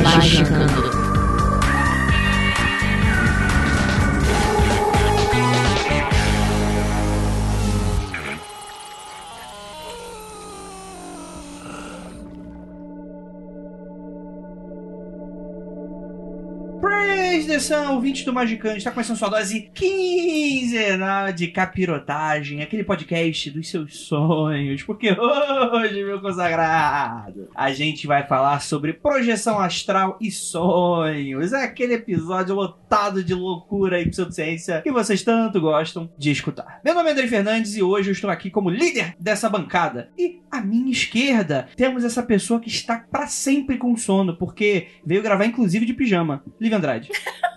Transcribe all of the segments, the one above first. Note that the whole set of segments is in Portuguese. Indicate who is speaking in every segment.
Speaker 1: Magicando.
Speaker 2: Presta atenção, ouvinte do Magicante, está começando sua dose quinzenal de capirotagem, aquele podcast dos seus sonhos, porque hoje, meu consagrado, a gente vai falar sobre projeção astral e sonhos, é aquele episódio lotado de loucura e pseudociência que vocês tanto gostam de escutar. Meu nome é André Fernandes e hoje eu estou aqui como líder dessa bancada. E à minha esquerda temos essa pessoa que está para sempre com sono, porque veio gravar inclusive de pijama. Lívia Andrade.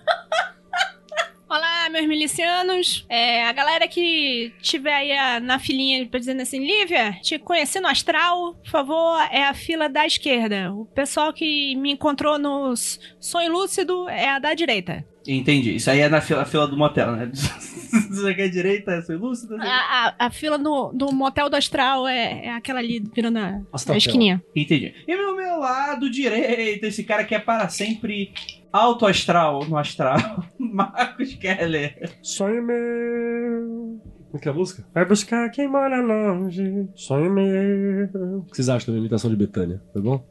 Speaker 3: Meus milicianos. É, a galera que tiver aí na filinha dizendo assim, Lívia, te conheci no astral, por favor, é a fila da esquerda. O pessoal que me encontrou no sonho lúcido é a da direita.
Speaker 2: Entendi. Isso aí é na fila, fila do motel, né? Isso aqui é direita, é sua lúcida.
Speaker 3: A, a- a fila no- do motel do astral é, é aquela ali virando a,
Speaker 4: Astral.
Speaker 3: a esquininha.
Speaker 2: Entendi. E no meu lado direito, esse cara que é para sempre alto astral no astral, Marcos Keller.
Speaker 4: Sonho meu. Como é que é a música? Vai buscar quem mora longe. Sonho meu. O que vocês acham da minha imitação de Betânia? Foi bom?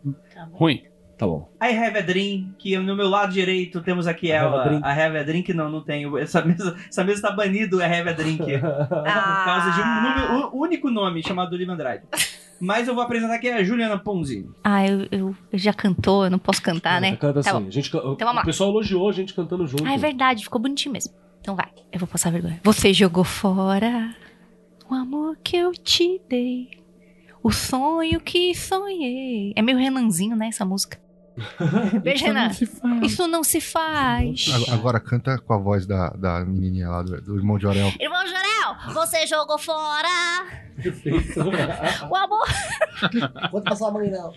Speaker 5: Ruim.
Speaker 4: Tá bom.
Speaker 2: I have a dream, que no meu lado direito temos aqui
Speaker 4: I have
Speaker 2: ela.
Speaker 4: a drink.
Speaker 2: I have a drink, não, não tenho. Essa mesa, essa mesa tá banido, I have a drink. Por causa de um número- um único nome chamado Lima Andrade. Mas eu vou apresentar aqui a Juliana Ponzi.
Speaker 1: Ah, eu, eu, já cantou, eu não posso cantar, né?
Speaker 4: Canta
Speaker 1: Tá
Speaker 4: assim.
Speaker 1: bom.
Speaker 4: a gente,
Speaker 1: Então vamos lá.
Speaker 4: o pessoal elogiou a gente cantando junto.
Speaker 1: Ah, é verdade, ficou bonitinho mesmo. Então vai, eu vou passar vergonha. Você jogou fora o amor que eu te dei, o sonho que sonhei. É meio Renanzinho, né, essa música? Beijo, Renan. Isso não se faz.
Speaker 6: Agora canta com a voz da, da menininha lá, do, do irmão de Orel.
Speaker 1: Irmão Jorel, você jogou fora
Speaker 4: Perfeito.
Speaker 1: o amor.
Speaker 7: Conta pra sua mãe, não.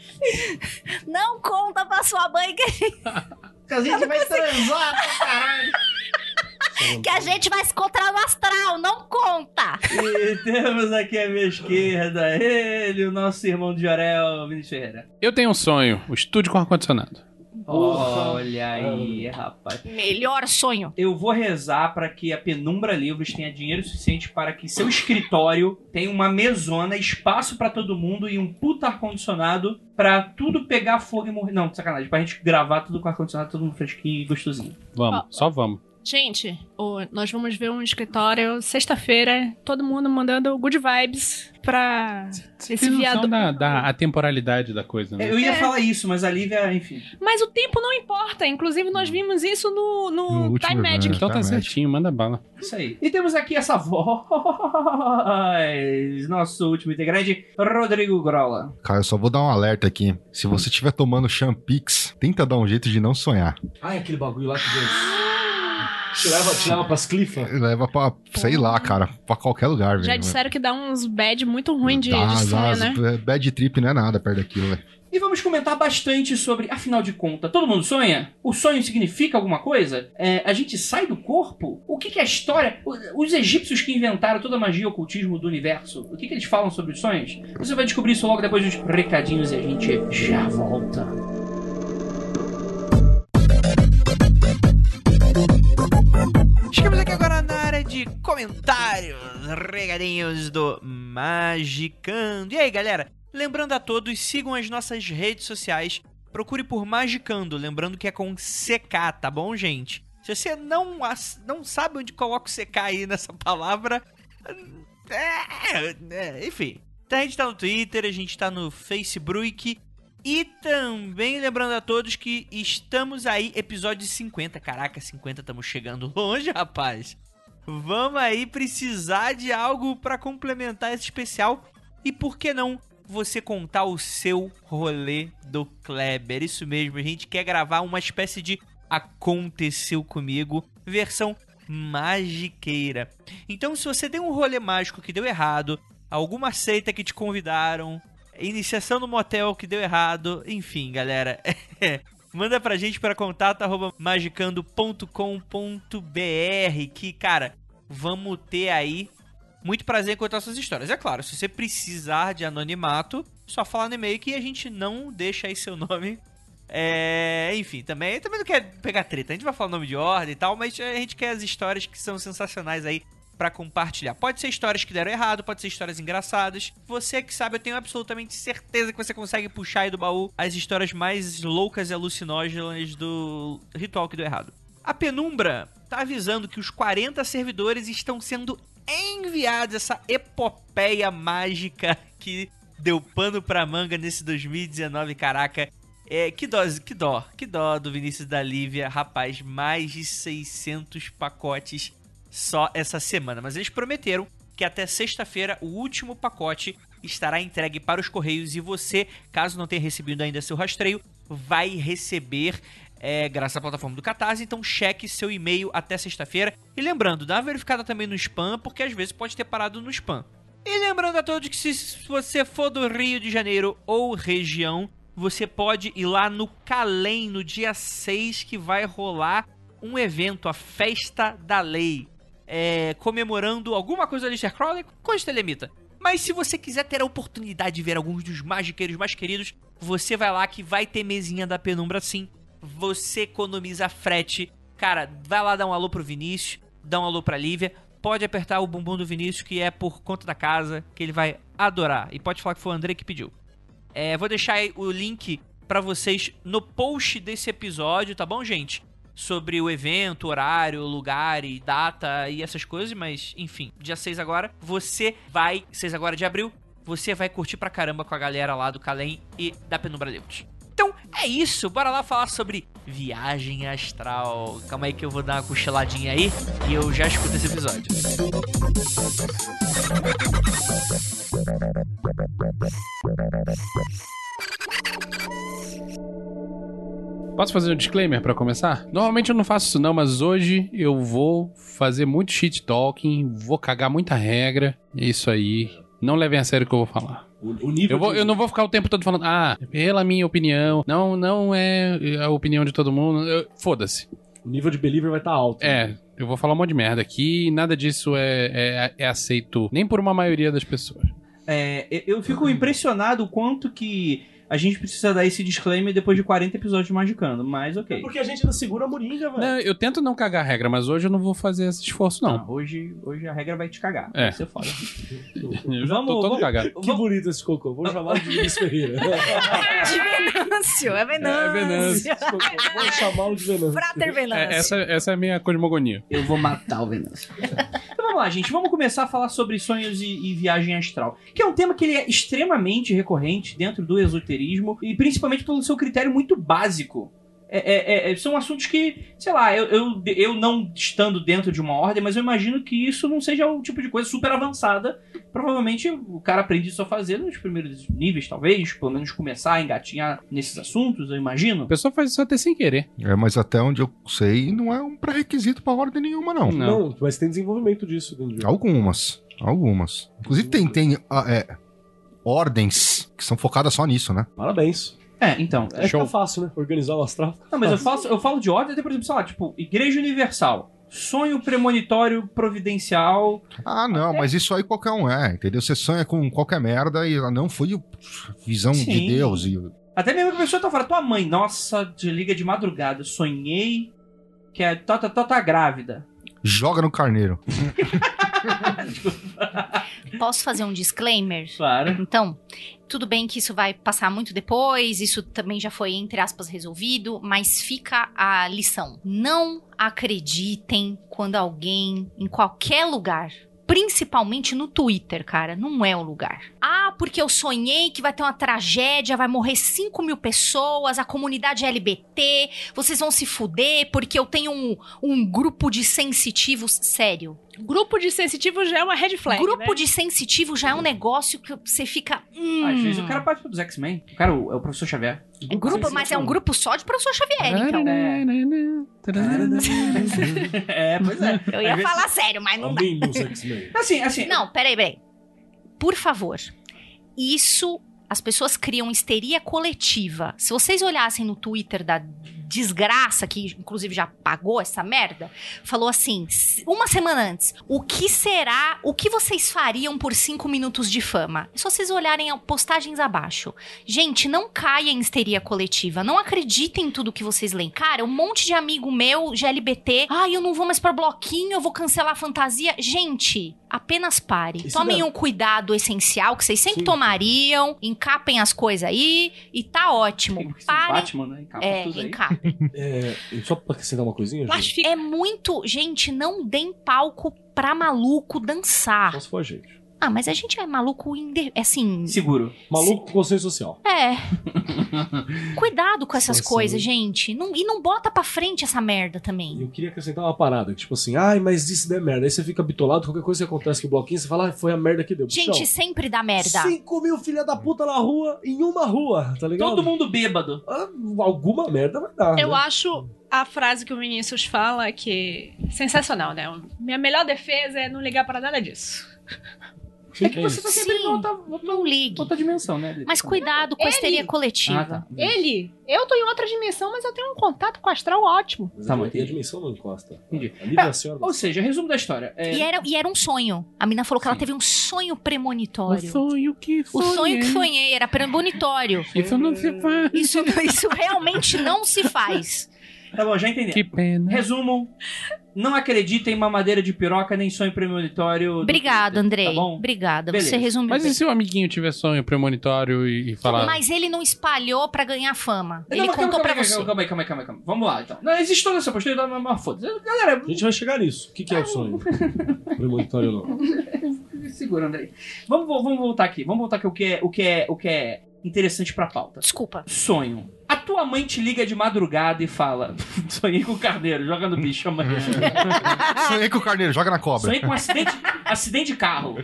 Speaker 1: Não conta pra sua mãe que,
Speaker 2: Que a gente vai transar pra caralho.
Speaker 1: Que a gente vai se encontrar no astral. Não conta.
Speaker 2: E temos aqui à minha esquerda ele, o nosso irmão de Jorel, Vinícius Ferreira.
Speaker 5: Eu tenho um sonho, o estúdio com ar-condicionado.
Speaker 2: Olha aí, rapaz.
Speaker 1: Melhor sonho.
Speaker 2: Eu vou rezar para que a Penumbra Livros tenha dinheiro suficiente para que seu escritório tenha uma mesona, espaço para todo mundo e um puta ar-condicionado pra tudo pegar fogo e morrer. Não, sacanagem, pra gente gravar tudo com ar-condicionado, todo mundo fresquinho e gostosinho.
Speaker 5: Vamos, só vamos.
Speaker 3: Gente, nós vamos ver um escritório sexta-feira, todo mundo mandando good vibes pra esse viado.
Speaker 5: da, da atemporalidade da coisa, né?
Speaker 2: Eu ia
Speaker 3: É.
Speaker 2: falar isso, mas a Lívia, enfim.
Speaker 3: Mas o tempo não importa. Inclusive, nós vimos isso no, no,
Speaker 6: No
Speaker 3: Time Magic.
Speaker 5: Então tá certinho, manda bala.
Speaker 2: Isso aí. E temos aqui essa voz, nosso último integrante, Rodrigo Grola.
Speaker 6: Cara, eu só vou dar um alerta aqui. Se você estiver tomando Champix, tenta dar um jeito de não sonhar.
Speaker 4: Ah, é aquele bagulho lá que Deus. Te leva, te leva pras clifas.
Speaker 6: Leva pra, sei lá, cara, pra qualquer lugar, velho.
Speaker 3: Já disseram que dá uns bad muito ruim de,
Speaker 6: Dá,
Speaker 3: de sonho,
Speaker 6: dá,
Speaker 3: né?
Speaker 6: Bad trip não é nada perto daquilo, velho.
Speaker 2: E vamos comentar bastante sobre, afinal de contas, todo mundo sonha? O sonho significa alguma coisa? É, a gente sai do corpo? O que, que é a história? Os egípcios que inventaram toda a magia e ocultismo do universo, o que, que eles falam sobre os sonhos? Você vai descobrir isso logo depois dos recadinhos e a gente já volta. Chegamos aqui agora na área de comentários, regadinhos do Magicando. E aí, galera? Lembrando a todos, sigam as nossas redes sociais. Procure por Magicando, lembrando que é com CK, tá bom, gente? Se você não, não sabe onde coloca o CK aí nessa palavra, é, é, enfim. Então a gente tá no Twitter, a gente tá no Facebook. E também lembrando a todos que estamos aí, episódio 50. Caraca, 50, estamos chegando longe, rapaz. Vamos aí precisar de algo pra complementar esse especial. E por que não você contar o seu rolê do Kleber. Isso mesmo, a gente quer gravar uma espécie de Aconteceu Comigo, versão magiqueira. Então, se você tem um rolê mágico que deu errado, alguma seita que te convidaram, iniciação no motel que deu errado, enfim, galera. Manda pra gente para contato arroba magicando.com.br que, cara, vamos ter aí muito prazer em contar suas histórias. É claro, se você precisar de anonimato, só falar no e-mail que a gente não deixa aí seu nome. É, enfim, também, também não quer pegar treta. A gente vai falar nome de ordem e tal, mas a gente quer as histórias que são sensacionais aí pra compartilhar. Pode ser histórias que deram errado, pode ser histórias engraçadas. Você que sabe, eu tenho absolutamente certeza que você consegue puxar aí do baú as histórias mais loucas e alucinógenas do ritual que deu errado. A Penumbra tá avisando que os 40 servidores estão sendo enviados essa epopeia mágica que deu pano pra manga nesse 2019, caraca. É, que dó, que dó, que dó do Vinícius da Lívia, rapaz, mais de 600 pacotes só essa semana. Mas eles prometeram que até sexta-feira o último pacote estará entregue para os Correios e você, caso não tenha recebido ainda seu rastreio, vai receber é, graças à plataforma do Catarse, então cheque seu e-mail até sexta-feira. E lembrando, dá uma verificada também no spam, porque às vezes pode ter parado no spam. E lembrando a todos que se você for do Rio de Janeiro ou região, você pode ir lá no Calem no dia 6 que vai rolar um evento, a Festa da Lei, é, comemorando alguma coisa da Lister Crowley com Estelemita. Mas se você quiser ter a oportunidade de ver alguns dos magiqueiros mais queridos, você vai lá que vai ter mesinha da penumbra sim. Você economiza frete. Cara, vai lá dar um alô pro Vinícius, dá um alô pra Lívia. Pode apertar o bumbum do Vinícius, que é por conta da casa, que ele vai adorar. E pode falar que foi o André que pediu. É, vou deixar o link para vocês no post desse episódio, tá bom, gente? Sobre o evento, horário, lugar e data e essas coisas, mas enfim, dia 6 agora, você vai, 6 agora de abril, você vai curtir pra caramba com a galera lá do Calem e da Penumbra Livros. Então é isso, bora lá falar sobre viagem astral. Calma aí que eu vou dar uma cochiladinha aí e eu já escuto esse episódio.
Speaker 5: Posso fazer um disclaimer pra começar? Normalmente eu não faço isso não, mas hoje eu vou fazer muito shit talking, vou cagar muita regra. É isso aí. Não levem a sério o que eu vou falar.
Speaker 4: O,
Speaker 5: Eu, vou,
Speaker 4: de-
Speaker 5: eu não vou ficar o tempo todo falando, ah, pela minha opinião, não, não é a opinião de todo mundo. Foda-se.
Speaker 4: O nível de believer vai estar alto.
Speaker 5: É, eu vou falar um monte de merda aqui e nada disso é, é, é aceito nem por uma maioria das pessoas.
Speaker 8: É, eu fico impressionado o quanto que a gente precisa dar esse disclaimer depois de 40 episódios de Magicando, mas ok.
Speaker 4: Porque a gente ainda segura a moringa, velho.
Speaker 5: Não, eu tento não cagar a regra, mas hoje eu não vou fazer esse esforço, não.
Speaker 8: Ah, hoje, hoje a regra vai te cagar.
Speaker 5: É.
Speaker 8: Vai ser foda.
Speaker 5: Eu já
Speaker 8: Vamos-
Speaker 5: tô todo
Speaker 8: vamos-
Speaker 5: cagado.
Speaker 4: Que bonito esse cocô. Vou chamar de Vinícius Ferreira.
Speaker 1: De Venâncio, é Venâncio.
Speaker 5: É Venâncio.
Speaker 4: Esse cocô. Vou chamá-lo de Venâncio.
Speaker 1: Frater Venâncio.
Speaker 5: É, essa, essa é a minha cosmogonia.
Speaker 8: Eu vou matar o Venâncio. então vamos lá, gente. Vamos começar a falar sobre sonhos e, e viagem astral. Que é um tema que ele é extremamente recorrente dentro do esoterismo e principalmente pelo seu critério muito básico. É- é- é- são assuntos que, sei lá, eu, eu, eu não estando dentro de uma ordem, mas eu imagino que isso não seja o tipo de coisa super avançada. Provavelmente o cara aprende isso a fazer nos primeiros níveis, talvez, pelo menos começar a engatinhar nesses assuntos, eu imagino.
Speaker 5: A pessoa faz isso até sem querer.
Speaker 6: É, mas até onde eu sei, não é um pré-requisito pra ordem nenhuma, não.
Speaker 5: Não.
Speaker 4: Não, mas tem desenvolvimento disso dentro de
Speaker 6: Algumas. Algumas. Inclusive tem, tem ah, é, ordens que são focadas só nisso, né?
Speaker 4: Parabéns.
Speaker 8: É, então.
Speaker 4: É
Speaker 5: Show.
Speaker 4: fica fácil, né? Organizar o astral.
Speaker 8: Não, mas eu falo, eu falo de ordem, até, por exemplo, sei lá, tipo, Igreja Universal. Sonho premonitório providencial.
Speaker 6: Ah, não, mas isso aí qualquer um é, entendeu? Você sonha com qualquer merda e ah, não foi visão de
Speaker 8: Sim.
Speaker 6: Deus. E...
Speaker 8: Até mesmo que a pessoa tá falando, tua mãe, nossa, te liga de madrugada, sonhei que a tá, tá, tá, tá grávida.
Speaker 6: Joga no carneiro.
Speaker 1: Posso fazer um disclaimer?
Speaker 8: Claro.
Speaker 1: Então, tudo bem que isso vai passar muito depois, isso também já foi, entre aspas, resolvido, mas fica a lição. Não acreditem quando alguém, em qualquer lugar, principalmente no Twitter, cara, não é o lugar. Ah, porque eu sonhei que vai ter uma tragédia, vai morrer 5 mil pessoas, a comunidade LBT, vocês vão se fuder porque eu tenho um, um grupo de sensitivos. Sério,
Speaker 3: Grupo de sensitivos já é uma red flag.
Speaker 1: Grupo
Speaker 3: né?
Speaker 1: de sensitivo já é um negócio que você fica. hum.
Speaker 2: Às vezes o cara participa dos X-Men. O cara é o professor Xavier.
Speaker 1: É grupo, mas é um grupo só de professor Xavier, então.
Speaker 2: É, pois é.
Speaker 1: Eu ia
Speaker 2: vezes-
Speaker 1: falar sério, mas não dá.
Speaker 2: Assim, assim.
Speaker 1: Não, peraí, peraí. Por favor. Isso. As pessoas criam histeria coletiva. Se vocês olhassem no Twitter da desgraça, que inclusive já pagou essa merda, falou assim: "S- uma semana antes, o que será, o que vocês fariam por cinco minutos de fama? É só vocês olharem postagens abaixo. Gente, não caia em histeria coletiva. Não acreditem em tudo que vocês leem. Cara, um monte de amigo meu, GLBT, ai, eu não vou mais pra bloquinho, eu vou cancelar a fantasia. Gente, apenas pare.
Speaker 4: Isso
Speaker 1: Tomem
Speaker 4: dá-
Speaker 1: um cuidado essencial que vocês sempre
Speaker 4: Sim.
Speaker 1: tomariam, encapem as coisas aí e tá ótimo. Parem.
Speaker 2: Batman, né? Encapa
Speaker 1: É,
Speaker 2: tudo aí.
Speaker 4: É, só pra acrescentar uma coisinha, gente.
Speaker 3: Plastifica.
Speaker 1: É muito. Gente, não deem palco pra maluco dançar.
Speaker 4: Só se for a gente.
Speaker 1: Ah, mas a gente é maluco inde... assim.
Speaker 2: Seguro.
Speaker 4: Maluco com consciência social.
Speaker 1: É. Cuidado com essas coisas, gente. Não- e não bota pra frente essa merda também.
Speaker 4: eu queria acrescentar uma parada, tipo assim, ai, mas isso der merda. Aí você fica bitolado, qualquer coisa que acontece com o bloquinho, você fala, ah, foi a merda que deu.
Speaker 1: Gente, sempre dá merda.
Speaker 4: 5 mil filha da puta na rua, em uma rua, tá ligado?
Speaker 2: Todo mundo bêbado.
Speaker 4: Ah, alguma merda vai dar.
Speaker 3: Eu
Speaker 4: né?
Speaker 3: acho a frase que o Vinícius fala que sensacional, né? Minha melhor defesa é não ligar pra nada disso.
Speaker 2: É que você tá sempre em
Speaker 1: Sim.
Speaker 2: outra,
Speaker 1: Não ligue.
Speaker 2: outra dimensão, né?
Speaker 1: Mas cuidado com a
Speaker 3: Ele-
Speaker 1: histeria coletiva.
Speaker 2: Ah, tá.
Speaker 3: Ele, eu tô em outra dimensão, mas eu tenho um contato com o astral ótimo.
Speaker 4: Mas
Speaker 2: Tá bom,
Speaker 4: e a
Speaker 2: entendi.
Speaker 4: dimensão não encosta.
Speaker 2: Entendi.
Speaker 4: A é senhora.
Speaker 2: Ou seja, resumo da história. É,
Speaker 1: E era, e era um sonho. A mina falou que ela
Speaker 2: Sim.
Speaker 1: teve um sonho premonitório.
Speaker 5: sonho que
Speaker 1: O sonho que sonhei era premonitório.
Speaker 5: Isso não se faz.
Speaker 1: Isso, isso realmente não se faz.
Speaker 2: Tá bom, já entendi.
Speaker 5: Que pena.
Speaker 2: Resumo. Não acredita em mamadeira de piroca nem sonho premonitório. do
Speaker 1: Obrigada,
Speaker 2: Twitter,
Speaker 1: Andrei.
Speaker 2: Tá bom?
Speaker 1: Obrigada.
Speaker 2: Beleza.
Speaker 1: Você resumiu
Speaker 5: Mas
Speaker 1: bem.
Speaker 5: e se o amiguinho tiver sonho premonitório e, e falar.
Speaker 1: Mas ele não espalhou pra ganhar fama.
Speaker 2: Não,
Speaker 1: Ele contou
Speaker 2: calma,
Speaker 1: pra
Speaker 2: calma,
Speaker 1: você.
Speaker 2: Calma, calma, aí, calma, aí, calma, aí, calma. Vamos lá, então. Não, existe toda essa postura, mas mas foda-se. Galera,
Speaker 4: A gente vai chegar nisso. O que, que é o sonho? Premonitório não.
Speaker 2: segura, Andrei. Vamos, vamos voltar aqui. Vamos voltar aqui o que é, o que é, o que é interessante pra pauta.
Speaker 1: Desculpa.
Speaker 2: Sonho. A tua mãe te liga de madrugada e fala: Sonhei com o carneiro, joga no bicho amanhã.
Speaker 6: Sonhei com o carneiro, joga na cobra.
Speaker 2: Sonhei com um acidente, acidente de carro.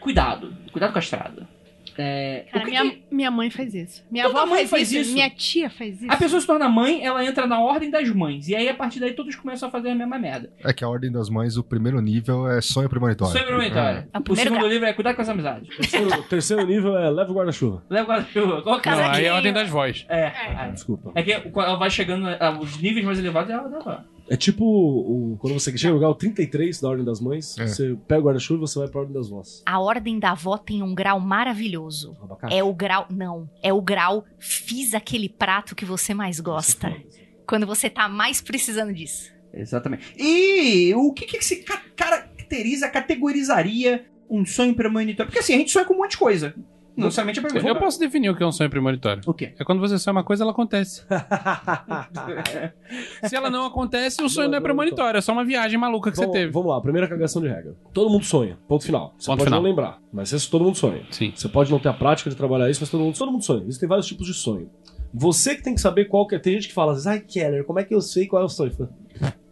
Speaker 2: Cuidado, cuidado com a estrada. É,
Speaker 3: Cara,
Speaker 2: o que
Speaker 3: minha,
Speaker 2: que-
Speaker 3: minha mãe faz isso. Minha
Speaker 2: Toda
Speaker 3: avó
Speaker 2: mãe
Speaker 3: faz,
Speaker 2: faz
Speaker 3: isso,
Speaker 2: isso.
Speaker 3: Minha tia faz isso.
Speaker 2: A pessoa se torna mãe, ela entra na ordem das mães. E aí, a partir daí, todos começam a fazer a mesma merda.
Speaker 6: É que a Ordem das Mães, o primeiro nível é sonho premonitório.
Speaker 2: Sonho premonitório.
Speaker 1: É o
Speaker 2: O
Speaker 1: primeiro
Speaker 2: segundo
Speaker 1: grau.
Speaker 2: livro é cuidado com as amizades.
Speaker 4: Terceiro, terceiro nível é leva o guarda-chuva.
Speaker 2: Leva o guarda-chuva. Qual que é?
Speaker 5: Não, aí é a ordem das vozes.
Speaker 2: É.
Speaker 4: Ah, desculpa.
Speaker 2: É que ela vai chegando ah, os níveis mais elevados, ela dá.
Speaker 4: É tipo o, quando você chega no grau 33 da Ordem das Mães,
Speaker 6: É.
Speaker 4: você pega o guarda-chuva e você vai pra Ordem das Vozes.
Speaker 1: A ordem da avó tem um grau maravilhoso.
Speaker 4: Abacate.
Speaker 1: É o grau. Não. É o grau. Fiz aquele prato que você mais gosta. Quando você tá mais precisando disso.
Speaker 2: Exatamente. E o que, que se ca- caracteriza, categorizaria um sonho premonitório? Porque assim, a gente sonha com um monte de coisa. Não é premonitório.
Speaker 5: Eu posso definir o que é um sonho premonitório.
Speaker 2: O quê?
Speaker 5: É quando você sonha uma coisa, ela acontece. Se ela não acontece, o sonho não é premonitório, é só uma viagem maluca que você teve.
Speaker 4: vamos lá, primeira cagação de regra. Todo mundo sonha, ponto final. Você
Speaker 5: Ponto
Speaker 4: pode
Speaker 5: final.
Speaker 4: não lembrar, mas isso todo mundo sonha.
Speaker 5: Sim.
Speaker 4: Você pode não ter a prática de trabalhar isso, mas todo mundo, todo mundo sonha. Existem vários tipos de sonho. Você que tem que saber qual que é. Tem gente que fala ai, Keller, como é que eu sei qual é o sonho?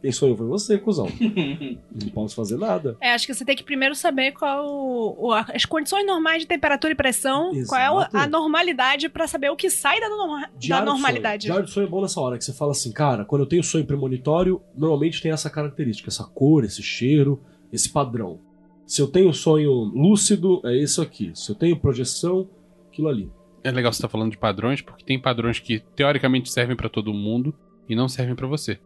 Speaker 4: Quem sonhou foi você, cuzão. não posso fazer nada.
Speaker 3: É, acho que você tem que primeiro saber qual o, as condições normais de temperatura e pressão, qual é
Speaker 4: Exato.
Speaker 3: a normalidade pra saber o que sai da, norma- da normalidade.
Speaker 4: Sonho. Diário de sonho é bom nessa hora, que você fala assim, cara, quando eu tenho sonho premonitório, normalmente tem essa característica, essa cor, esse cheiro, esse padrão. Se eu tenho sonho lúcido, é isso aqui. Se eu tenho projeção, aquilo ali.
Speaker 5: É legal você estar falando de padrões, porque tem padrões que teoricamente servem pra todo mundo e não servem pra você.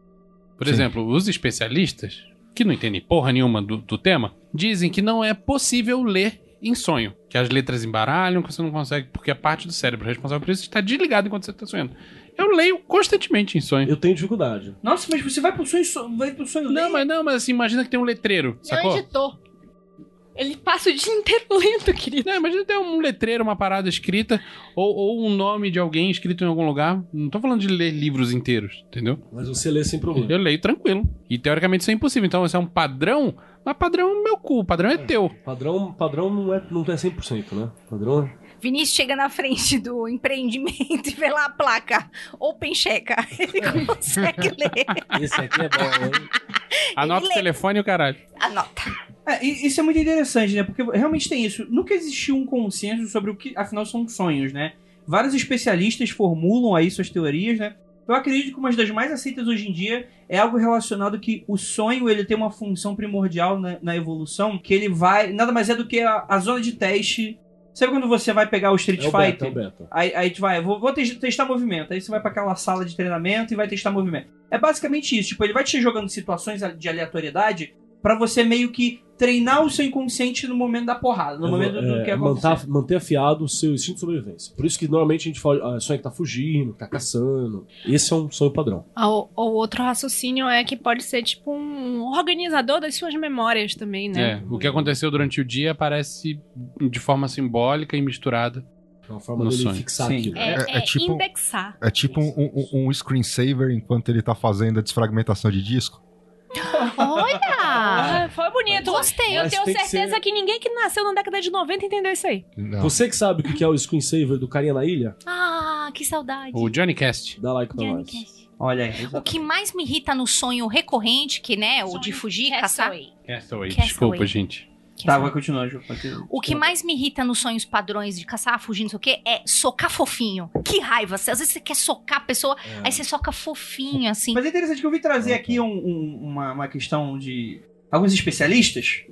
Speaker 5: Por
Speaker 6: Sim.
Speaker 5: exemplo, os especialistas, que não entendem porra nenhuma do, do tema, dizem que não é possível ler em sonho. Que as letras embaralham, que você não consegue, porque a parte do cérebro responsável por isso está desligada enquanto você está sonhando. Eu leio constantemente em sonho.
Speaker 4: Eu tenho dificuldade.
Speaker 2: Nossa, mas você vai pro sonho, so- vai pro sonho
Speaker 5: Não,
Speaker 2: ler?
Speaker 5: mas não, mas assim, imagina que tem um letreiro,
Speaker 3: É um
Speaker 5: sacou?
Speaker 3: editor. Ele passa o dia inteiro lento, querido.
Speaker 5: Não, imagina ter um letreiro, uma parada escrita, ou, ou um nome de alguém escrito em algum lugar. Não tô falando de ler livros inteiros, entendeu?
Speaker 4: Mas você lê sem problema.
Speaker 5: Eu leio tranquilo. E teoricamente isso é impossível. Então, isso é um padrão, mas padrão é meu cu, padrão é teu.
Speaker 4: Padrão, padrão não é, não é 100%, né? Padrão é...
Speaker 1: Vinícius chega na frente do empreendimento e vê lá a placa Open Checa. Ele consegue ler.
Speaker 4: Esse aqui é bom, hein?
Speaker 5: Anota o
Speaker 1: lê.
Speaker 5: telefone e o caralho.
Speaker 1: Anota.
Speaker 2: É, isso é muito interessante, né? Porque realmente tem isso. Nunca existiu um consenso sobre o que, afinal, são sonhos, né? Vários especialistas formulam aí suas teorias, né? Eu acredito que uma das mais aceitas hoje em dia é algo relacionado que o sonho ele tem uma função primordial na, na evolução, que ele vai. Nada mais é do que a, a zona de teste. Sabe quando você vai pegar o Street
Speaker 4: É o beta,
Speaker 2: Fighter?
Speaker 4: é o beta.
Speaker 2: Aí, aí tu vai, vou, vou tes- testar movimento. Aí você vai pra aquela sala de treinamento e vai testar movimento. É basicamente isso. Tipo, ele vai te jogando situações de aleatoriedade pra você meio que treinar o seu inconsciente no momento da porrada, no momento do
Speaker 4: É,
Speaker 2: que acontece.
Speaker 4: manter, manter afiado o seu instinto de sobrevivência. Por isso que normalmente a gente fala, ah, sonha que tá fugindo, que tá caçando. Esse é um sonho padrão.
Speaker 3: O, o outro raciocínio é que pode ser tipo um organizador das suas memórias também, né?
Speaker 5: É, o que aconteceu durante o dia aparece de forma simbólica e misturada.
Speaker 4: É uma forma
Speaker 5: sonho.
Speaker 4: fixar
Speaker 2: Sim.
Speaker 4: aquilo.
Speaker 3: É,
Speaker 6: É- é
Speaker 3: é
Speaker 6: tipo-
Speaker 3: indexar.
Speaker 6: É tipo um, um, um screensaver enquanto ele tá fazendo a desfragmentação de disco.
Speaker 1: Olha!
Speaker 3: Ah, foi bonito.
Speaker 1: Gostei.
Speaker 3: Eu
Speaker 4: Mas
Speaker 3: tenho
Speaker 4: tem que
Speaker 3: certeza
Speaker 4: ser-
Speaker 3: que ninguém que nasceu na década de 90 entendeu isso aí.
Speaker 6: Não.
Speaker 4: Você que sabe o que é o screensaver do carinha na ilha,
Speaker 1: Ah, que saudade.
Speaker 5: O Johnny Cast.
Speaker 4: dá like pra
Speaker 1: Johnny
Speaker 4: nós.
Speaker 2: Olha aí.
Speaker 1: O que mais me irrita no sonho recorrente, que né, o de fugir, caçar.
Speaker 5: Castaway.
Speaker 1: Castaway.
Speaker 5: Desculpa, gente.
Speaker 2: Tá, vai continuar, Ju.
Speaker 1: O que mais me irrita nos sonhos padrões de caçar, fugir, não sei o quê, é socar fofinho. Que raiva. Às vezes você quer socar a pessoa, aí você soca fofinho, assim.
Speaker 2: Mas é interessante que eu vim trazer aqui um- um- uma, uma questão de alguns especialistas.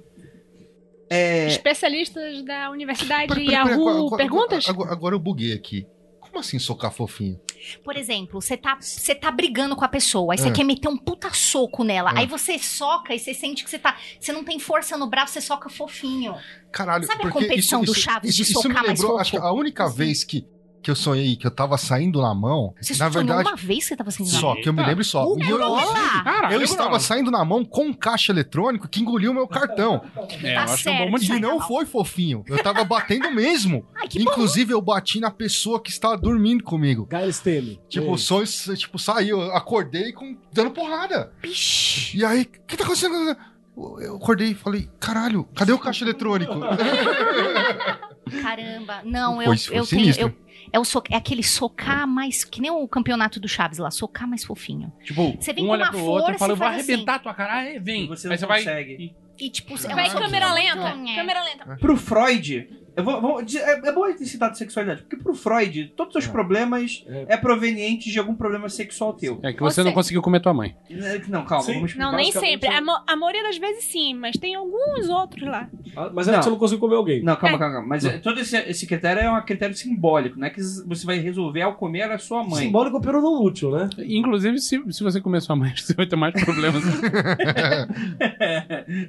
Speaker 2: É,
Speaker 3: Especialistas da Universidade
Speaker 6: Pera- pera- pera,
Speaker 3: Yahoo
Speaker 6: agora-
Speaker 3: Perguntas?
Speaker 6: Agora, agora eu buguei aqui. Como assim socar fofinho?
Speaker 1: Por exemplo, você tá, você tá brigando com a pessoa, aí você
Speaker 6: É.
Speaker 1: quer meter um puta soco nela.
Speaker 6: É.
Speaker 1: Aí você soca e você sente que você tá. Você não tem força no braço, você soca fofinho.
Speaker 6: Caralho,
Speaker 1: Sabe a
Speaker 6: porque
Speaker 1: competição
Speaker 6: isso,
Speaker 1: do
Speaker 6: isso-
Speaker 1: Chaves de
Speaker 6: isso, isso me
Speaker 1: socar mais
Speaker 6: lembrou,
Speaker 1: fofo?
Speaker 6: acho que a única
Speaker 1: Assim.
Speaker 6: vez que, que eu sonhei que eu tava saindo na mão,
Speaker 1: Você
Speaker 6: na
Speaker 1: sonhou
Speaker 6: verdade,
Speaker 1: uma vez que você tava sendo
Speaker 6: só que eu me lembro só.
Speaker 1: Uh,
Speaker 6: E eu!
Speaker 5: Caralho,
Speaker 6: eu estava saindo na mão com um caixa eletrônico que engoliu meu cartão.
Speaker 5: É, eu
Speaker 1: Tá
Speaker 5: acho que é um bom
Speaker 1: certo.
Speaker 5: motivo.
Speaker 6: E não foi fofinho. Eu tava batendo mesmo.
Speaker 1: Ai, que bom.
Speaker 6: Inclusive, eu bati na pessoa que estava dormindo comigo.
Speaker 4: Galesteme.
Speaker 6: Tipo, o sonho, tipo, saiu, eu acordei com, dando porrada.
Speaker 1: Bicho.
Speaker 6: E aí, o que tá acontecendo? Eu acordei e falei, caralho, cadê o caixa eletrônico?
Speaker 1: Caramba. Não, eu,
Speaker 6: Foi- foi
Speaker 1: eu tenho. Eu, é, o so- é aquele socar mais. Que nem o campeonato do Chaves lá, socar mais fofinho.
Speaker 5: Tipo,
Speaker 1: Você vem
Speaker 5: um
Speaker 1: com
Speaker 5: olha
Speaker 1: uma
Speaker 5: pro outro e
Speaker 1: força
Speaker 5: fala, eu vou
Speaker 1: assim.
Speaker 5: arrebentar tua cara. Vem.
Speaker 2: Você
Speaker 5: Aí
Speaker 2: não
Speaker 5: você vai...
Speaker 2: consegue.
Speaker 1: E tipo, você
Speaker 3: Vai
Speaker 1: é uma
Speaker 3: câmera lenta.
Speaker 1: soquinha.
Speaker 3: Câmera lenta.
Speaker 2: Pro Freud, eu vou, vou- é, é bom ter citado sexualidade, porque pro Freud, todos os problemas
Speaker 4: É.
Speaker 2: é proveniente de algum problema sexual teu.
Speaker 5: É que você
Speaker 3: Ou
Speaker 5: não conseguiu comer tua mãe.
Speaker 2: Não, calma,
Speaker 4: Sim.
Speaker 2: vamos explicar.
Speaker 3: Não, nem sempre.
Speaker 4: eu-
Speaker 3: A, mo- a maioria das vezes sim, mas tem alguns outros lá.
Speaker 4: Ah, Mas é
Speaker 2: Não.
Speaker 4: que você não conseguiu comer alguém.
Speaker 2: Não, calma, calma, calma. Mas é, todo esse, esse critério é um critério simbólico, não é que você vai resolver ao comer a sua mãe.
Speaker 4: Simbólico operou não útil, né?
Speaker 5: Inclusive, se, se você comer sua mãe, você vai ter mais problemas.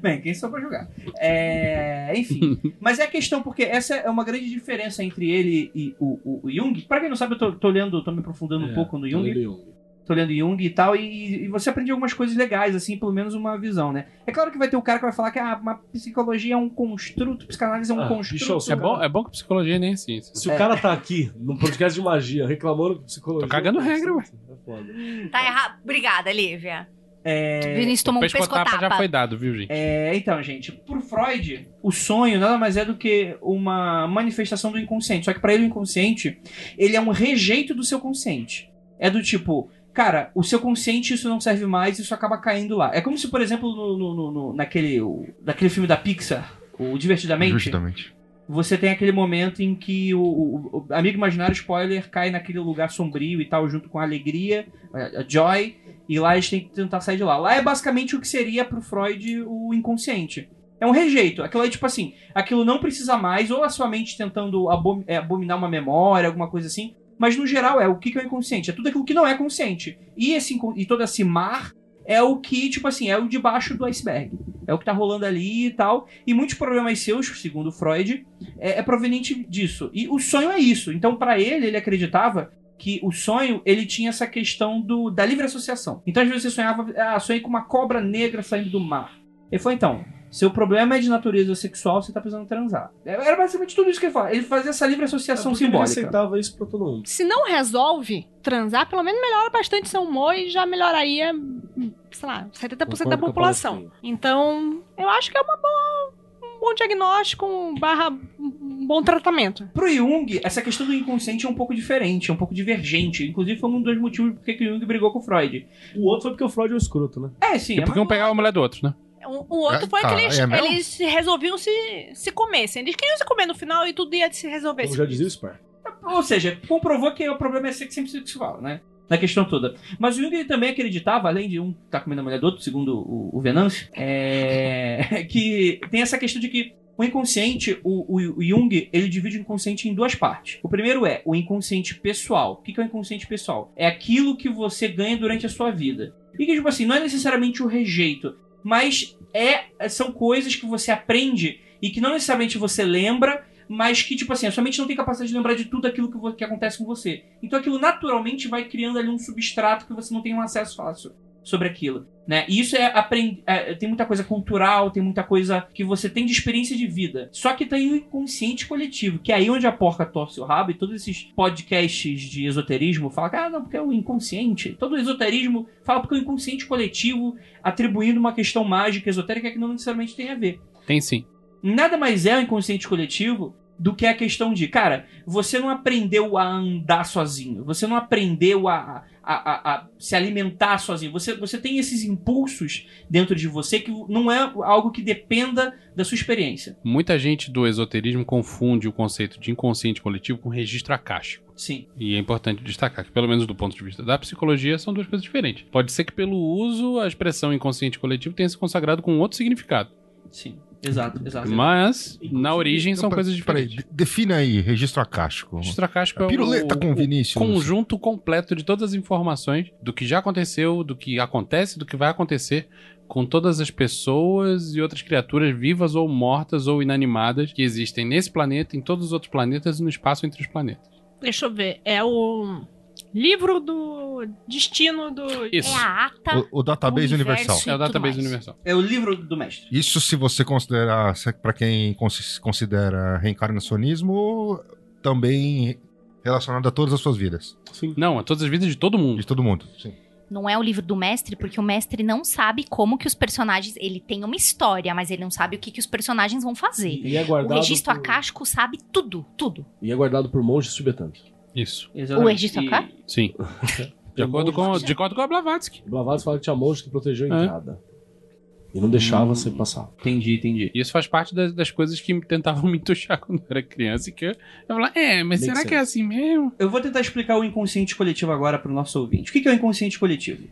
Speaker 2: Bem, quem sou pra julgar? É, enfim. Mas é a questão, porque essa é uma grande diferença entre ele e o, o- o Jung. Pra quem não sabe, eu tô, tô lendo, tô me aprofundando um
Speaker 4: É,
Speaker 2: pouco no Jung. Tô lendo Jung e tal, e, e você aprende algumas coisas legais, assim, pelo menos uma visão, né? É claro que vai ter o cara que vai falar que ah, uma psicologia é um construto, psicanálise é um
Speaker 4: Ah,
Speaker 2: construto.
Speaker 5: é, bom, é bom que psicologia nem é ciência.
Speaker 4: Se o cara tá aqui, num podcast de magia, reclamando de psicologia...
Speaker 5: Tô cagando regra, ué.
Speaker 4: É.
Speaker 1: Tá errado. Obrigada, Lívia.
Speaker 2: É,
Speaker 1: Vinícius tomou um
Speaker 5: Pescotapa
Speaker 1: pescotapa.
Speaker 5: já foi dado, viu, gente?
Speaker 2: É, então, gente, por Freud, o sonho nada mais é do que uma manifestação do inconsciente. Só que pra ele o inconsciente, ele é um rejeito do seu consciente. É do tipo, cara, o seu consciente isso não serve mais, isso acaba caindo lá. É como se, por exemplo, no, no- no- no- naquele, o, naquele filme da Pixar, o Divertidamente,
Speaker 6: Justamente.
Speaker 2: Você tem aquele momento em que o, o- o amigo imaginário spoiler cai naquele lugar sombrio e tal, junto com a alegria, a, Joy, e lá eles têm que tentar sair de lá. Lá é basicamente o que seria pro Freud o inconsciente. É um rejeito. Aquilo aí, tipo assim, aquilo não precisa mais, ou a sua mente tentando abom- é, abominar uma memória, alguma coisa assim. Mas no geral é o que que é o inconsciente? É tudo aquilo que não é consciente. E, esse, e todo esse mar é o que, tipo assim, é o debaixo do iceberg. É o que tá rolando ali e tal. E muitos problemas seus, segundo Freud, é, é proveniente disso. E o sonho é isso. Então, pra ele, ele acreditava que o sonho, ele tinha essa questão do, da livre associação. Então, às vezes você sonhava, ah, sonhei com uma cobra negra saindo do mar. Ele falou, então, seu problema é de natureza sexual, você tá precisando transar. Era basicamente tudo isso que ele falava. Ele fazia essa livre associação
Speaker 4: É porque ele
Speaker 2: simbólica.
Speaker 4: aceitava isso pra todo mundo.
Speaker 3: Se não resolve transar, pelo menos melhora bastante seu humor e já melhoraria, sei lá, 70% da população. Então, eu acho que é uma boa, um bom diagnóstico, um barra um bom tratamento.
Speaker 2: Pro Jung, essa questão do inconsciente é um pouco diferente, é um pouco divergente. Inclusive, foi um dos motivos por que Jung brigou com o Freud.
Speaker 4: O outro foi porque o Freud é um escroto, né?
Speaker 2: É, sim.
Speaker 5: E porque
Speaker 2: é
Speaker 5: um pegava a mulher do outro, né?
Speaker 3: O, o outro
Speaker 6: É,
Speaker 3: foi
Speaker 6: tá,
Speaker 3: que eles,
Speaker 6: é
Speaker 3: eles se resolviam se, se comessem. Eles queriam se comer no final e tudo ia se resolver.
Speaker 4: Como já dizia o Spar.
Speaker 2: Ou seja, comprovou que o problema é ser sempre sexual, né? Na questão toda. Mas o Jung ele também acreditava, além de um estar comendo a mulher do outro, segundo o, o Venâncio, é... que tem essa questão de que o inconsciente, o, o, o Jung, ele divide o inconsciente em duas partes. O primeiro é o inconsciente pessoal. O que que é o inconsciente pessoal? É aquilo que você ganha durante a sua vida. E que, tipo assim, não é necessariamente o rejeito, mas é, são coisas que você aprende e que não necessariamente você lembra, mas que, tipo assim, a sua mente não tem capacidade de lembrar de tudo aquilo que, que acontece com você. Então aquilo naturalmente vai criando ali um substrato que você não tem um acesso fácil sobre aquilo. Né? E isso é, aprend... é, tem muita coisa cultural, tem muita coisa que você tem de experiência de vida. Só que tem o inconsciente coletivo, que é aí onde a porca torce o rabo e todos esses podcasts de esoterismo falam que ah, não, porque é o inconsciente. Todo o esoterismo fala porque é o inconsciente coletivo atribuindo uma questão mágica esotérica que não necessariamente tem a ver
Speaker 5: Tem sim.
Speaker 2: nada mais é o inconsciente coletivo do que a questão de, cara, você não aprendeu a andar sozinho, você não aprendeu a, a, a, a se alimentar sozinho, você, você tem esses impulsos dentro de você que não é algo que dependa da sua experiência.
Speaker 5: Muita gente do esoterismo confunde o conceito de inconsciente coletivo com registro acástico.
Speaker 2: Sim.
Speaker 5: E é importante destacar que, pelo menos do ponto de vista da psicologia, são duas coisas diferentes. Pode ser que, pelo uso, a expressão inconsciente coletivo tenha se consagrado com outro significado.
Speaker 2: Sim, exato, exato.
Speaker 5: Mas, na origem, são
Speaker 6: Então,
Speaker 5: coisas
Speaker 6: peraí,
Speaker 5: diferentes.
Speaker 6: de- defina aí, registro acástico.
Speaker 5: Registro acástico é o,
Speaker 6: Piruleta com
Speaker 5: o
Speaker 6: Vinícius.
Speaker 5: conjunto completo de todas as informações do que já aconteceu, do que acontece, do que vai acontecer com todas as pessoas e outras criaturas vivas ou mortas ou inanimadas que existem nesse planeta, em todos os outros planetas e no espaço entre os planetas.
Speaker 3: Deixa eu ver. É o livro do destino do.
Speaker 5: Isso.
Speaker 1: É a ata.
Speaker 6: O, o database
Speaker 1: do
Speaker 6: universal.
Speaker 5: É o
Speaker 1: tudo
Speaker 5: database
Speaker 1: mais.
Speaker 5: universal.
Speaker 2: É o livro do mestre.
Speaker 6: Isso se você considerar, para quem cons- considera reencarnacionismo, também relacionado a todas as suas vidas.
Speaker 4: Sim.
Speaker 5: Não, a todas as vidas de todo mundo.
Speaker 6: De todo mundo. Sim.
Speaker 1: Não é o livro do mestre, porque o mestre não sabe como que os personagens. Ele tem uma história, mas ele não sabe o que, que os personagens vão fazer.
Speaker 4: E é
Speaker 1: O
Speaker 4: guardado.
Speaker 1: registro
Speaker 4: por...
Speaker 1: acástico sabe tudo, tudo.
Speaker 4: E é guardado por monges tibetanos.
Speaker 5: Isso.
Speaker 3: O registro
Speaker 1: E-?
Speaker 5: Sim. De acordo com, de acordo com a Blavatsky.
Speaker 4: O Blavatsky fala que tinha monge que protegeu a
Speaker 5: É.
Speaker 4: entrada. E não deixava você passar.
Speaker 2: Entendi, entendi.
Speaker 5: Isso faz parte das, das coisas que tentavam me entuchar quando eu era criança. E que eu, eu falava, é, mas
Speaker 4: Make
Speaker 5: será
Speaker 4: sense.
Speaker 5: que é assim mesmo?
Speaker 2: Eu vou tentar explicar o inconsciente coletivo agora para o nosso ouvinte. O que que é o inconsciente coletivo?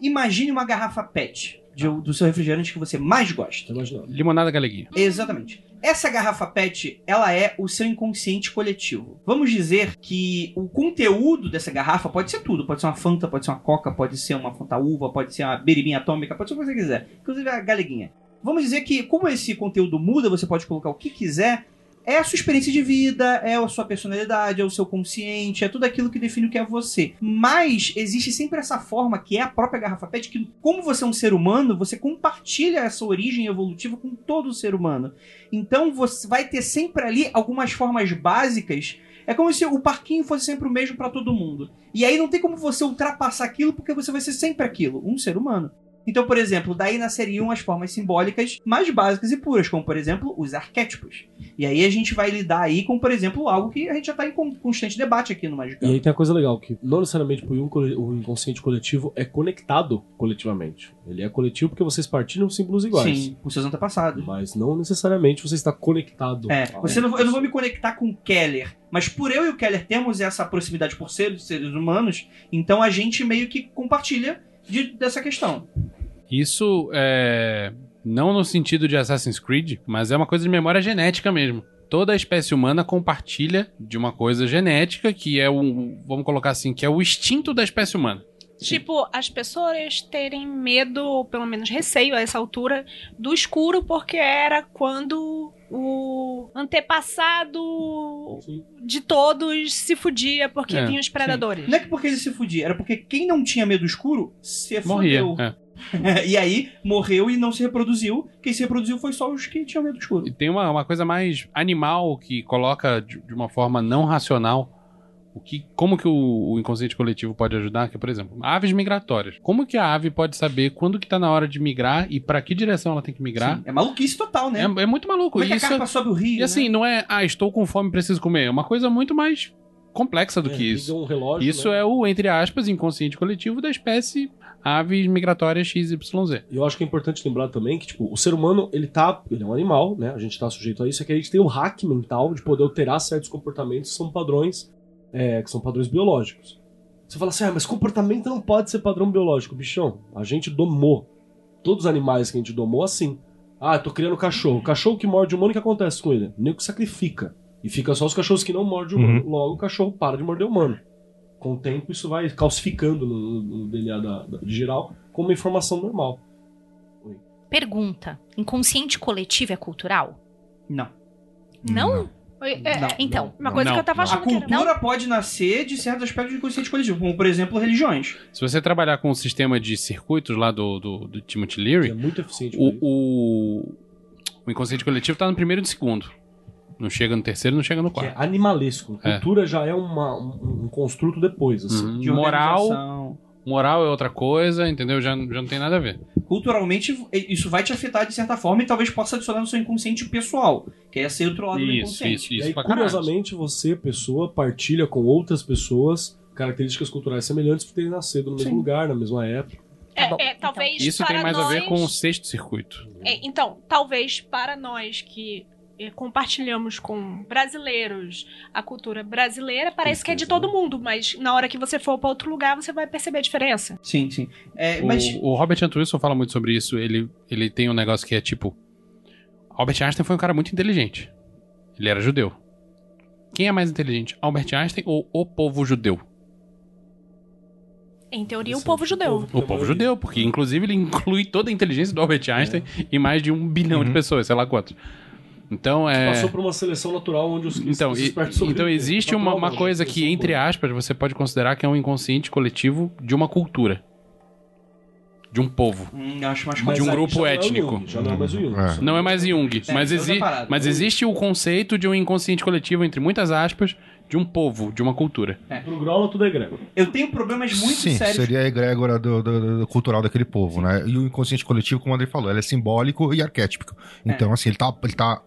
Speaker 2: Imagine uma garrafa PET de- do seu refrigerante que você mais gosta.
Speaker 5: Limonada galeguinha.
Speaker 2: Exatamente. Essa garrafa PET, ela é o seu inconsciente coletivo. Vamos dizer que o conteúdo dessa garrafa pode ser tudo. Pode ser uma Fanta, pode ser uma Coca, pode ser uma Fanta Uva, pode ser uma beribinha atômica, pode ser o que você quiser. Inclusive a galeguinha. Vamos dizer que, como esse conteúdo muda, você pode colocar o que quiser. É a sua experiência de vida, é a sua personalidade, é o seu consciente, é tudo aquilo que define o que é você. Mas existe sempre essa forma, que é a própria garrafa PET, que como você é um ser humano, você compartilha essa origem evolutiva com todo ser humano. Então você vai ter sempre ali algumas formas básicas. É como se o parquinho fosse sempre o mesmo para todo mundo. E aí não tem como você ultrapassar aquilo, porque você vai ser sempre aquilo, um ser humano. Então, por exemplo, daí nasceriam as formas simbólicas mais básicas e puras, como por exemplo os arquétipos. E aí a gente vai lidar aí com, por exemplo, algo que a gente já tá em con- constante debate aqui no
Speaker 4: E
Speaker 2: Magicano.
Speaker 4: aí tem a coisa legal, que não necessariamente o in- o inconsciente coletivo é conectado coletivamente. Ele é coletivo porque vocês partilham símbolos iguais.
Speaker 2: Sim, com seus antepassados.
Speaker 4: Mas não necessariamente você está conectado.
Speaker 2: É,
Speaker 4: a-
Speaker 2: você não, eu não vou me conectar com o Keller, mas por eu e o Keller termos essa proximidade por seres, seres humanos, então a gente meio que compartilha de- dessa questão.
Speaker 5: Isso é. Não no sentido de Assassin's Creed, mas é uma coisa de memória genética mesmo. Toda a espécie humana compartilha de uma coisa genética que é o. Vamos colocar assim, que é o instinto da espécie humana.
Speaker 3: Tipo, as pessoas terem medo, ou pelo menos receio a essa altura, do escuro, porque era quando o antepassado
Speaker 4: Sim.
Speaker 3: de todos se fudia porque
Speaker 5: É,
Speaker 3: tinha os predadores.
Speaker 2: Não é que porque ele se fudia, era porque quem não tinha medo escuro se
Speaker 5: Morria.
Speaker 2: fudeu.
Speaker 5: é.
Speaker 2: e aí morreu e não se reproduziu. Quem se reproduziu foi só os que tinham medo escuro.
Speaker 5: E tem uma, uma coisa mais animal que coloca de, de uma forma não racional. O que, como que o, o inconsciente coletivo pode ajudar? Que, por exemplo, aves migratórias. Como que a ave pode saber quando que tá na hora de migrar e pra que direção ela tem que migrar?
Speaker 2: Sim, é maluquice total, né?
Speaker 5: É, é muito maluco.
Speaker 2: Como é que
Speaker 5: Isso
Speaker 2: a carpa sobe o rio,
Speaker 5: E assim,
Speaker 2: né?
Speaker 5: não é, ah, estou com fome, preciso comer. É uma coisa muito mais complexa do
Speaker 4: É,
Speaker 5: que isso.
Speaker 4: um relógio,
Speaker 5: Isso
Speaker 4: né?
Speaker 5: é o, entre aspas, inconsciente coletivo da espécie aves migratórias XYZ.
Speaker 4: E eu acho que é importante lembrar também que, tipo, o ser humano, ele tá. Ele é um animal, né? A gente tá sujeito a isso, é que a gente tem o hack mental de poder alterar certos comportamentos que são padrões, é, que são padrões biológicos. Você fala assim, ah, mas comportamento não pode ser padrão biológico, bichão. A gente domou. Todos os animais que a gente domou, assim. Ah, eu tô criando cachorro. O cachorro que morde o humano, o que acontece com ele? O nego sacrifica. E fica só os cachorros que não mordem o humano. Logo, o cachorro para de morder o humano. Com o tempo, isso vai calcificando no, no DNA da, da- de geral como uma informação normal.
Speaker 1: Pergunta: inconsciente coletivo é cultural?
Speaker 2: Não.
Speaker 1: Não?
Speaker 3: É,
Speaker 2: Não.
Speaker 3: então, uma coisa
Speaker 5: Não,
Speaker 3: que eu tava
Speaker 5: não.
Speaker 2: A
Speaker 3: achando que era.
Speaker 2: cultura pode nascer de certos aspectos do inconsciente coletivo, como, por exemplo, religiões.
Speaker 5: Se você trabalhar com o sistema de circuitos lá do, do, do Timothy Leary,
Speaker 4: é muito eficiente.
Speaker 5: o, o, o inconsciente coletivo tá no primeiro e no segundo. Não chega no terceiro, não chega no
Speaker 4: Que é
Speaker 5: quarto.
Speaker 4: animalesco.
Speaker 5: É.
Speaker 4: Cultura já é uma- um, um construto depois, assim.
Speaker 5: Uhum.
Speaker 2: De
Speaker 5: Moral,
Speaker 2: organização.
Speaker 5: Moral é outra coisa, entendeu? Já, já não tem nada a ver.
Speaker 2: Culturalmente, isso vai te afetar de certa forma e talvez possa adicionar no seu inconsciente pessoal, que é esse outro lado do
Speaker 5: Isso,
Speaker 2: inconsciente.
Speaker 5: isso,
Speaker 4: e
Speaker 5: isso.
Speaker 4: aí,
Speaker 5: pra caralho.
Speaker 4: curiosamente, você, pessoa, partilha com outras pessoas características culturais semelhantes por terem nascido no mesmo
Speaker 2: Sim.
Speaker 4: lugar, na mesma época.
Speaker 3: É,
Speaker 1: bom,
Speaker 3: é, talvez
Speaker 5: Isso
Speaker 3: para
Speaker 5: tem mais
Speaker 3: nós...
Speaker 5: a ver com o sexto circuito.
Speaker 3: É, então, talvez para nós que compartilhamos com brasileiros a cultura brasileira, parece que é de todo mundo, mas na hora que você for para outro lugar, você vai perceber a diferença.
Speaker 2: Sim, sim. É,
Speaker 5: O,
Speaker 2: mas
Speaker 5: o Robert Antuilson fala muito sobre isso. Ele, ele tem um negócio que é tipo. Albert Einstein foi um cara muito inteligente. Ele era judeu. Quem é mais inteligente, Albert Einstein ou o povo judeu?
Speaker 3: Em teoria, o povo
Speaker 4: é
Speaker 3: judeu.
Speaker 5: O povo judeu, porque inclusive ele inclui toda a inteligência do Albert Einstein e mais de um bilhão de
Speaker 6: Uhum.
Speaker 5: pessoas, sei lá quantos. Então é.
Speaker 4: Passou por uma seleção natural onde os
Speaker 5: Então,
Speaker 4: os
Speaker 5: e- então existe uma, uma
Speaker 4: Natural,
Speaker 5: coisa que, entre aspas, você pode considerar que é um inconsciente coletivo de uma cultura. De um povo.
Speaker 2: hum, acho mais
Speaker 5: de um grupo
Speaker 4: é
Speaker 5: étnico.
Speaker 4: Jung, Já não é mais Jung.
Speaker 6: É.
Speaker 5: Não é mais Jung,
Speaker 2: É,
Speaker 5: mas,
Speaker 2: é
Speaker 5: exi
Speaker 2: parada.
Speaker 5: mas existe o conceito de um inconsciente coletivo, entre muitas aspas, de um povo, de uma cultura.
Speaker 4: Pro Grola tudo é grego.
Speaker 2: eu tenho problemas muito
Speaker 6: Sim,
Speaker 2: sérios.
Speaker 6: seria a egrégora do, do- do cultural daquele povo, né? E o inconsciente coletivo, como o André falou, ele é simbólico e arquétipico.
Speaker 2: É.
Speaker 6: Então, assim, ele tá, ele tá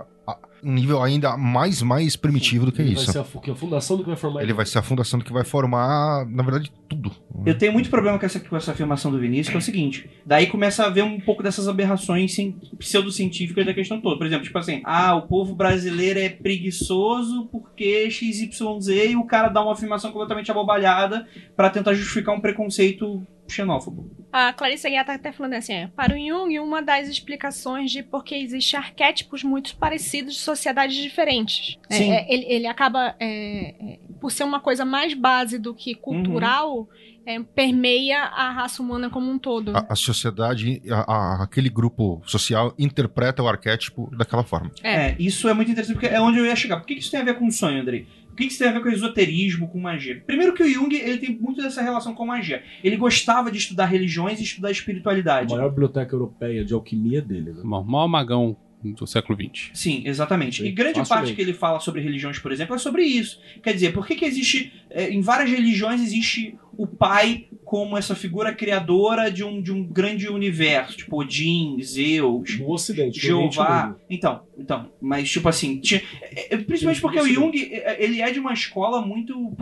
Speaker 6: um nível ainda mais, mais primitivo do que
Speaker 4: Ele
Speaker 6: isso.
Speaker 4: Vai ser a, a fundação do que vai formar.
Speaker 6: Ele vai ser a fundação do que vai formar, na verdade, tudo.
Speaker 2: Eu tenho muito problema com essa, com essa afirmação do Vinícius, que é o seguinte: daí começa a ver um pouco dessas aberrações cien- pseudocientíficas da questão toda. Por exemplo, tipo assim, ah, o povo brasileiro é preguiçoso porque XYZ e o cara dá uma afirmação completamente abobalhada pra tentar justificar um preconceito xenófobo.
Speaker 3: A Clarice Aguiar tá até falando assim, é, para o Jung, uma das explicações de por que existem arquétipos muito parecidos de sociedades diferentes. É,
Speaker 2: Sim.
Speaker 3: é, ele, ele acaba, é, é, por ser uma coisa mais base do que cultural, é, permeia a raça humana como um todo.
Speaker 6: A, a sociedade, a- a- aquele grupo social interpreta o arquétipo daquela forma.
Speaker 3: É.
Speaker 2: É, isso é muito interessante porque é onde eu ia chegar. Por que isso tem a ver com sonho, Andrei? O que isso tem a ver com esoterismo, com magia? Primeiro que o Jung ele tem muito dessa relação com magia. Ele gostava de estudar religiões e estudar
Speaker 4: A
Speaker 2: espiritualidade.
Speaker 4: maior biblioteca europeia de alquimia é dele, né?
Speaker 5: O maior magão do século XX.
Speaker 2: Sim, exatamente. E grande
Speaker 4: facilmente.
Speaker 2: parte que ele fala sobre religiões, por exemplo, é sobre isso. Quer dizer, por que, que existe. é, em várias religiões existe o pai como essa figura criadora de um, de um grande universo, tipo Odin, Zeus,
Speaker 4: No Ocidente.
Speaker 2: Jeová. Então, então, mas tipo assim, tinha- é, é, principalmente porque o Jung, ele é de uma escola muito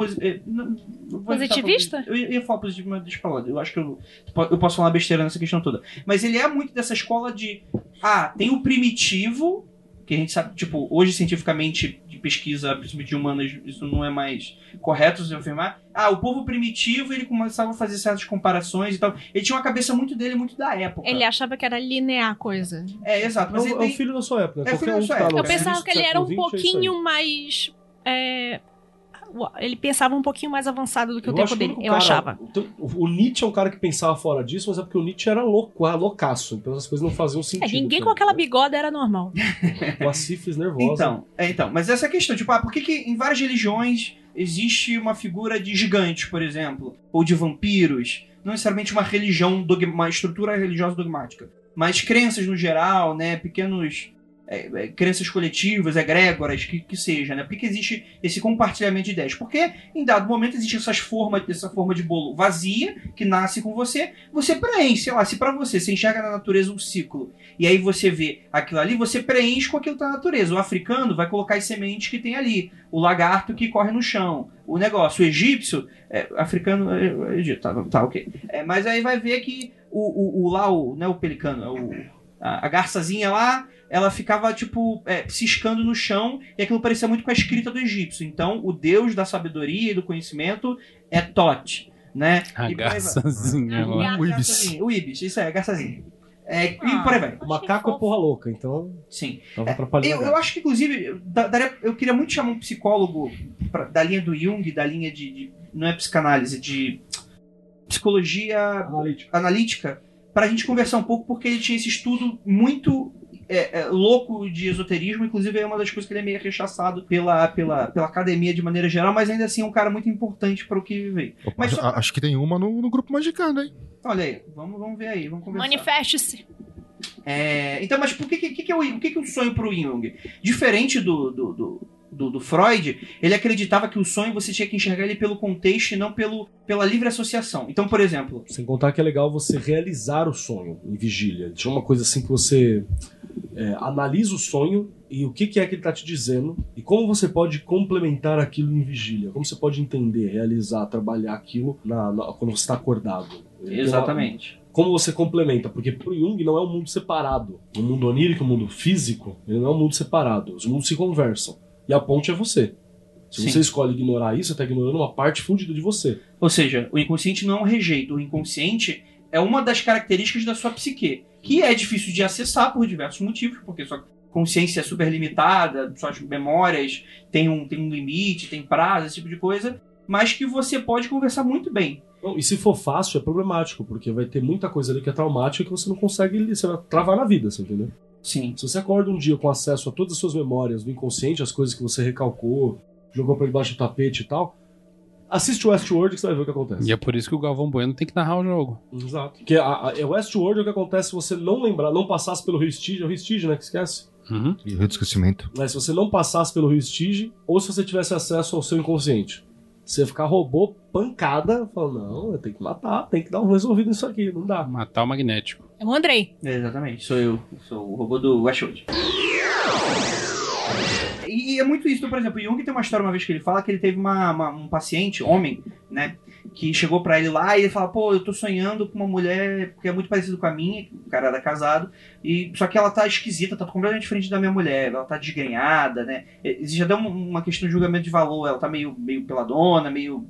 Speaker 3: Positivista?
Speaker 2: Eu ia eu ia falar positivo, mas deixa eu falar. Eu acho que eu, eu posso falar besteira nessa questão toda. Mas ele é muito dessa escola de ah, tem o primitivo, que a gente sabe, tipo, hoje cientificamente de pesquisa, principalmente de humanas, isso não é mais correto se afirmar. Ah, o povo primitivo, ele começava a fazer certas comparações e tal. Ele tinha uma cabeça muito dele, muito da época.
Speaker 3: Ele achava que era linear a coisa.
Speaker 2: É, exato. Mas
Speaker 4: É
Speaker 2: ele
Speaker 4: o- é o
Speaker 2: tem-
Speaker 4: filho da sua época. né?
Speaker 2: É filho da sua época.
Speaker 3: Eu pensava que ele era um
Speaker 4: é
Speaker 3: pouquinho mais. é, ele pensava um pouquinho mais avançado do que o
Speaker 4: Eu
Speaker 3: tempo
Speaker 4: acho que
Speaker 3: dele,
Speaker 4: o
Speaker 3: eu
Speaker 4: cara-
Speaker 3: achava.
Speaker 4: O, o Nietzsche é um cara que pensava fora disso, mas é porque o Nietzsche era louco, era loucaço. Então as coisas não faziam
Speaker 3: É,
Speaker 4: sentido.
Speaker 3: ninguém com
Speaker 4: pra
Speaker 3: aquela bigoda era normal.
Speaker 4: né? Com a sífilis nervosa.
Speaker 2: Então, é, então, mas essa é a questão, tipo, ah, por que, que em várias religiões existe uma figura de gigantes, por exemplo, ou de vampiros, não necessariamente uma religião, dogma- uma estrutura religiosa dogmática, mas crenças no geral, né, pequenos é, é, crenças coletivas, egrégoras, que, que seja, né? Por que, existe esse compartilhamento de ideias? Porque em dado momento existe essas formas, essa forma de bolo vazia que nasce com você, você preenche, sei lá, se pra você você enxerga na natureza um ciclo e aí você vê aquilo ali, você preenche com aquilo que tá na natureza. O africano vai colocar as sementes que tem ali, o lagarto que corre no chão, o negócio, o egípcio, é, africano, é, é, Egito, tá, tá ok. É, mas aí vai ver que o, o, o lá, o, não é o pelicano, o, a, a garçazinha lá, ela ficava, tipo, é, ciscando no chão, e aquilo parecia muito com a escrita do egípcio. Então, o deus da sabedoria e do conhecimento é Tot, né?
Speaker 5: A
Speaker 2: E aí
Speaker 5: garçazinha.
Speaker 6: O Ibis.
Speaker 2: O Ibis, isso é, garçazinha. É, e
Speaker 3: Ah.
Speaker 2: por aí vai.
Speaker 4: O macaco é porra louca, então
Speaker 2: Sim.
Speaker 4: tava atrapalhando.
Speaker 2: Eu,
Speaker 4: a
Speaker 2: eu acho que, inclusive, da- daria- eu queria muito chamar um psicólogo pra- da linha do Jung, da linha de, de- Não é psicanálise, de psicologia
Speaker 4: Analítica.
Speaker 2: analítica, pra gente conversar um pouco, porque ele tinha esse estudo muito é, é, louco de esoterismo, inclusive é uma das coisas que ele é meio rechaçado pela, pela, pela academia de maneira geral, mas ainda assim é um cara muito importante para o que veio.
Speaker 6: Opa,
Speaker 2: Mas só-
Speaker 6: Acho que tem uma no, no grupo magicano, hein?
Speaker 2: Olha aí, vamos, vamos ver aí, vamos conversar.
Speaker 3: Manifeste-se.
Speaker 2: É, então, mas por que, que, que, é o, o que, que é o sonho pro Jung? Diferente do, do, do, do- do Freud, ele acreditava que o sonho você tinha que enxergar ele pelo contexto e não pelo, pela livre associação. Então, por exemplo,
Speaker 4: Sem contar que é legal você realizar o sonho em vigília. Tinha uma coisa assim que você é, analisa o sonho e o que, que é que ele está te dizendo e como você pode complementar aquilo em vigília. Como você pode entender, realizar, trabalhar aquilo na- na- quando você está acordado. Uma-
Speaker 2: exatamente.
Speaker 4: como você complementa, porque pro Jung não é um mundo separado. O mundo onírico, o mundo físico, ele não é um mundo separado. Os mundos se conversam. E a ponte é você. Se
Speaker 2: Sim.
Speaker 4: você escolhe ignorar isso, você está ignorando uma parte fundida de você.
Speaker 2: Ou seja, o inconsciente não é um rejeito. O inconsciente é uma das características da sua psique, que é difícil de acessar por diversos motivos, porque sua consciência é super limitada, suas memórias têm um, têm um limite, tem prazo, esse tipo de coisa, mas que você pode conversar muito bem.
Speaker 4: Não, e se for fácil, é problemático, porque vai ter muita coisa ali que é traumática que você não consegue. Você vai travar na vida, você entendeu?
Speaker 2: Sim.
Speaker 4: Se você acorda um dia com acesso a todas as suas memórias do inconsciente, as coisas que você recalcou, jogou pra debaixo do tapete e tal, assiste o Westworld que você vai ver o que acontece.
Speaker 5: E é por isso que o Galvão Bueno tem que narrar o jogo.
Speaker 4: Exato. Porque a, a, é o Westworld é o que acontece se você não lembrar, não passasse pelo Rio Stige, é o Rio Stige, né, que esquece?
Speaker 5: Uhum.
Speaker 6: E o esquecimento.
Speaker 4: Mas se você não passasse pelo Rio Stige, ou se você tivesse acesso ao seu inconsciente. Você ficar robô, pancada, falando, não, eu tenho que matar, tem que dar um resolvido nisso aqui, não dá.
Speaker 5: Matar o magnético.
Speaker 3: É o Andrei.
Speaker 2: É, exatamente, sou eu. Sou o robô do Westworld. E, é muito isso. Então, por exemplo, o Jung tem uma história uma vez que ele fala que ele teve uma, uma- um paciente, homem, né? Que chegou pra ele lá e ele fala, pô, eu tô sonhando com uma mulher que é muito parecida com a minha, o cara era casado, e só que ela tá esquisita, tá completamente diferente da minha mulher, ela tá desgrenhada, né? Existe até uma, uma questão de julgamento de valor, ela tá meio, meio peladona, meio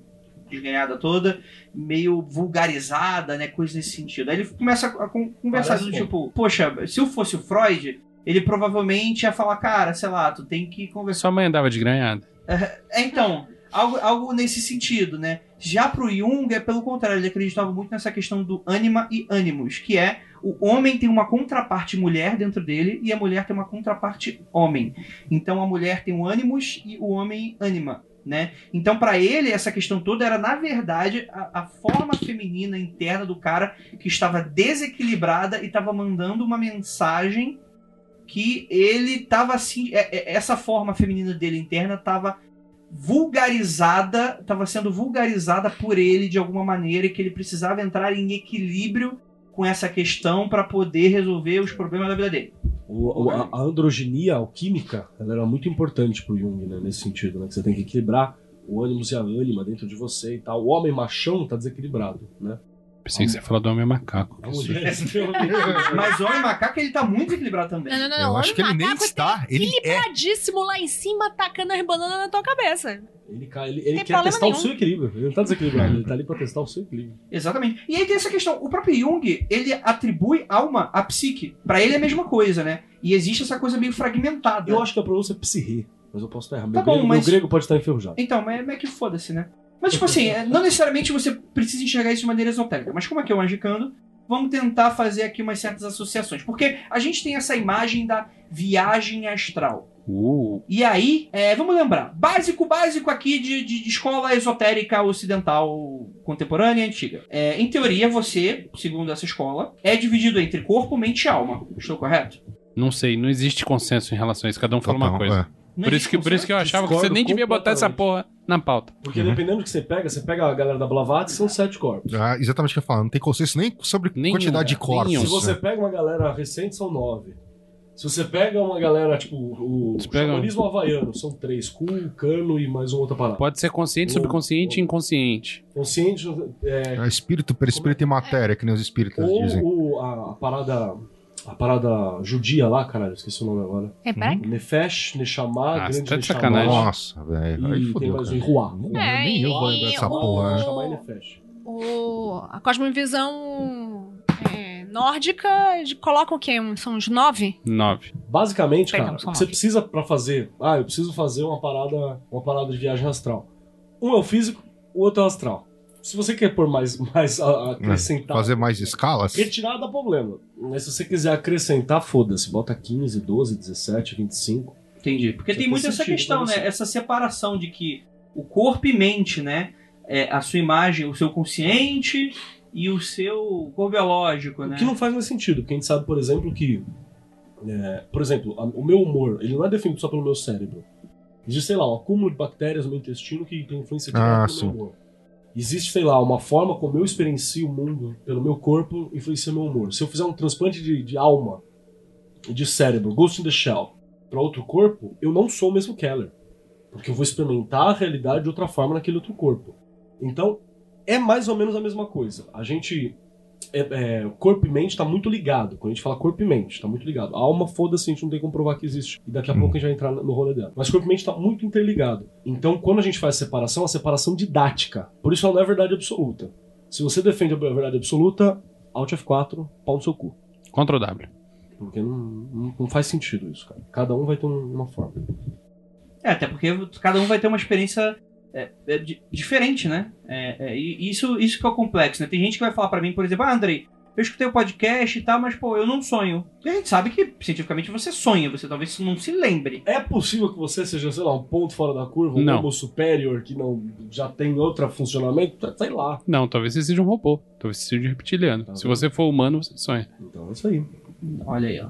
Speaker 2: desganhada toda, meio vulgarizada, né? Coisas nesse sentido. Aí ele começa a, a con- conversar do tipo, poxa, se eu fosse o Freud, ele provavelmente ia falar, cara, sei lá, tu tem que conversar.
Speaker 5: Sua mãe andava de granhada.
Speaker 2: É, então, algo, algo nesse sentido, né? Já pro Jung, é pelo contrário, ele acreditava muito nessa questão do ânima e ânimos, que é o homem tem uma contraparte mulher dentro dele e a mulher tem uma contraparte homem. Então a mulher tem o ânimos e o homem ânima. Né? Então, para ele, essa questão toda era, na verdade, a, a forma feminina interna do cara que estava desequilibrada e estava mandando uma mensagem que ele estava assim. é- é- Essa forma feminina dele interna estava vulgarizada, estava sendo vulgarizada por ele de alguma maneira e que ele precisava entrar em equilíbrio com essa questão para poder resolver os problemas da vida dele.
Speaker 4: O- o- a, androgenia alquímica ela era muito importante pro Jung, né, nesse sentido, né? Que você tem que equilibrar o ânimos e a ânima dentro de você e tal. O homem machão tá desequilibrado, né?
Speaker 5: Pensei que você ia falar do homem macaco.
Speaker 4: É
Speaker 2: Mas o homem macaco ele tá muito desequilibrado também.
Speaker 3: Não, não, não.
Speaker 6: Eu acho que ele nem está. Ele é.
Speaker 3: equilibradíssimo lá em cima, tacando as bananas na tua cabeça.
Speaker 4: Ele, ele, ele
Speaker 3: Tem
Speaker 4: quer
Speaker 3: problema
Speaker 4: testar
Speaker 3: nenhum.
Speaker 4: o seu equilíbrio. Ele não tá desequilibrado, ele tá ali pra testar o seu equilíbrio.
Speaker 2: Exatamente. E aí tem essa questão, o próprio Jung, ele atribui alma à psique. Pra ele é a mesma coisa, né? E existe essa coisa meio fragmentada.
Speaker 4: Eu acho que a pronúncia é psirre, mas eu posso estar errado.
Speaker 2: Tá
Speaker 4: meu,
Speaker 2: bom,
Speaker 4: grego,
Speaker 2: mas-
Speaker 4: meu grego pode estar enferrujado.
Speaker 2: Então, mas é que foda-se, né? Mas, tipo assim, é, não necessariamente você precisa enxergar isso de maneira esotérica. Mas como aqui é o Magicando, vamos tentar fazer aqui umas certas associações. Porque a gente tem essa imagem da viagem astral.
Speaker 5: Uh,
Speaker 2: E aí, é, vamos lembrar, básico, básico aqui de, de- de escola esotérica ocidental contemporânea e antiga. É, em teoria, você, segundo essa escola, é dividido entre corpo, mente e alma. Estou correto?
Speaker 5: Não sei, não existe consenso em relação a isso. Cada um fala uma
Speaker 6: Total,
Speaker 5: coisa.
Speaker 6: é.
Speaker 2: Não
Speaker 5: Por
Speaker 2: existe
Speaker 5: isso, que, por isso que eu achava que você nem devia botar essa porra na pauta.
Speaker 4: Porque
Speaker 6: Uhum.
Speaker 4: dependendo do que você pega, você pega a galera da Blavatsky, são sete corpos.
Speaker 6: Ah, exatamente o que eu falo. Não tem consenso nem sobre
Speaker 5: Nenhum,
Speaker 6: quantidade de corpos.
Speaker 5: nenhum.
Speaker 4: Se você pega uma galera recente, são nove. Se você pega uma galera, tipo, o xamanismo havaiano, são três. Cu, cano e mais uma outra parada.
Speaker 5: Pode ser consciente,
Speaker 4: Ou-
Speaker 5: subconsciente e inconsciente.
Speaker 4: Consciente, é,
Speaker 6: É espírito, perispírito e matéria, que nem os espíritas
Speaker 4: ou
Speaker 6: dizem.
Speaker 4: o- a, a parada... A parada judia lá, caralho, esqueci o nome agora.
Speaker 1: É, peraí.
Speaker 4: Nefesh, Neshama,
Speaker 5: Ah,
Speaker 4: grande
Speaker 5: tá de
Speaker 4: Neshama.
Speaker 5: sacanagem.
Speaker 6: Nossa, velho. Aí
Speaker 4: E tem
Speaker 6: fodeu,
Speaker 4: mais um. Ruá.
Speaker 3: É,
Speaker 6: Nem eu vou lembrar dessa
Speaker 3: o-
Speaker 6: porra.
Speaker 4: Neshama e Nefesh.
Speaker 3: O, a cosmovisão é, nórdica coloca o quê? São uns nove?
Speaker 5: Nove.
Speaker 4: Basicamente, cara, o que você precisa pra fazer. Ah, eu preciso fazer uma parada, uma parada de viagem astral. Um é o físico, o outro é o astral. Se você quer pôr mais, mais a- a- acrescentar.
Speaker 6: Fazer mais escalas?
Speaker 4: Retirar dá problema. Mas se você quiser acrescentar, foda-se. Bota 15, 12, 17, 25.
Speaker 2: Entendi. Porque tem
Speaker 4: tem
Speaker 2: muito essa questão, né? Essa separação de que o corpo e mente, né? É a sua imagem, o seu consciente e o seu corpo biológico, né?
Speaker 4: O que não faz mais sentido, porque a gente sabe, por exemplo, que. é, por exemplo, a- o meu humor, ele não é definido só pelo meu cérebro. Existe, sei lá, um acúmulo de bactérias no meu intestino que tem influência direta
Speaker 6: Ah,
Speaker 4: no
Speaker 6: sim.
Speaker 4: meu humor. Existe, sei lá, uma forma como eu experiencio o mundo pelo meu corpo influencia meu humor. Se eu fizer um transplante de, de alma, de cérebro, Ghost in the Shell, para outro corpo, eu não sou o mesmo Keller. Porque eu vou experimentar a realidade de outra forma naquele outro corpo. Então, é mais ou menos a mesma coisa. A gente. É, é, corpo e mente tá muito ligado. Quando a gente fala corpo e mente, tá muito ligado. A alma, foda-se, a gente não tem como provar que existe. E daqui a
Speaker 6: Hum.
Speaker 4: pouco a gente vai entrar no rolê dela. Mas corpo e mente tá muito interligado. Então, quando a gente faz separação, é uma separação didática. Por isso ela não é verdade absoluta. Se você defende a verdade absoluta, Alt F4, pau no seu cu.
Speaker 5: Ctrl W.
Speaker 4: Porque não, não, não faz sentido isso, cara. Cada um vai ter um- uma forma.
Speaker 2: É, até porque cada um vai ter uma experiência é, é, di- diferente, né? É, é, e isso, isso que é o complexo, né? Tem gente que vai falar pra mim, por exemplo, ah, Andrei, eu escutei o podcast e tal, mas, pô, eu não sonho. E a gente sabe que, cientificamente, você sonha, você talvez não se lembre.
Speaker 4: É possível que você seja, sei lá, um ponto fora da curva, um
Speaker 5: Não.
Speaker 4: homo superior que não já tem outro funcionamento? Sei lá.
Speaker 5: Não, talvez você seja um robô. Talvez você seja um reptiliano.
Speaker 4: Tá
Speaker 5: Se
Speaker 4: bom.
Speaker 5: você for humano, você sonha.
Speaker 4: Então é isso aí.
Speaker 2: Olha aí, ó.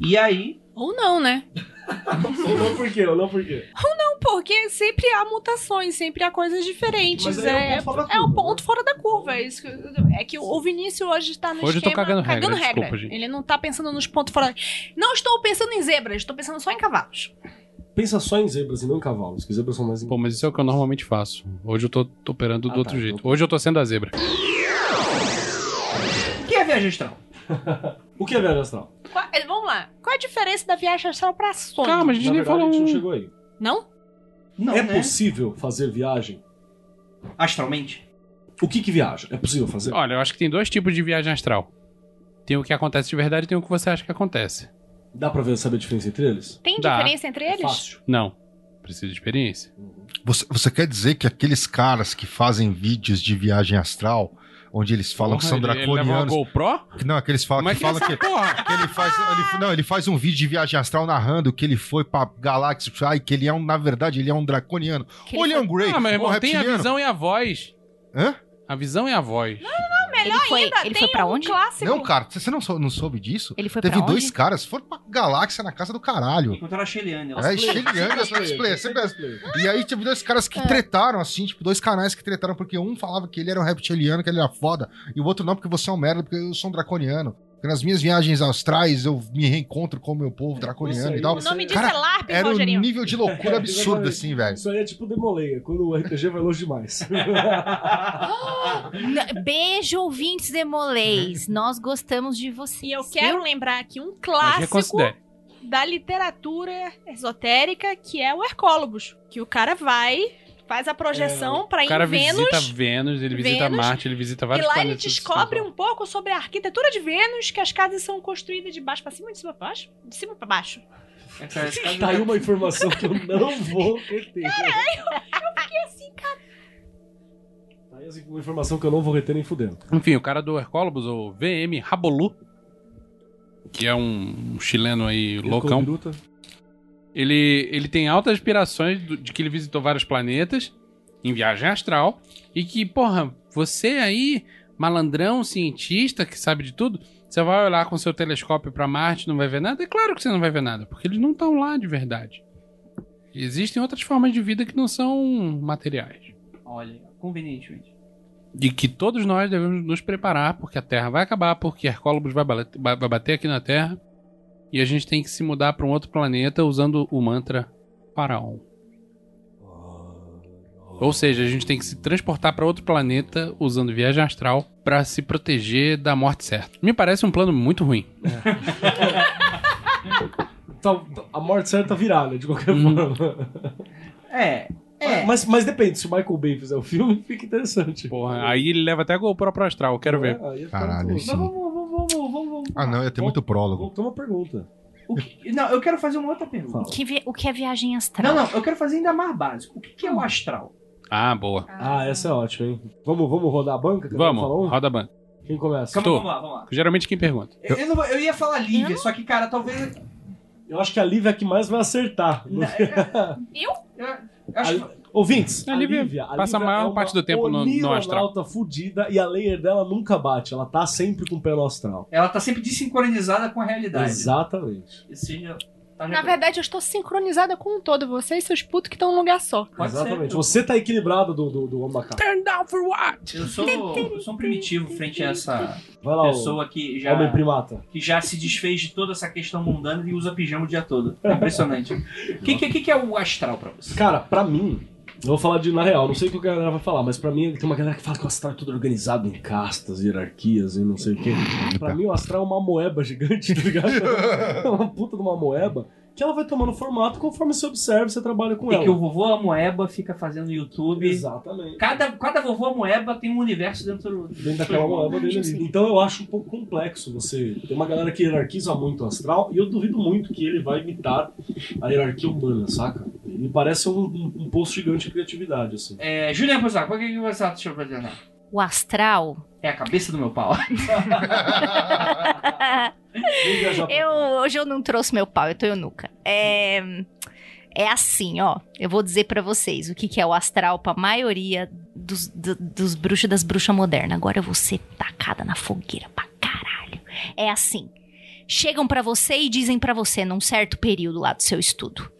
Speaker 2: E aí,
Speaker 3: Ou não, né?
Speaker 4: ou não por quê, ou não por quê.
Speaker 3: Porque sempre há mutações, sempre há coisas diferentes.
Speaker 4: Mas é
Speaker 3: é,
Speaker 4: um ponto fora da
Speaker 3: é um
Speaker 4: curva,
Speaker 3: ponto fora da curva. É, isso que, é que o Vinícius hoje tá no
Speaker 5: Hoje
Speaker 3: esquema
Speaker 5: cagando regra, desculpa, gente.
Speaker 3: Ele não tá pensando nos pontos fora. Não estou pensando em zebras, estou pensando só em cavalos.
Speaker 4: Pensa só em zebras e não em cavalos, que zebras são mais
Speaker 5: Pô, mas isso é o que eu normalmente faço. Hoje eu tô, tô operando do
Speaker 4: Ah,
Speaker 5: outro
Speaker 4: tá,
Speaker 5: jeito.
Speaker 4: então-
Speaker 5: Hoje eu tô sendo a zebra.
Speaker 2: o que é viagem astral?
Speaker 4: O que é viagem astral?
Speaker 3: Qual- é, vamos lá. Qual a diferença da viagem astral pra sonho?
Speaker 5: Calma, a gente
Speaker 4: Na
Speaker 5: nem
Speaker 4: verdade,
Speaker 5: falou
Speaker 4: a gente não chegou aí.
Speaker 3: Não?
Speaker 2: Não,
Speaker 4: é
Speaker 2: né?
Speaker 4: possível fazer viagem?
Speaker 2: Astralmente?
Speaker 4: O que que viaja? É possível fazer?
Speaker 5: Olha, eu acho que tem dois tipos de viagem astral. Tem o que acontece de verdade e tem o que você acha que acontece.
Speaker 4: Dá pra ver, saber a diferença entre eles?
Speaker 3: Tem
Speaker 5: Dá.
Speaker 3: diferença entre
Speaker 4: É
Speaker 3: eles?
Speaker 4: fácil.
Speaker 5: Não. Precisa de experiência.
Speaker 6: Você, você quer dizer que aqueles caras que fazem vídeos de viagem astral, onde eles falam que são
Speaker 5: Porra, ele- ele leva uma
Speaker 6: draconianos.
Speaker 5: GoPro?
Speaker 6: que não, aqueles falam
Speaker 5: Como é
Speaker 6: que,
Speaker 5: que é
Speaker 6: falam
Speaker 5: essa
Speaker 6: que,
Speaker 5: porra?
Speaker 6: que ele faz. ele- não, ele faz um vídeo de viagem astral narrando que ele foi pra galáxia e que ele é um, na verdade, ele é um draconiano.
Speaker 1: Que
Speaker 6: Ou ele é um Grey,
Speaker 5: Ah, mas
Speaker 6: um
Speaker 5: irmão, tem a visão e a voz.
Speaker 6: Hã?
Speaker 5: A visão e a voz.
Speaker 1: Ele foi,
Speaker 3: Ainda
Speaker 1: ele
Speaker 3: tem
Speaker 1: foi pra
Speaker 3: um
Speaker 1: onde?
Speaker 3: clássico.
Speaker 6: Não, cara, você não, sou- não soube disso?
Speaker 1: Ele foi
Speaker 6: Teve
Speaker 1: pra
Speaker 6: dois
Speaker 1: onde?
Speaker 6: caras, foram pra galáxia na casa do caralho.
Speaker 2: Encontraram a Sheliane.
Speaker 6: É, Sheliana, cosplay, sempre E aí teve dois caras que tretaram, assim, tipo, dois canais que tretaram, porque um falava que ele era um reptiliano, que ele era foda, e o outro não, porque você é um merda, porque eu sou um draconiano. Porque nas minhas viagens astrais eu me reencontro com o meu povo draconiano e tal.
Speaker 3: O nome disso
Speaker 6: Cara,
Speaker 3: é LARP,
Speaker 6: Era um
Speaker 3: Rogerinho.
Speaker 6: nível de loucura absurdo, assim, velho.
Speaker 4: Isso aí é tipo Demoleia, quando o RPG vai longe demais.
Speaker 1: Beijo, ouvintes demolês. Nós gostamos de vocês.
Speaker 3: E eu quero lembrar aqui um clássico da literatura esotérica, que é o Hercólobos. Que o cara vai, faz a projeção pra
Speaker 5: O
Speaker 3: ir
Speaker 5: cara
Speaker 3: em Vênus.
Speaker 5: visita Vênus, ele visita
Speaker 3: Vênus,
Speaker 5: Marte, ele visita
Speaker 3: E
Speaker 5: vários
Speaker 3: lá ele
Speaker 5: planetas.
Speaker 3: descobre um pouco sobre a arquitetura de Vênus, que as casas são construídas de baixo pra cima e de cima pra baixo? De cima pra baixo.
Speaker 4: tá aí uma informação que eu não vou reter.
Speaker 3: E assim, cara,
Speaker 4: Tá aí uma informação que eu não vou reter nem fudendo.
Speaker 5: Enfim, o cara do Hercólobos, o VM Rabolu, que é um, um chileno aí loucão,
Speaker 4: Biruta.
Speaker 5: Ele, ele tem altas aspirações de que ele visitou vários planetas em viagem astral e que, porra, você aí, malandrão, cientista, que sabe de tudo, você vai olhar com seu telescópio pra Marte e não vai ver nada? É claro que você não vai ver nada, porque eles não estão lá de verdade. Existem outras formas de vida que não são materiais.
Speaker 2: Olha, convenientemente.
Speaker 5: E que todos nós devemos nos preparar, porque a Terra vai acabar, porque Hercólobos vai bater aqui na Terra. E a gente tem que se mudar para um outro planeta usando o mantra Faraon. Ou seja, a gente tem que se transportar para outro planeta usando viagem astral para se proteger da morte certa. Me parece um plano muito ruim.
Speaker 4: Tá- a morte certa virá, né? De qualquer
Speaker 5: Hum.
Speaker 4: forma.
Speaker 2: É. É.
Speaker 4: Mas, mas depende, se o Michael Bay fizer o filme, fica interessante.
Speaker 5: Porra, aí ele leva até a GoPro pro astral, quero ver.
Speaker 4: É, fica
Speaker 6: Caralho, sim.
Speaker 2: Mas vamos.
Speaker 6: Ah, não, ia ter muito prólogo.
Speaker 4: Tem uma pergunta.
Speaker 2: O que- Não, eu quero fazer uma outra pergunta.
Speaker 4: Fala.
Speaker 1: Que vi- o que é viagem astral?
Speaker 2: Não, não, eu quero fazer ainda mais básico. O que que é o astral?
Speaker 5: Ah, boa.
Speaker 4: Ah, essa é ótima, hein? Vamos, vamos rodar a banca?
Speaker 5: Vamos,
Speaker 4: um?
Speaker 5: roda a banca.
Speaker 4: Quem começa?
Speaker 2: Calma, vamos lá, vamos lá.
Speaker 5: Geralmente quem pergunta.
Speaker 2: Eu, eu não vou- eu ia falar Lívia, só que, cara, talvez.
Speaker 4: Eu acho que a Lívia é a que mais vai acertar.
Speaker 2: Não, é-
Speaker 1: Eu?
Speaker 2: Eu, eu acho que-
Speaker 4: Ouvintes,
Speaker 5: A
Speaker 4: a
Speaker 5: Lívia
Speaker 4: Lívia, a
Speaker 5: passa a maior
Speaker 4: é
Speaker 5: parte do tempo no- no astral.
Speaker 4: oneironauta fudida e a layer dela nunca bate. Ela tá sempre com o pé no astral.
Speaker 2: ela tá sempre desincronizada com a realidade.
Speaker 4: Exatamente.
Speaker 2: Esse tá
Speaker 3: Na verdade, eu estou sincronizada com o todo. Vocês, seus putos que estão num lugar só.
Speaker 2: Pode
Speaker 4: Exatamente.
Speaker 2: ser.
Speaker 4: Você tá equilibrado do, do, do homem macaco.
Speaker 5: Turn down for what?
Speaker 2: Eu sou, eu sou um primitivo frente a essa
Speaker 4: Vai lá,
Speaker 2: pessoa que já,
Speaker 4: homem primata.
Speaker 2: que já se desfez de toda essa questão mundana e usa pijama o dia todo. É impressionante. O que, que, que que é o astral pra você?
Speaker 4: Cara, pra mim, eu vou falar de na real, não sei o que a galera vai falar, mas pra mim tem uma galera que fala que o astral é tudo organizado em castas, hierarquias e não sei o quê. Pra mim o astral é uma moeba gigante, tá ligado? É uma puta de uma moeba que ela vai tomando formato conforme você observa e você trabalha com
Speaker 2: E
Speaker 4: ela.
Speaker 2: que o vovô Amoeba fica fazendo YouTube.
Speaker 4: Exatamente.
Speaker 2: Cada, cada vovô Amoeba tem um universo dentro
Speaker 4: Dentro daquela moeba dele ali. Então eu acho um pouco complexo você. Tem uma galera que hierarquiza muito o astral e eu duvido muito que ele vai imitar a hierarquia humana, saca? Ele parece um, um, um poço gigante de criatividade, assim.
Speaker 2: É, Juliana Possaco, por que que você acha que eu
Speaker 1: O astral.
Speaker 2: É a cabeça do meu pau.
Speaker 1: Eu, hoje eu não trouxe meu pau, eu tô eunuca. É, é assim, ó. Eu vou dizer pra vocês o que, que é o astral pra maioria dos, do- dos bruxos das bruxas modernas. Agora eu vou ser tacada na fogueira pra caralho. É assim. Chegam pra você e dizem pra você num certo período lá do seu estudo.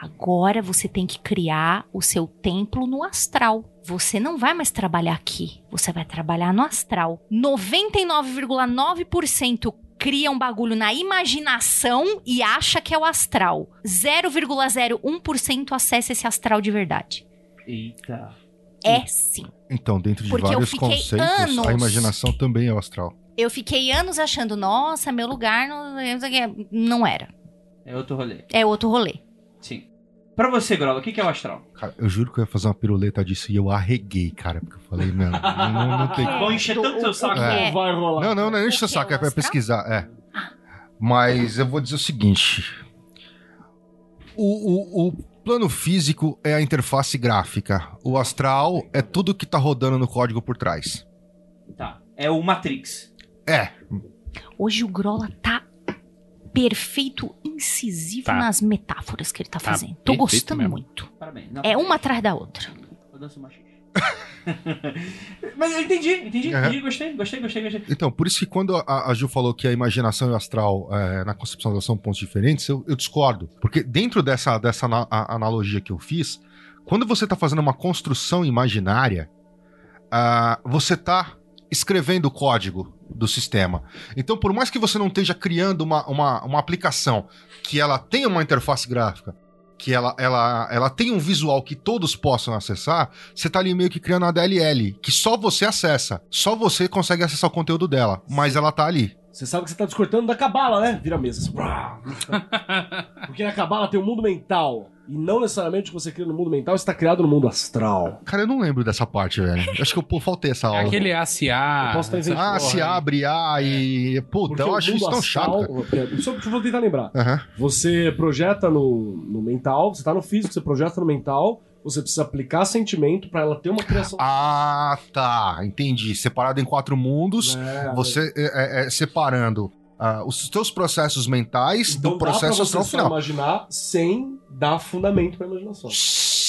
Speaker 1: Agora você tem que criar o seu templo no astral. Você não vai mais trabalhar aqui. Você vai trabalhar no astral. 99,9% cria um bagulho na imaginação e acha que é o astral. 0,01% acessa esse astral de verdade.
Speaker 2: Eita.
Speaker 1: É sim.
Speaker 6: Então, dentro de
Speaker 1: Porque eu
Speaker 6: vários
Speaker 1: fiquei
Speaker 6: conceitos,
Speaker 1: anos-
Speaker 6: a imaginação também é o astral.
Speaker 1: Eu fiquei anos achando, nossa, meu lugar não, não era.
Speaker 2: É outro rolê.
Speaker 1: É outro rolê.
Speaker 2: Sim. Pra você, Grola, o que que é o astral?
Speaker 6: Cara, eu juro que eu ia fazer uma piruleta disso e eu arreguei, cara, porque eu falei, não, não, não, não tem.
Speaker 2: Vão encher tanto seu saco.
Speaker 6: É.
Speaker 4: Não vai rolar.
Speaker 6: Não, não, não é
Speaker 1: O
Speaker 6: enche o
Speaker 1: que
Speaker 6: saco,
Speaker 1: é o
Speaker 6: pra pesquisar, é. Mas eu vou dizer o seguinte: o, o, o plano físico é a interface gráfica, o astral é tudo que tá rodando no código por trás.
Speaker 2: Tá. É o Matrix.
Speaker 6: É,
Speaker 1: Hoje o Grola tá perfeito, incisivo
Speaker 5: Tá.
Speaker 1: nas metáforas que ele tá
Speaker 5: Tá
Speaker 1: fazendo. Tô gostando
Speaker 5: mesmo.
Speaker 1: muito.
Speaker 2: Parabéns. Não,
Speaker 1: É uma atrás da outra.
Speaker 2: Eu danço machista. Mas eu entendi, entendi,
Speaker 6: Aham.
Speaker 2: entendi. Gostei, gostei, gostei, gostei.
Speaker 6: então, por isso que quando a, a Ju falou que a imaginação e o astral é, na concepção delas são pontos diferentes, eu, eu discordo. Porque dentro dessa, dessa ana- a- analogia que eu fiz, quando você tá fazendo uma construção imaginária, ah, você tá escrevendo o código do sistema. Então, por mais que você não esteja criando uma, uma, uma aplicação que ela tenha uma interface gráfica, que ela, ela, ela tenha um visual que todos possam acessar, você tá ali meio que criando uma DLL, que só você acessa. Só você consegue acessar o conteúdo dela, mas ela tá ali.
Speaker 4: Você sabe que você tá descortando da cabala, né? Vira a mesa. assim. Porque na cabala tem o mundo mental. E não necessariamente o que você cria no mundo mental está criado no mundo astral.
Speaker 6: Cara, eu não lembro dessa parte, velho. Acho que eu pô, faltei essa
Speaker 5: É
Speaker 6: aula.
Speaker 5: aquele ACA.
Speaker 4: Eu posso estar.
Speaker 6: Ah, se
Speaker 5: aí.
Speaker 6: abre, ah, e. Puta,
Speaker 4: Porque
Speaker 6: eu acho isso tão
Speaker 4: astral-
Speaker 6: chato, cara.
Speaker 4: Só deixa eu tentar lembrar. Você projeta no, no mental, você tá no físico, você projeta no mental, você precisa aplicar sentimento pra ela ter uma criação.
Speaker 6: Ah, tá. Entendi. Separado em quatro mundos,
Speaker 4: É,
Speaker 6: você é, é, é, separando ah, os seus processos mentais
Speaker 4: então
Speaker 6: do processo
Speaker 4: você
Speaker 6: astral final.
Speaker 4: imaginar sem dar fundamento pra imaginação.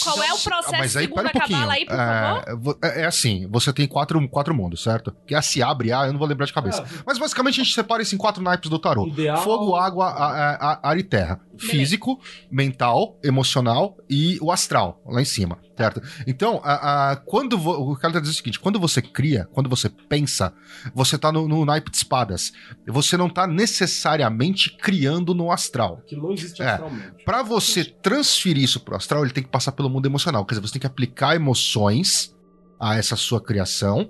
Speaker 3: Qual é o
Speaker 6: Ah,
Speaker 3: processo
Speaker 6: mas aí,
Speaker 3: segundo
Speaker 6: um
Speaker 3: a cabala
Speaker 6: pouquinho.
Speaker 3: aí, por favor?
Speaker 6: É, vo- é, é assim, você tem quatro, quatro mundos, certo? Que a se abre A, eu não vou lembrar de cabeça.
Speaker 4: Ah,
Speaker 6: Mas basicamente a gente separa isso em quatro naipes do tarô.
Speaker 4: Ideal-
Speaker 6: Fogo, água, a- a- a- ar e terra. Físico, mental, emocional e o astral, lá em cima, certo? Então, a- a- quando vo- o cara tá dizendo o seguinte, quando você cria, quando você pensa, você tá no, no naipe de espadas. Você não tá necessariamente criando no astral.
Speaker 4: Aquilo não existe
Speaker 6: É.
Speaker 4: astralmente.
Speaker 6: Pra você transferir isso pro astral, ele tem que passar pelo mundo emocional. Quer dizer, você tem que aplicar emoções a essa sua criação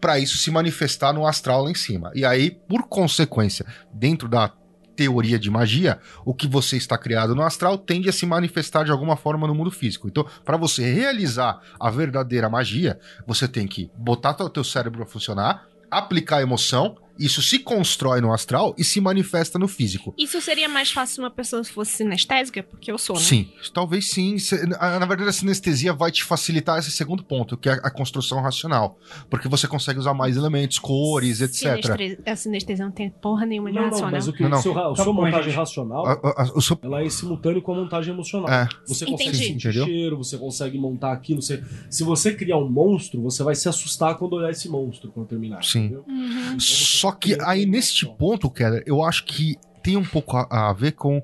Speaker 6: pra isso se manifestar no astral lá em cima. E aí, por consequência, dentro da teoria de magia, o que você está criado no astral tende a se manifestar de alguma forma no mundo físico. Então, pra você realizar a verdadeira magia, você tem que botar o teu cérebro a funcionar, aplicar emoção, isso se constrói no astral e se manifesta no físico.
Speaker 3: Isso seria mais fácil se uma pessoa fosse sinestésica? Porque eu sou, né?
Speaker 6: Sim, talvez sim. Na verdade, a sinestesia vai te facilitar esse segundo ponto, que é a construção racional. Porque você consegue usar mais elementos, cores, etc.
Speaker 3: Sinestre- A sinestesia não tem porra nenhuma de
Speaker 4: Não, não,
Speaker 3: racional.
Speaker 4: mas o que
Speaker 6: Não, não.
Speaker 4: seu, a sua montagem racional,
Speaker 6: A- a- a-
Speaker 4: ela é simultânea com a montagem emocional.
Speaker 6: É.
Speaker 4: Você consegue
Speaker 3: Entendi.
Speaker 4: sentir
Speaker 6: Entendeu?
Speaker 4: cheiro, você consegue montar aquilo. Você... Se você criar um monstro, você vai se assustar quando olhar esse monstro quando terminar.
Speaker 6: Sim.
Speaker 4: entendeu?
Speaker 3: Uhum.
Speaker 6: Só que aí, neste ponto, Keller, eu acho que tem um pouco a, a ver com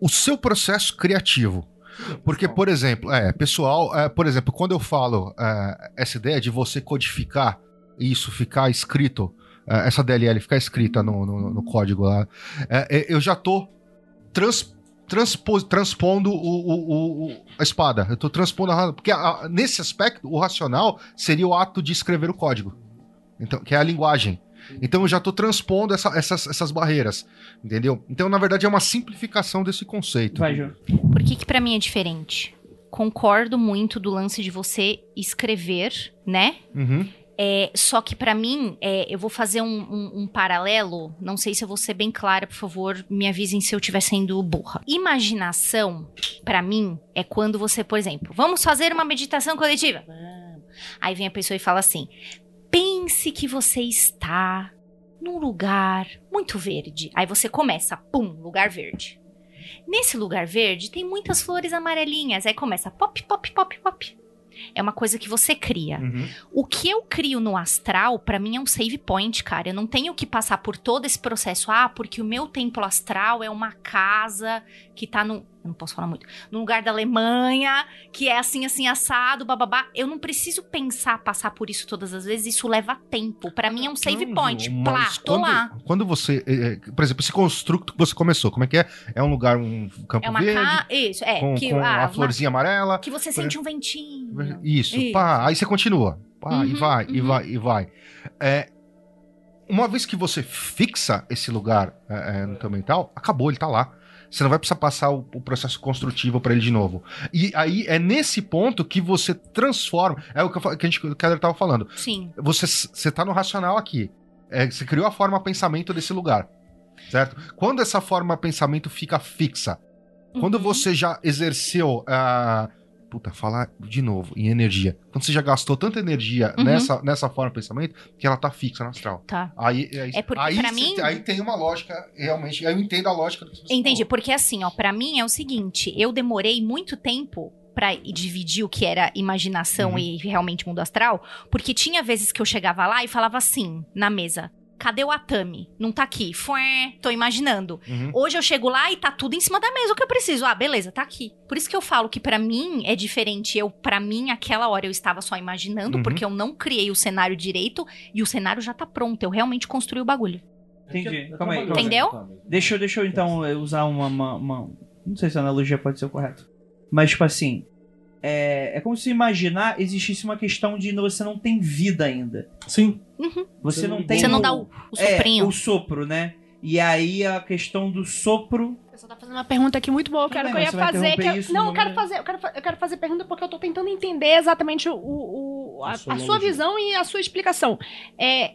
Speaker 6: o seu processo criativo. Porque, por exemplo, é, pessoal, é, por exemplo, quando eu falo é, essa ideia de você codificar isso ficar escrito, é, essa DLL ficar escrita no, no- no código lá, é, é, eu já tô trans- transpo- transpondo o, o- o- a espada. Eu tô transpondo a, porque a- nesse aspecto, o racional seria o ato de escrever o código. Então, que é a linguagem. Então eu já tô transpondo essa- essas, essas barreiras, entendeu? Então, na verdade, é uma simplificação desse conceito.
Speaker 2: Vai, Ju.
Speaker 1: Por que que pra mim é diferente? Concordo muito do lance de você escrever, né?
Speaker 6: Uhum.
Speaker 1: É, só que pra mim, é, eu vou fazer um, um- um paralelo. Não sei se eu vou ser bem clara, por favor, me avisem se eu estiver sendo burra. Imaginação, pra mim, é quando você, por exemplo, vamos fazer uma meditação coletiva. Aí vem a pessoa e fala assim: pense que você está num lugar muito verde. Aí você começa, pum, lugar verde. Nesse lugar verde tem muitas flores amarelinhas. Aí começa pop, pop, pop, pop. É uma coisa que você cria.
Speaker 6: Uhum.
Speaker 1: O que eu crio no astral, pra mim é um save point, cara. Eu não tenho que passar por todo esse processo. Ah, porque o meu templo astral é uma casa que tá no. Eu não posso falar muito. No lugar da Alemanha, que é assim, assim, assado, bababá. Eu não preciso pensar, passar por isso todas as vezes. Isso leva tempo. Pra mim é um save point.
Speaker 6: Ju,
Speaker 1: Plá,
Speaker 6: mas
Speaker 1: tô
Speaker 6: quando,
Speaker 1: lá.
Speaker 6: Quando você. é, é, por exemplo, esse construto que você começou, como é que é? É um lugar, um campo
Speaker 1: É uma
Speaker 6: verde,
Speaker 1: casa. Isso, é.
Speaker 6: com,
Speaker 1: que,
Speaker 6: com
Speaker 1: ah,
Speaker 6: a
Speaker 1: uma-
Speaker 6: florzinha amarela.
Speaker 1: que você sente um ventinho.
Speaker 6: Isso,
Speaker 1: Isso.
Speaker 6: pá, aí você continua. Pá, e
Speaker 1: Uhum,
Speaker 6: vai, e
Speaker 1: uhum.
Speaker 6: vai, e vai. É, uma vez que você fixa esse lugar é, é, no teu mental, acabou, ele tá lá. Você não vai precisar passar o, o processo construtivo para ele de novo. E aí é nesse ponto que você transforma. É o que, eu, que a gente, que o Keller tava falando.
Speaker 1: Sim.
Speaker 6: Você, você tá no racional aqui. É, você criou a forma pensamento desse lugar. Certo? Quando essa forma pensamento fica fixa, quando
Speaker 1: Uhum.
Speaker 6: você já exerceu a. Puta, falar de novo, em energia. Quando você já gastou tanta energia
Speaker 1: Uhum.
Speaker 6: nessa, nessa forma de pensamento que ela tá fixa no astral.
Speaker 1: Tá.
Speaker 6: Aí, aí,
Speaker 1: É porque
Speaker 6: aí,
Speaker 1: pra
Speaker 6: cê-
Speaker 1: mim-
Speaker 6: aí tem uma lógica, realmente. Aí eu entendo a lógica do que você
Speaker 1: Entendi,
Speaker 6: falou.
Speaker 1: porque assim, ó, para mim é o seguinte, eu demorei muito tempo pra dividir o que era imaginação
Speaker 6: Uhum.
Speaker 1: e realmente mundo astral, porque tinha vezes que eu chegava lá e falava assim, na mesa, cadê o Atami? Não tá aqui. Fué, tô imaginando.
Speaker 6: Uhum.
Speaker 1: Hoje eu chego lá e tá tudo em cima da mesa o que eu preciso. Ah, beleza, tá aqui. Por isso que eu falo que pra mim é diferente. Eu, para mim, aquela hora eu estava só imaginando,
Speaker 6: Uhum.
Speaker 1: porque eu não criei o cenário direito e o cenário já tá pronto. Eu realmente construí o bagulho.
Speaker 2: Entendi. Calma aí, calma.
Speaker 1: Entendeu?
Speaker 2: Deixa eu, deixa eu então eh, usar uma, uma, uma- Não sei se a analogia pode ser correta. Mas, tipo assim. É, é como se imaginar existisse uma questão de você não tem vida ainda.
Speaker 4: Sim.
Speaker 2: Você
Speaker 4: Você
Speaker 2: não tem.
Speaker 1: Você não
Speaker 2: o-
Speaker 1: dá o, o
Speaker 2: é,
Speaker 1: soprinho.
Speaker 2: o sopro, né? E aí a questão do sopro.
Speaker 3: O pessoal tá fazendo uma pergunta aqui muito boa, que eu ia
Speaker 2: você
Speaker 3: fazer. que eu- não, eu quero fazer, eu quero, eu quero fazer pergunta porque eu tô tentando entender exatamente o, o- a,
Speaker 4: A sua
Speaker 3: visão e a sua explicação. É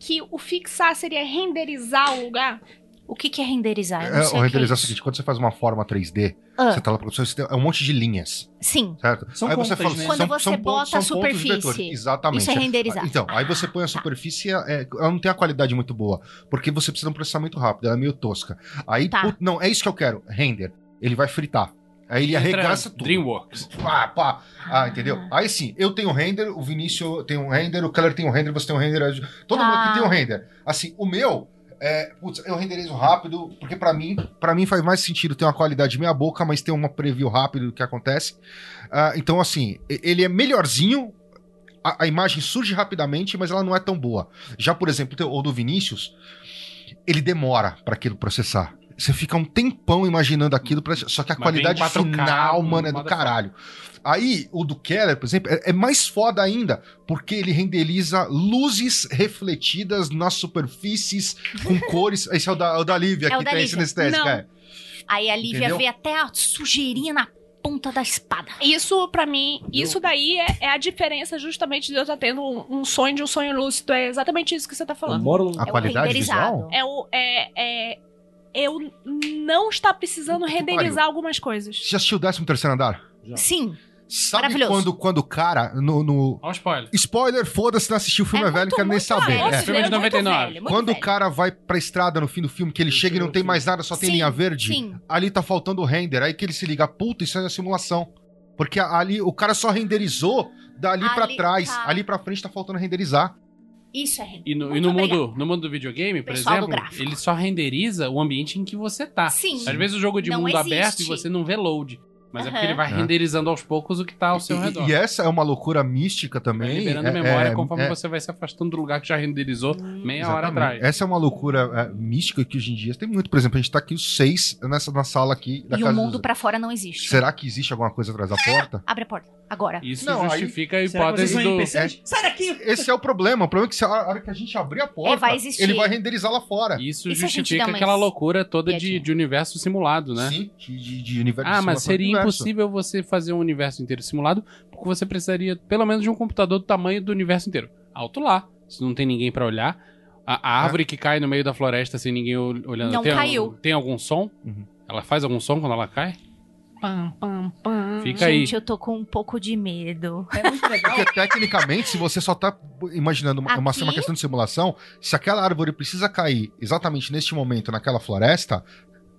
Speaker 3: que o fixar seria renderizar o lugar?
Speaker 1: O que, que é renderizar? Eu não
Speaker 6: É,
Speaker 1: sei
Speaker 6: o
Speaker 1: o que é
Speaker 6: renderizar é o
Speaker 1: isso.
Speaker 6: seguinte: quando você faz uma forma 3D,
Speaker 1: Ah.
Speaker 6: você tá lá você tem- é um monte de linhas,
Speaker 1: Sim.
Speaker 6: certo?
Speaker 2: São
Speaker 6: aí você
Speaker 2: pontas,
Speaker 6: fala,
Speaker 2: né?
Speaker 1: Quando você bota a
Speaker 6: são pontos
Speaker 1: superfície.
Speaker 6: Exatamente.
Speaker 1: Isso é renderizar.
Speaker 6: Então, aí
Speaker 1: Ah.
Speaker 6: você põe a superfície, é, ela não tem a qualidade muito boa, porque você precisa de um processamento rápido, ela é meio tosca. Aí,
Speaker 1: Tá.
Speaker 6: put- não, é isso que eu quero, render. Ele vai fritar. Aí ele
Speaker 5: Entra
Speaker 6: arregaça tudo.
Speaker 5: DreamWorks.
Speaker 6: Pá, pá. Ah, entendeu? Aí sim, eu tenho um render, o Vinícius tem um render, o Keller tem um render, você tem um render. Todo mundo aqui
Speaker 1: Ah.
Speaker 6: tem um render. Assim, o meu. É, putz, eu renderizo rápido, porque pra mim, para mim faz mais sentido ter uma qualidade meia boca, mas ter uma preview rápido do que acontece. Ah, então, assim, ele é melhorzinho, a, a imagem surge rapidamente, mas ela não é tão boa. Já, por exemplo, o do Vinícius, ele demora pra aquilo processar. Você fica um tempão imaginando aquilo, pra, só que a
Speaker 5: Mas
Speaker 6: qualidade
Speaker 5: vem em 4K,
Speaker 6: final, mano, é do caralho. Aí, o do Keller, por exemplo, é, é mais foda ainda, porque ele renderiza luzes refletidas nas superfícies com cores. Esse é o da, o da Lívia,
Speaker 1: É o
Speaker 6: que
Speaker 1: da
Speaker 6: tem
Speaker 1: Lívia.
Speaker 6: sinestésica.
Speaker 3: Não.
Speaker 6: É.
Speaker 1: Aí a Lívia
Speaker 6: Entendeu?
Speaker 1: vê até a sujeirinha na ponta da espada.
Speaker 3: Isso, pra mim, isso daí é, é a diferença justamente de eu estar tendo um, um sonho de um sonho lúcido. É exatamente isso que você tá
Speaker 4: Eu
Speaker 3: falando.
Speaker 4: moro num...
Speaker 6: A
Speaker 1: É o
Speaker 6: qualidade visual?
Speaker 3: É o. É, é, eu não estar precisando renderizar algumas coisas.
Speaker 6: Você já assistiu o 13 terceiro andar?
Speaker 1: Sim.
Speaker 6: Sabe quando, quando o cara, no, no-
Speaker 5: Olha o spoiler.
Speaker 6: Spoiler, foda-se, não assistiu o filme, é,
Speaker 1: É
Speaker 6: velho, quero nem saber.
Speaker 1: velho.
Speaker 6: É.
Speaker 5: Filme de
Speaker 1: É muito
Speaker 5: 99.
Speaker 1: velho, muito
Speaker 6: Quando o
Speaker 1: velho.
Speaker 6: cara vai pra estrada no fim do filme, que ele chega e não tem mais nada, só tem
Speaker 1: Sim,
Speaker 6: linha verde,
Speaker 1: sim.
Speaker 6: ali tá faltando o render. Aí que ele se liga, puta, isso é simulação. Porque ali o cara só renderizou dali pra
Speaker 1: Ali
Speaker 6: trás.
Speaker 1: tá.
Speaker 6: Ali pra frente tá faltando renderizar.
Speaker 1: Isso é
Speaker 5: E no, e no mundo, no mundo do videogame, por
Speaker 1: Pessoal
Speaker 5: exemplo, ele só renderiza o ambiente em que você tá.
Speaker 1: Sim.
Speaker 5: Às vezes o jogo de
Speaker 1: Não
Speaker 5: mundo
Speaker 1: existe.
Speaker 5: aberto e você não vê load. Mas é porque ele vai
Speaker 6: É.
Speaker 5: renderizando aos poucos o que tá ao seu
Speaker 6: E-
Speaker 5: redor.
Speaker 6: E, essa é uma loucura mística
Speaker 5: Vai
Speaker 6: também.
Speaker 5: liberando
Speaker 6: é-
Speaker 5: memória
Speaker 6: é-
Speaker 5: conforme
Speaker 6: é-
Speaker 5: você vai se afastando do lugar que já renderizou meia hora
Speaker 6: Exatamente.
Speaker 5: atrás.
Speaker 6: Essa é uma loucura é, mística que hoje em dia tem muito. Por exemplo, a gente tá aqui os seis nessa, na sala aqui da
Speaker 1: E o
Speaker 6: casa
Speaker 1: mundo
Speaker 6: dos-
Speaker 1: pra fora não existe.
Speaker 6: Será que existe alguma coisa atrás da porta?
Speaker 1: Abre a porta. Agora.
Speaker 5: Isso
Speaker 6: Não, aí-
Speaker 5: justifica a
Speaker 2: que vocês
Speaker 5: hipótese do.
Speaker 2: Sai daqui!
Speaker 6: Esse é o problema. O problema é que se a hora que a gente abrir a porta,
Speaker 1: É, vai existir.
Speaker 6: ele vai renderizar lá fora.
Speaker 5: Isso
Speaker 1: E a
Speaker 5: justifica aquela loucura toda de, de universo simulado, né?
Speaker 6: Sim, de, de, universo
Speaker 5: Ah,
Speaker 6: de
Speaker 5: mas seria. Impossível você fazer um universo inteiro simulado, porque você precisaria pelo menos de um computador do tamanho do universo inteiro. Alto lá, se não tem ninguém pra olhar. A, a árvore que cai no meio da floresta sem ninguém ol- olhando.
Speaker 1: Não
Speaker 5: tem,
Speaker 1: caiu.
Speaker 5: Tem algum som?
Speaker 6: Uhum.
Speaker 5: Ela faz algum som quando ela cai?
Speaker 3: Pam, pam, pam.
Speaker 5: Fica aí.
Speaker 1: Gente, eu tô com um pouco de medo.
Speaker 2: É muito legal.
Speaker 6: Porque tecnicamente, se você só tá imaginando uma, uma, uma questão de simulação, se aquela árvore precisa cair exatamente neste momento naquela floresta,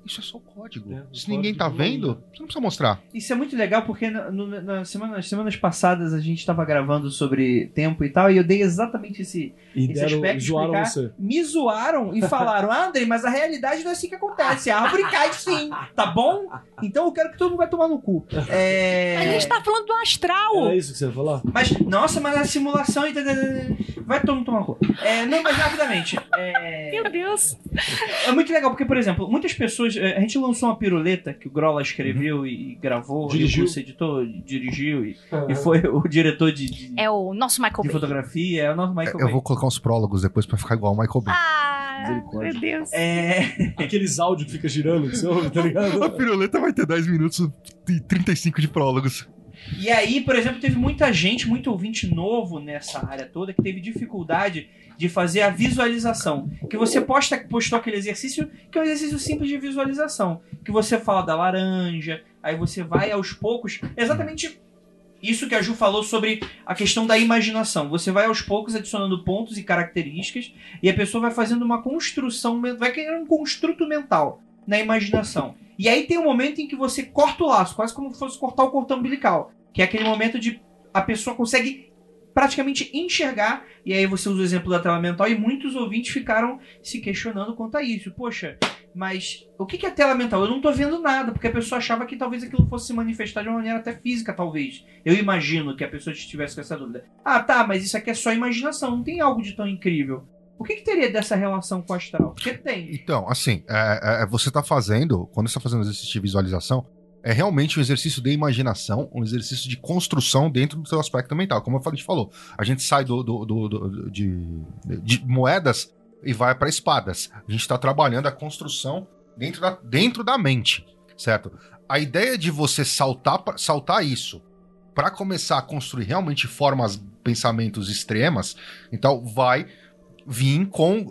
Speaker 6: isso é só o código.
Speaker 4: É, o
Speaker 6: se ninguém
Speaker 4: código
Speaker 6: tá
Speaker 4: não
Speaker 6: vendo, você não precisa mostrar.
Speaker 2: Isso é muito legal porque na, no- na semana- nas semanas passadas a gente tava gravando sobre tempo e tal, e eu dei exatamente esse,
Speaker 4: E
Speaker 2: esse
Speaker 4: deram,
Speaker 2: aspecto de
Speaker 4: zoaram
Speaker 2: explicar.
Speaker 4: você.
Speaker 2: Me zoaram e falaram, ah, Andrei, mas a realidade não é assim que acontece. A árvore cai sim, tá bom? Então eu quero que todo mundo vai tomar no cu. É...
Speaker 3: A gente tá falando do astral.
Speaker 4: Era isso que você ia falar?
Speaker 2: Mas, nossa, mas a simulação. e. Vai todo mundo tomar cu. É, não, mas rapidamente. É...
Speaker 3: Meu Deus.
Speaker 2: É muito legal, porque, por exemplo, muitas pessoas. eh, A gente lançou uma piruleta que o Grola escreveu e gravou,
Speaker 4: Dirigiu.
Speaker 2: e editou, dirigiu, e, e foi o diretor de, de,
Speaker 1: É o nosso Michael
Speaker 2: de
Speaker 1: Bay.
Speaker 2: fotografia, é o nosso Michael
Speaker 6: Eu
Speaker 2: Bay.
Speaker 6: vou colocar uns prólogos depois pra ficar igual o Michael Bay.
Speaker 1: Ah.
Speaker 3: Meu Deus.
Speaker 2: É,
Speaker 4: Aqueles áudios que fica girando, que você ouve, tá ligado?
Speaker 6: A piruleta vai ter 10 minutos e 35 de prólogos.
Speaker 2: E aí, por exemplo, teve muita gente, muito ouvinte novo nessa área toda que teve dificuldade de fazer a visualização. Que você posta, postou aquele exercício, que é um exercício simples de visualização. Que você fala da laranja, aí você vai aos poucos. Exatamente isso que a Ju falou sobre a questão da imaginação. Você vai aos poucos adicionando pontos e características, e a pessoa vai fazendo uma construção, vai criando um construto mental na imaginação. E aí tem um momento em que você corta o laço, quase como se fosse cortar o cordão umbilical. Que é aquele momento de a pessoa consegue praticamente enxergar, e aí você usa o exemplo da tela mental, e muitos ouvintes ficaram se questionando quanto a isso. Poxa, mas o que é tela mental? Eu não tô vendo nada, porque a pessoa achava que talvez aquilo fosse se manifestar de uma maneira até física, talvez. Eu imagino que a pessoa estivesse com essa dúvida. Ah, tá, mas isso aqui é só imaginação, não tem algo de tão incrível. O que, que teria dessa relação com o astral? Tem.
Speaker 6: Então, assim, é, é, você tá fazendo, quando você tá fazendo exercício de visualização, é realmente um exercício de imaginação, um exercício de construção dentro do seu aspecto mental. Como a gente falou, a gente sai do, do- do- do- de, de moedas e vai para espadas. A gente está trabalhando a construção dentro da, dentro da mente, certo? A ideia de você saltar, saltar isso para começar a construir realmente formas, pensamentos extremas, então vai vir com,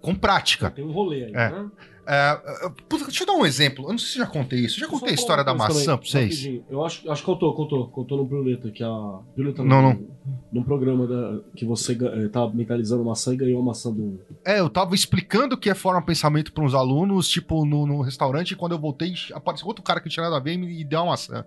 Speaker 6: com prática.
Speaker 4: Tem um rolê aí,
Speaker 6: É.
Speaker 4: né?
Speaker 6: É, é, puta, deixa eu dar um exemplo. Eu não sei se eu já contei isso. Eu já contei a história da maçã
Speaker 4: também,
Speaker 6: pra vocês?
Speaker 4: rapidinho. Eu acho, acho que contou, contou. Contou no Bruleta, que a. Bruleta
Speaker 6: Não, não.
Speaker 4: Num programa da- que você eh, tava mentalizando maçã e ganhou a maçã do.
Speaker 6: É, eu tava explicando o que é forma pensamento pra uns alunos, tipo, no, no restaurante, e quando eu voltei, apareceu outro cara que não tinha nada a ver e me deu uma maçã.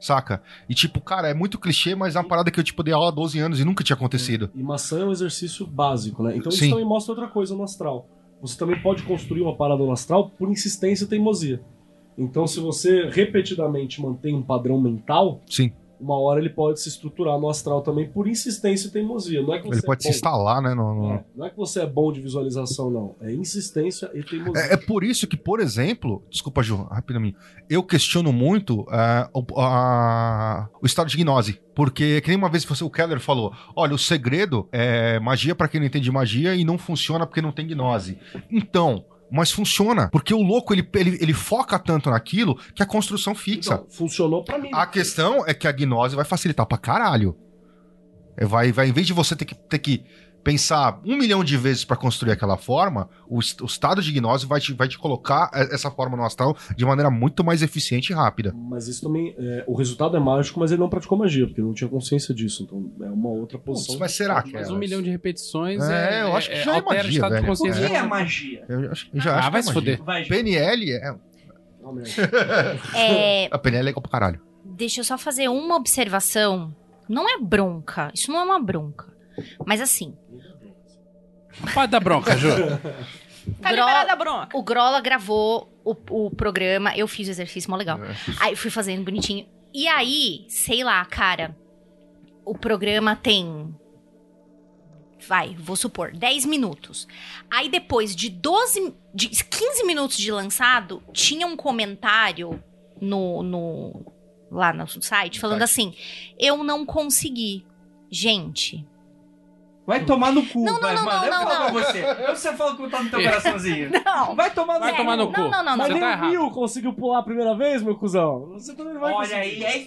Speaker 6: Saca? E tipo, cara, é muito clichê, mas é uma parada que eu, tipo, dei aula há 12 anos e nunca tinha acontecido.
Speaker 4: E maçã é um exercício básico, né? Então isso
Speaker 6: Sim.
Speaker 4: também mostra outra coisa no astral. Você também pode construir uma parada no astral por insistência e teimosia. Então, se você repetidamente mantém um padrão mental,
Speaker 6: Sim.
Speaker 4: Uma hora ele pode se estruturar no astral também por insistência e teimosia. Não é que você
Speaker 6: Ele pode
Speaker 4: é
Speaker 6: se instalar, né? no- no-
Speaker 4: É, não é que você é bom de visualização, não. É insistência e teimosia.
Speaker 6: É, é por isso que, por exemplo, desculpa, Ju, rapidamente, eu questiono muito o, a- o estado de gnose. Porque, que nem uma vez você, o Keller falou: olha, o segredo é magia pra quem não entende magia e não funciona porque não tem gnose. Então. Mas funciona, porque o louco ele, ele, ele foca tanto naquilo que a construção fixa.
Speaker 4: Então, funcionou pra mim.
Speaker 6: A questão é que a gnose vai facilitar pra caralho. É, Vai, vai, em vez de você ter que, ter que pensar um milhão de vezes pra construir aquela forma, o, o estado de gnose vai te, vai te colocar essa forma no astral de maneira muito mais eficiente e rápida.
Speaker 4: Mas isso também. é, o resultado é mágico, mas ele não praticou magia, porque ele não tinha consciência disso. Então é uma outra posição.
Speaker 6: mas será que
Speaker 5: Mas
Speaker 6: é?
Speaker 5: um milhão de repetições
Speaker 6: É,
Speaker 5: é.
Speaker 6: eu acho que já é
Speaker 5: altera o
Speaker 6: magia,
Speaker 5: estado de
Speaker 6: velho.
Speaker 2: O
Speaker 5: consciência.
Speaker 2: que é magia?
Speaker 6: Eu, acho- eu já
Speaker 5: Ah,
Speaker 6: acho
Speaker 5: vai
Speaker 6: que
Speaker 5: se
Speaker 6: é
Speaker 2: Ju.
Speaker 6: PNL é.
Speaker 1: É,
Speaker 6: A PNL é legal pra caralho.
Speaker 1: deixa eu só fazer uma observação. Não é bronca, isso não é uma bronca. Mas assim,
Speaker 5: Pode dar bronca, Ju.
Speaker 3: Tá
Speaker 1: Gro-
Speaker 3: liberada a bronca.
Speaker 1: o Grola gravou o, o programa, eu fiz o exercício mó legal. Aí fui fazendo bonitinho. E aí, sei lá, cara, o programa tem. Vai, vou supor, 10 minutos. Aí depois de 12. De 15 minutos de lançado, tinha um comentário no. no lá no site falando assim: Eu não consegui. Gente,
Speaker 2: Vai tomar no cu,
Speaker 1: Não, não,
Speaker 2: vai,
Speaker 1: não,
Speaker 2: mano.
Speaker 1: não,
Speaker 2: eu
Speaker 1: não,
Speaker 2: falo
Speaker 1: não.
Speaker 2: pra você. Eu você fala que tá no teu coraçãozinho.
Speaker 1: não.
Speaker 2: Vai tomar no
Speaker 5: Vai
Speaker 2: cu.
Speaker 5: tomar no
Speaker 1: não,
Speaker 5: cu.
Speaker 1: não, não, não.
Speaker 4: Mas
Speaker 5: Você
Speaker 4: nem
Speaker 5: tá
Speaker 4: o
Speaker 5: errado.
Speaker 4: Will conseguiu pular a primeira vez, meu cuzão. Você também vai
Speaker 2: Olha
Speaker 4: conseguir.
Speaker 2: aí, aí.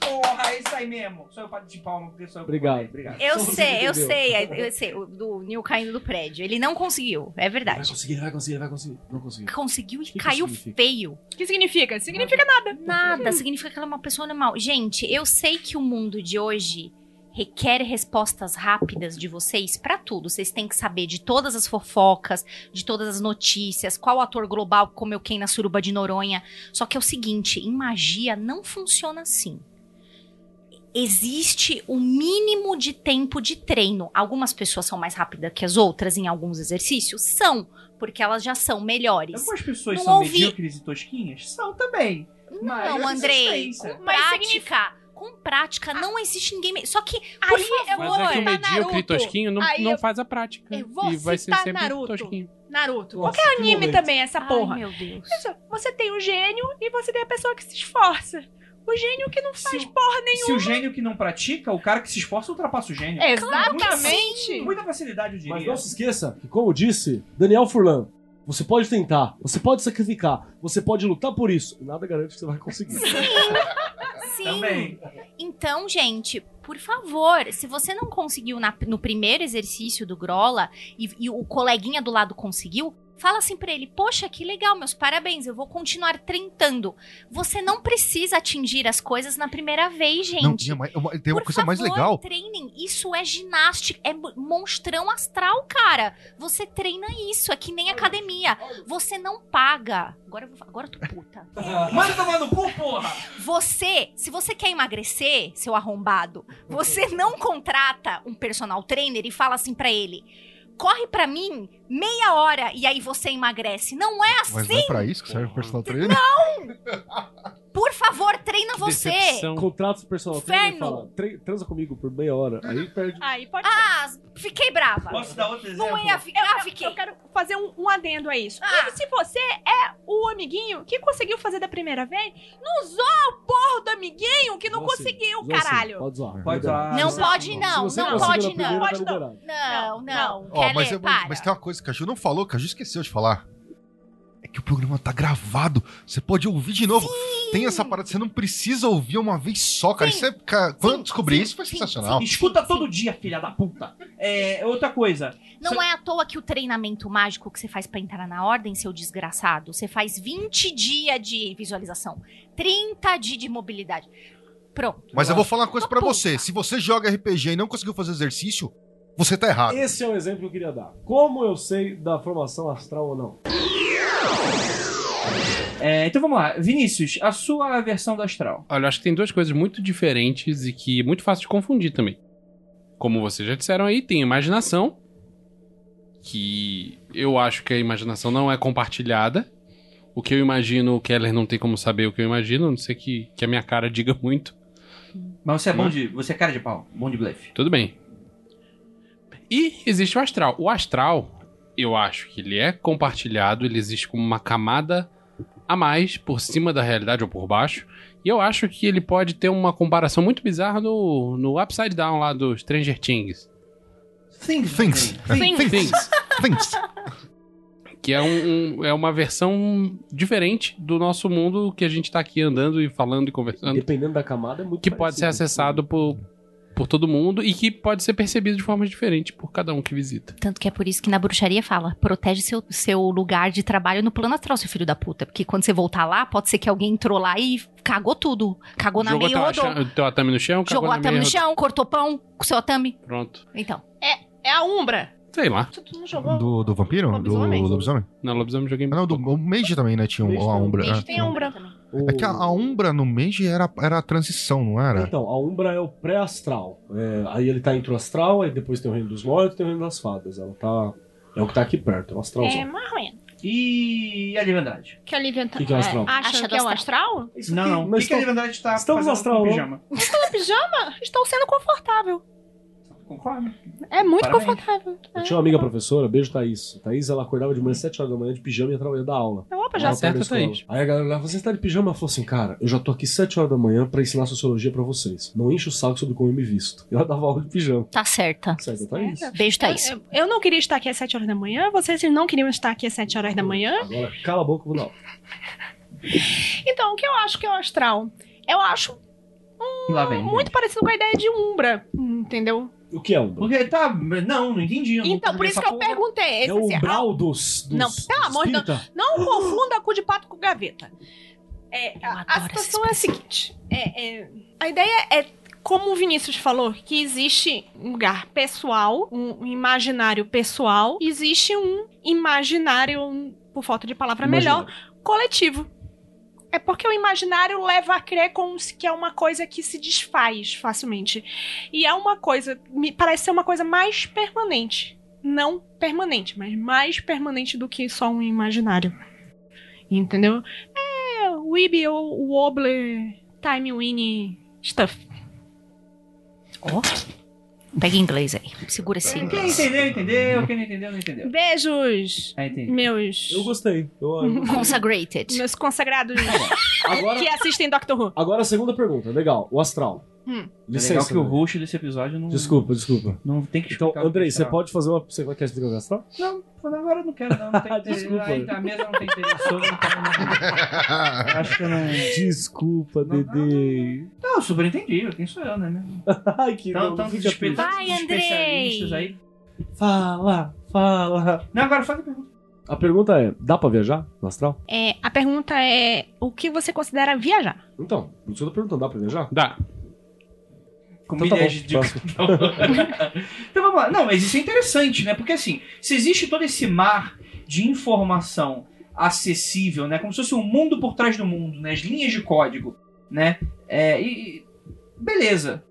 Speaker 2: Porra, é isso aí mesmo. Sou eu de palma, porque sou eu.
Speaker 4: Obrigado.
Speaker 2: Obrigado.
Speaker 1: Eu
Speaker 4: Só
Speaker 1: sei, eu sei, eu sei, o do Neil caindo do prédio. Ele não conseguiu, é
Speaker 4: Vai
Speaker 1: verdade.
Speaker 4: conseguir, vai conseguir, vai conseguir. Não conseguiu.
Speaker 1: Conseguiu e
Speaker 4: Que que
Speaker 1: caiu
Speaker 4: significa?
Speaker 1: feio.
Speaker 3: O que significa? Significa nada.
Speaker 1: Nada, significa que ela é uma pessoa normal. Gente, eu sei que o mundo de hoje requer respostas rápidas de vocês pra tudo. Vocês têm que saber de todas as fofocas, de todas as notícias, qual ator global comeu quem na suruba de Noronha. Só que é o seguinte, em magia não funciona assim. Existe o mínimo de tempo de treino. Algumas pessoas são mais rápidas que as outras em alguns exercícios? São, porque elas já são melhores.
Speaker 2: Algumas pessoas
Speaker 1: Não
Speaker 2: são
Speaker 1: ouvi-
Speaker 2: medíocres e tosquinhas? São também.
Speaker 1: Não, Andrei,
Speaker 2: resistência.
Speaker 1: com
Speaker 3: Mas
Speaker 1: prática, com prática, não existe ninguém. me- Só que, por
Speaker 3: Aí eu
Speaker 1: favor,
Speaker 3: vou
Speaker 5: Mas é que o medíocre e
Speaker 3: Naruto.
Speaker 5: tosquinho não,
Speaker 3: Aí
Speaker 5: não
Speaker 3: eu-
Speaker 5: faz a prática.
Speaker 3: eu vou
Speaker 5: e vai ser sempre
Speaker 3: Naruto.
Speaker 5: tosquinho.
Speaker 3: Naruto.
Speaker 4: Nossa,
Speaker 3: Qualquer
Speaker 4: que
Speaker 3: anime
Speaker 4: momento.
Speaker 3: também, essa
Speaker 1: Ai,
Speaker 3: porra.
Speaker 1: meu Deus.
Speaker 3: Você tem o gênio e você tem a pessoa que se esforça. O gênio que não faz
Speaker 2: Se o-
Speaker 3: porra
Speaker 2: Se
Speaker 3: nenhuma.
Speaker 2: o gênio que não pratica, o cara que se esforça ultrapassa o gênio.
Speaker 3: Exatamente.
Speaker 2: Com muita facilidade, eu
Speaker 4: Mas
Speaker 2: diria.
Speaker 4: não se esqueça que, como disse Daniel Furlan, você pode tentar, você pode sacrificar, você pode lutar por isso. E nada garante que você vai conseguir.
Speaker 1: Sim.
Speaker 2: Também.
Speaker 1: Então, gente, por favor, se você não conseguiu na- no primeiro exercício do Grola e, e o coleguinha do lado conseguiu, fala assim pra ele: Poxa, que legal, meus parabéns, eu vou continuar tentando. Você não precisa atingir as coisas na primeira vez, gente.
Speaker 6: Não, tinha mais- uma- tem uma
Speaker 1: Por
Speaker 6: coisa mais
Speaker 1: favor,
Speaker 6: legal.
Speaker 1: Treinem. Isso é ginástica. É mo- monstrão astral, cara. Você treina isso. É que nem academia. Você não paga. Agora eu, vou, agora eu tô puta.
Speaker 2: Manda tomar no cu, porra!
Speaker 1: Você, se você quer emagrecer, seu arrombado, você não contrata um personal trainer e fala assim pra ele: corre pra mim meia hora e aí você emagrece. Não é assim.
Speaker 6: Mas não é pra isso que serve o personal trainer?
Speaker 1: Por favor, treina você.
Speaker 5: Decepção.
Speaker 4: Contrata o personal trainer e
Speaker 1: Inferno.
Speaker 4: fala, "Tre- transa comigo por meia hora. Aí perde.
Speaker 3: Aí pode ser.
Speaker 1: Ah, fiquei brava.
Speaker 2: Posso dar outro exemplo?
Speaker 1: Não ia ficar, ah, fiquei.
Speaker 3: Eu quero fazer um, um adendo a isso.
Speaker 1: Ah.
Speaker 3: Se você é o amiguinho que conseguiu fazer da primeira vez, não zoa o porro do amiguinho que não
Speaker 4: assim,
Speaker 3: conseguiu,
Speaker 4: zoa assim,
Speaker 3: caralho.
Speaker 4: Pode zoar.
Speaker 2: Pode zoar.
Speaker 1: Não
Speaker 2: Se
Speaker 1: pode, não. Não pode,
Speaker 4: primeira,
Speaker 1: não.
Speaker 4: tá
Speaker 3: Pode não.
Speaker 4: liberado.
Speaker 1: Não, não.
Speaker 6: Ó, mas,
Speaker 1: para.
Speaker 6: mas tem uma coisa que a Ju não falou, que a Ju esqueceu de falar. É que o programa tá gravado. Você pode ouvir de novo. tem essa parada, você não precisa ouvir uma vez só, cara. Isso é, cara, quando eu descobri isso, foi sensacional.
Speaker 2: Escuta todo dia, filha da puta. É, outra coisa.
Speaker 1: Não
Speaker 2: Só-
Speaker 1: é à toa que o treinamento mágico que você faz pra entrar na ordem, seu desgraçado, você faz 20 dias de visualização, 30 dias de mobilidade. Pronto.
Speaker 6: Mas eu vou falar uma coisa pra
Speaker 1: Uma
Speaker 6: você. Se você joga RPG e não conseguiu fazer exercício, você tá errado.
Speaker 4: Esse é o exemplo que eu queria dar. Como eu sei da formação astral ou não?
Speaker 2: É, então vamos lá. Vinícius, a sua versão do astral.
Speaker 5: Olha, eu acho que tem duas coisas muito diferentes e que é muito fácil de confundir também. Como vocês já disseram aí, tem imaginação, que eu acho que a imaginação não é compartilhada. O que eu imagino, o Keller não tem como saber o que eu imagino, a não sei que, que a minha cara diga muito.
Speaker 2: Mas você é bom
Speaker 5: Né?
Speaker 2: de. Você é cara de pau, bom de blefe.
Speaker 5: Tudo bem. E existe o astral. O astral, eu acho que ele é compartilhado, ele existe como uma camada a mais por cima da realidade ou por baixo. E eu acho que ele pode ter uma comparação muito bizarra no, no Upside Down lá do Stranger Things.
Speaker 2: Things.
Speaker 6: Things.
Speaker 2: Things.
Speaker 6: Things. Things.
Speaker 5: Que é, um, um- é uma versão diferente do nosso mundo que a gente tá aqui andando e falando e conversando.
Speaker 4: Dependendo da camada, é muito
Speaker 5: Que pode ser
Speaker 4: parecido.
Speaker 5: acessado por, por todo mundo e que pode ser percebido de formas diferentes por cada um que visita.
Speaker 1: Tanto que é por isso que na bruxaria fala: protege seu, seu lugar de trabalho no plano astral, seu filho da puta. Porque quando você voltar lá, pode ser que alguém entrou lá e cagou tudo. Cagou na
Speaker 5: Jogou
Speaker 1: meia
Speaker 5: teu,
Speaker 1: rodou.
Speaker 5: acha- teu atame no chão, cagou
Speaker 1: Jogou
Speaker 5: na
Speaker 1: a tama
Speaker 5: meia,
Speaker 1: no chão, cortou pão com seu atame.
Speaker 5: Pronto.
Speaker 1: Então.
Speaker 3: É a Umbra.
Speaker 5: Sei lá.
Speaker 3: Tu não jogou?
Speaker 6: Do, do vampiro?
Speaker 3: Lobisomem.
Speaker 6: Do lobisomem?
Speaker 5: Na lobisomem eu joguei
Speaker 6: Ah, Não, do o Mage também, né? Tinha um- a
Speaker 4: um-
Speaker 6: Umbra.
Speaker 1: Mage
Speaker 6: é.
Speaker 3: Tem a Umbra.
Speaker 4: O-
Speaker 6: É que a, a Umbra no Mage era, era a transição, não era?
Speaker 4: Então, a Umbra é o pré-astral. É, aí ele tá entre o astral, aí depois tem o reino dos mortos e tem o reino das fadas. Ela tá. É o que tá aqui perto, é o astralzão.
Speaker 3: É marrom.
Speaker 2: E a Livandade?
Speaker 3: Que a tá-
Speaker 4: Que que é o astral?
Speaker 3: acha
Speaker 1: Acha
Speaker 3: que é o astral?
Speaker 2: Não, não. O
Speaker 4: Mas
Speaker 2: que, que a
Speaker 4: estão-
Speaker 2: Livandade tá
Speaker 4: estamos astral,
Speaker 2: com
Speaker 4: não?
Speaker 2: pijama?
Speaker 3: Estão no pijama? Estou sendo confortável.
Speaker 2: Concordo.
Speaker 3: É muito
Speaker 2: Parabéns.
Speaker 3: confortável.
Speaker 4: Eu tinha uma amiga professora, beijo Thaís. Thaís, ela acordava de manhã às 7 horas da manhã de pijama e ia trabalhar da aula.
Speaker 3: Opa,
Speaker 4: Ela
Speaker 3: já
Speaker 5: Tá certo. Thaís.
Speaker 4: Aí a galera olhava, você está de pijama? Ela falou assim, cara, eu já tô aqui 7 horas da manhã pra ensinar sociologia pra vocês. Não enche o saco sobre como eu me visto. E ela dava aula de pijama.
Speaker 1: Tá certa.
Speaker 4: Certo, Thaís?
Speaker 1: Beijo, Thaís.
Speaker 3: Eu, eu não queria estar aqui às 7 horas da manhã, vocês não queriam estar aqui às 7 horas da manhã.
Speaker 4: Agora, cala a boca, vou dar aula.
Speaker 3: Então, o que eu acho que é o astral? Eu acho
Speaker 2: Lá vem.
Speaker 3: muito parecido com a ideia de Umbra, entendeu?
Speaker 4: O que é Umbra?
Speaker 2: Porque tá. Não, não entendi. eu não
Speaker 3: Então, por isso que eu
Speaker 2: porra.
Speaker 3: perguntei.
Speaker 4: É o
Speaker 3: Esse,
Speaker 4: umbral dos, dos
Speaker 3: Não, pelo amor de
Speaker 4: espírita?
Speaker 3: Não confunda cu de pato com gaveta. É, a, a situação é a seguinte: é, é, a ideia é, como o Vinícius falou, que existe um lugar pessoal, um, um imaginário pessoal, existe um imaginário, por falta de palavra melhor, coletivo. É porque o imaginário leva a crer como se que é uma coisa que se desfaz facilmente. E é uma coisa, me parece ser uma coisa mais permanente. Não permanente, mas mais permanente do que só um imaginário. Entendeu? É Weeby ou Wobbler Time Winnie Stuff.
Speaker 1: Ó. Pega em inglês aí. Segura esse
Speaker 2: Quem
Speaker 1: inglês.
Speaker 2: entendeu, entendeu. Quem não entendeu, não entendeu.
Speaker 3: Beijos,
Speaker 2: Ah, entendi.
Speaker 3: meus.
Speaker 4: Eu gostei. Eu- eu-
Speaker 1: Consagrated.
Speaker 3: Meus consagrados
Speaker 4: Agora,
Speaker 3: que assistem Doctor Who.
Speaker 4: agora a segunda pergunta. Legal. O astral.
Speaker 3: Hum.
Speaker 2: É legal que o
Speaker 4: né?
Speaker 2: host desse episódio não.
Speaker 4: Desculpa, desculpa.
Speaker 2: Não tem que
Speaker 4: Então, Andrei, você pode fazer uma. Você quer explicar o astral?
Speaker 2: Não, agora eu não quero, não. Não tem interesse.
Speaker 4: Desculpa.
Speaker 2: Aí, tá, a mesa não tem então não- Acho que eu não.
Speaker 4: Desculpa,
Speaker 2: Não, não,
Speaker 4: Dedê.
Speaker 2: Não, super entendi. Quem sou eu, né? mesmo?
Speaker 4: Ai, que
Speaker 2: Então,
Speaker 4: não,
Speaker 2: tantos
Speaker 1: Vai, Andrei!
Speaker 2: aí.
Speaker 4: Fala, fala.
Speaker 2: Não, agora faz a pergunta.
Speaker 4: A pergunta é: dá pra viajar no astral?
Speaker 3: É, a pergunta é: o que você considera viajar?
Speaker 4: Então, eu tô perguntando: dá pra viajar?
Speaker 5: Dá.
Speaker 2: Com
Speaker 4: Então tá bom,
Speaker 2: de.
Speaker 4: próximo.
Speaker 2: então vamos lá. Não, mas isso é interessante, né? Porque assim, se existe todo esse mar de informação acessível, né? Como se fosse um mundo por trás do mundo, né? As linhas de código, né? É, e, e- beleza.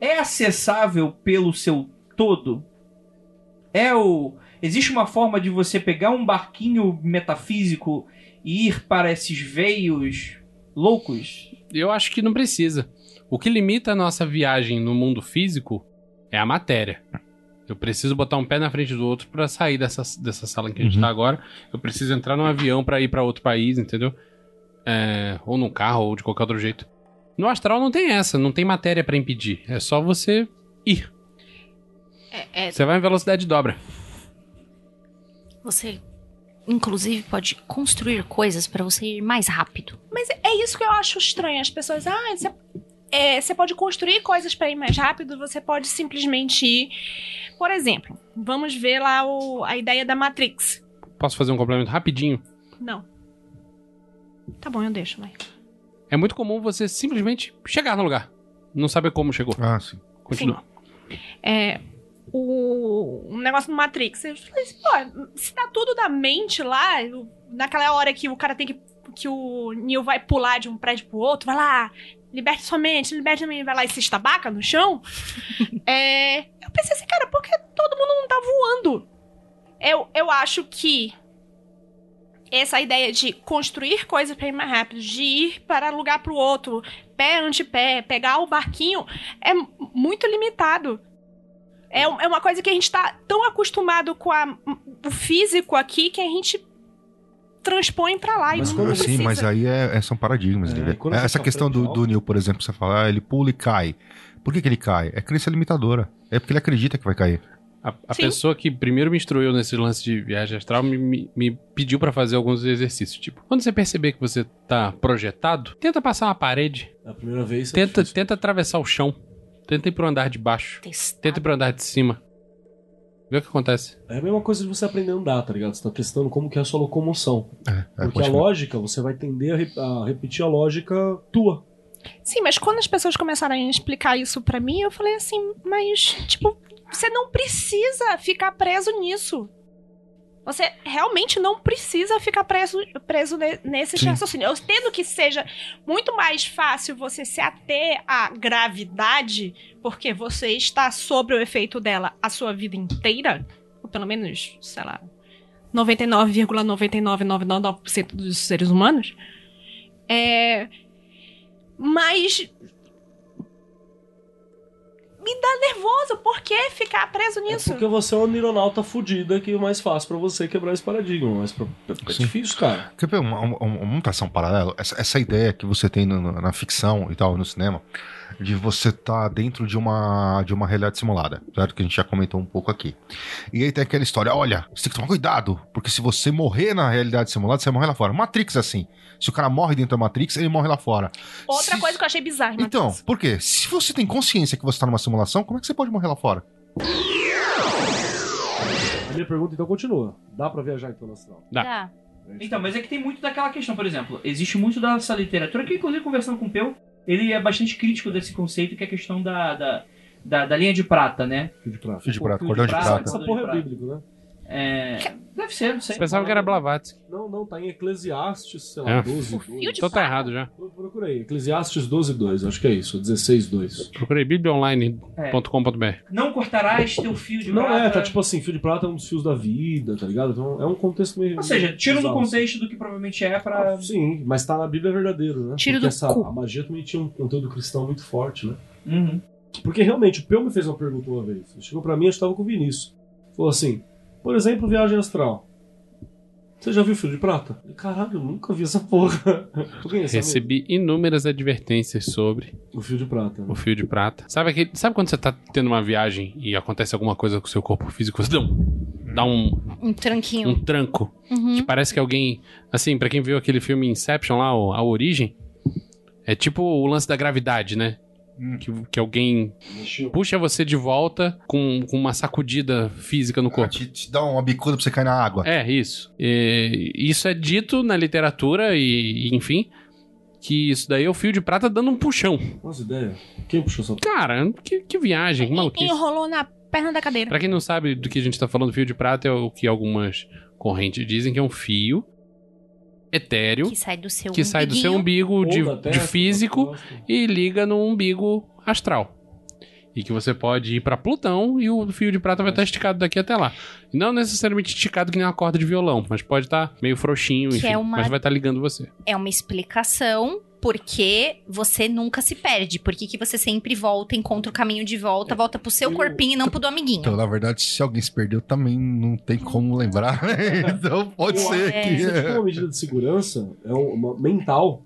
Speaker 2: É acessável pelo seu todo? É o. Existe uma forma de você pegar um barquinho metafísico e ir para esses veios loucos?
Speaker 5: Eu acho que não precisa. O que limita a nossa viagem no mundo físico é a matéria. Eu preciso botar um pé na frente do outro pra sair dessa, dessa sala em que a gente
Speaker 6: Uhum.
Speaker 5: tá agora. Eu preciso entrar num avião pra ir pra outro país, entendeu? É, ou num carro, ou de qualquer outro jeito. No astral não tem essa, não tem matéria pra impedir. É só você ir.
Speaker 3: É, é,
Speaker 5: Você vai em velocidade dobra.
Speaker 1: Você inclusive, pode construir coisas pra você ir mais rápido.
Speaker 3: Mas é isso que eu acho estranho. As pessoas, ah, você, é, você pode construir coisas pra ir mais rápido, você pode simplesmente ir. Por exemplo, vamos ver lá o- a ideia da Matrix.
Speaker 5: Posso fazer um complemento rapidinho?
Speaker 3: Não. Tá bom, eu deixo, vai.
Speaker 5: É muito comum você simplesmente chegar no lugar. Não saber como chegou.
Speaker 6: Ah, sim.
Speaker 5: Continua.
Speaker 3: É. O, o negócio do Matrix. Eu falei assim, pô, se dá tudo da mente lá, naquela hora que o cara tem que. que o Neo vai pular de um prédio pro outro, vai lá, liberte sua mente, liberte a mente, vai lá e se estabaca no chão. é, eu pensei assim, cara, por que todo mundo não tá voando? Eu, eu acho que essa ideia de construir coisas pra ir mais rápido, de ir para lugar pro outro, pé ante pé, pegar o barquinho, é muito limitado. É, é uma coisa que a gente tá tão acostumado com a- o físico aqui que a gente transpõe pra lá
Speaker 4: Mas
Speaker 3: e não
Speaker 4: quando-
Speaker 3: precisa.
Speaker 6: Sim, mas aí é, é- são paradigmas.
Speaker 4: É, você
Speaker 6: Essa
Speaker 4: tá
Speaker 6: questão do, do Neil, por exemplo, você fala, ah, ele pula e cai. Por que, que ele cai? É crença limitadora. É porque ele acredita que vai cair.
Speaker 5: A, a pessoa que primeiro me instruiu nesse lance de viagem astral me, me- me pediu pra fazer alguns exercícios. Tipo, quando você perceber que você tá projetado, tenta passar uma parede.
Speaker 4: É a primeira vez. é
Speaker 5: Tenta,
Speaker 4: difícil.
Speaker 5: tenta atravessar o chão. Tenta ir pro andar de baixo.
Speaker 1: Testado.
Speaker 5: Tenta ir pro andar de cima. Vê o que acontece.
Speaker 4: É a mesma coisa de você aprender a andar, tá ligado? Você tá testando como que é a sua locomoção.
Speaker 6: É, é,
Speaker 4: Porque a lógica, você vai tender a, re- a repetir a lógica tua.
Speaker 3: Sim, mas quando as pessoas começaram a explicar isso pra mim, eu falei assim, mas, tipo, você não precisa ficar preso nisso. Você realmente não precisa ficar preso, preso ne- nesse
Speaker 6: Sim.
Speaker 3: raciocínio. Eu entendo que seja muito mais fácil você se ater à gravidade, porque você está sobre o efeito dela a sua vida inteira, ou pelo menos, sei lá, 99,99999% dos seres humanos. É. Mas. Me dá nervoso. Por que ficar preso
Speaker 4: É
Speaker 3: nisso?
Speaker 4: porque você é uma neuronauta fudida que é mais fácil pra você quebrar esse paradigma. Mas pra- é
Speaker 6: Sim.
Speaker 4: difícil, cara.
Speaker 6: Quer ver uma, uma, uma mutação paralela? Essa, essa ideia que você tem na ficção e tal, no cinema, de você estar dentro de uma, de uma realidade simulada, certo? Que a gente já comentou um pouco aqui. E aí tem aquela história, olha, você tem que tomar cuidado, porque se você morrer na realidade simulada, você vai morrer lá fora. Matrix é assim. Se o cara morre dentro da Matrix, ele morre lá fora.
Speaker 3: Outra
Speaker 6: Se-
Speaker 3: coisa que eu achei bizarra.
Speaker 6: Então,
Speaker 3: Matheus.
Speaker 6: por quê? Se você tem consciência que você tá numa simulação, como é que você pode morrer lá fora?
Speaker 4: A minha pergunta então continua. Dá pra viajar então astral?
Speaker 5: Dá.
Speaker 1: Dá.
Speaker 2: Então, mas é que tem muito daquela questão, por exemplo, existe muito dessa literatura que, inclusive, conversando com o Peu, ele é bastante crítico desse conceito, que é a questão da, da, da, da linha de prata, né?
Speaker 4: Fio de prata.
Speaker 6: Fio de prata, cordão de
Speaker 2: prata.
Speaker 4: Essa porra é bíblico, né?
Speaker 2: É, deve ser, não sei.
Speaker 5: Você pensava que era Blavatsky.
Speaker 4: Não, não, tá em Eclesiastes, sei lá,
Speaker 5: É.
Speaker 4: 12,
Speaker 3: O fio
Speaker 4: 2.
Speaker 3: de
Speaker 5: Então tá errado já.
Speaker 4: Eu Procurei, Eclesiastes 12, 2, acho que é isso, 16, 2.
Speaker 5: Procurei bibliaonline.com.br.
Speaker 2: Não cortarás teu fio de
Speaker 4: Não
Speaker 2: prata.
Speaker 4: é, tá tipo assim, fio de prata é um dos fios da vida, tá ligado? Então é um contexto meio.
Speaker 2: Ou seja, tira do
Speaker 4: bizarro,
Speaker 2: contexto do que provavelmente é pra.
Speaker 4: assim. Sim, mas tá na Bíblia verdadeiro, né?
Speaker 1: Tiro
Speaker 4: Porque
Speaker 1: do
Speaker 4: essa,
Speaker 1: cu.
Speaker 4: A magia também tinha um conteúdo cristão muito forte, né?
Speaker 2: Uhum.
Speaker 4: Porque realmente, o Peu me fez uma pergunta uma vez. Ele chegou pra mim, eu estava com o Vinícius. Falou assim: por exemplo, viagem astral. Você já viu fio de prata? Caralho, eu nunca vi essa porra.
Speaker 5: Recebi inúmeras advertências sobre
Speaker 4: O fio de prata. né?
Speaker 5: o fio de prata. Sabe, aquele, sabe quando você tá tendo uma viagem e acontece alguma coisa com o seu corpo físico? Você dá um, dá um,
Speaker 1: Um tranquinho.
Speaker 5: um tranco.
Speaker 1: Uhum.
Speaker 5: Que parece que alguém. Assim, pra quem viu aquele filme Inception lá, A Origem, é tipo o lance da gravidade, né?
Speaker 6: Hum.
Speaker 5: Que, que alguém
Speaker 4: Mexeu.
Speaker 5: puxa você de volta com, com uma sacudida física no
Speaker 6: Ah,
Speaker 5: corpo.
Speaker 6: te, te dá uma bicuda pra você cair na água.
Speaker 5: É, isso. E isso é dito na literatura e, e, enfim, que isso daí é o fio de prata dando um puxão.
Speaker 4: Nossa ideia. Quem puxou essa
Speaker 5: Cara, que, que viagem, que maluquice.
Speaker 3: Enrolou na perna da cadeira.
Speaker 5: Pra quem não sabe do que a gente tá falando, fio de prata é o que algumas correntes dizem que é um fio etéreo
Speaker 1: Que sai do seu
Speaker 5: que sai do seu umbigo de, de físico e liga no umbigo astral. E que você pode ir pra Plutão e o fio de prata vai estar esticado daqui até lá. Não necessariamente esticado que nem uma corda de violão, mas pode estar meio frouxinho,
Speaker 1: Que
Speaker 5: enfim,
Speaker 1: é uma-
Speaker 5: mas vai estar ligando você.
Speaker 1: É uma explicação porque você nunca se perde. Porque que você sempre volta, encontra o caminho de volta, volta pro seu
Speaker 4: Eu-
Speaker 1: corpinho e não pro do amiguinho.
Speaker 6: Então, na verdade, se alguém se perdeu, também não tem como lembrar. então, pode
Speaker 4: Eu
Speaker 6: ser
Speaker 1: acho
Speaker 6: que.
Speaker 4: Isso é tipo uma medida de segurança, é uma mental.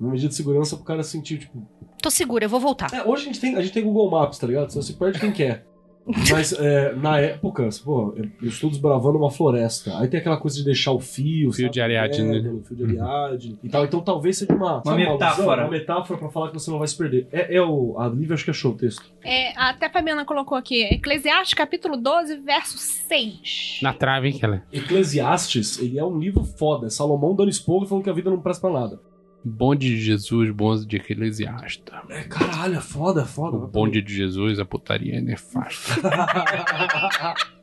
Speaker 4: Uma medida de segurança pro cara sentir, tipo.
Speaker 1: Tô segura, eu vou voltar.
Speaker 4: É, hoje a gente, tem, a gente tem Google Maps, tá ligado? Você se perde quem quer. Mas é, na época, pô, eu estou desbravando uma floresta. Aí tem aquela coisa de deixar o fio.
Speaker 5: Fio
Speaker 4: sabe,
Speaker 5: de Ariadne,
Speaker 4: pregando, Fio de Ariadne e tal. Então talvez seja uma, sabe,
Speaker 2: metáfora.
Speaker 4: Uma metáfora pra falar que você não vai se perder. É, é o. A Lívia acho que achou o texto.
Speaker 3: É, até a Fabiana colocou aqui, Eclesiastes capítulo 12, verso 6.
Speaker 5: Na trave, hein, Keller?
Speaker 4: Eclesiastes, ele é um livro foda. É Salomão dando esporro e falando que a vida não presta pra nada.
Speaker 5: Bonde de Jesus, bonde de Eclesiasta.
Speaker 4: É, caralho, é foda, é foda.
Speaker 5: O bonde de Jesus, a putaria é nefasta.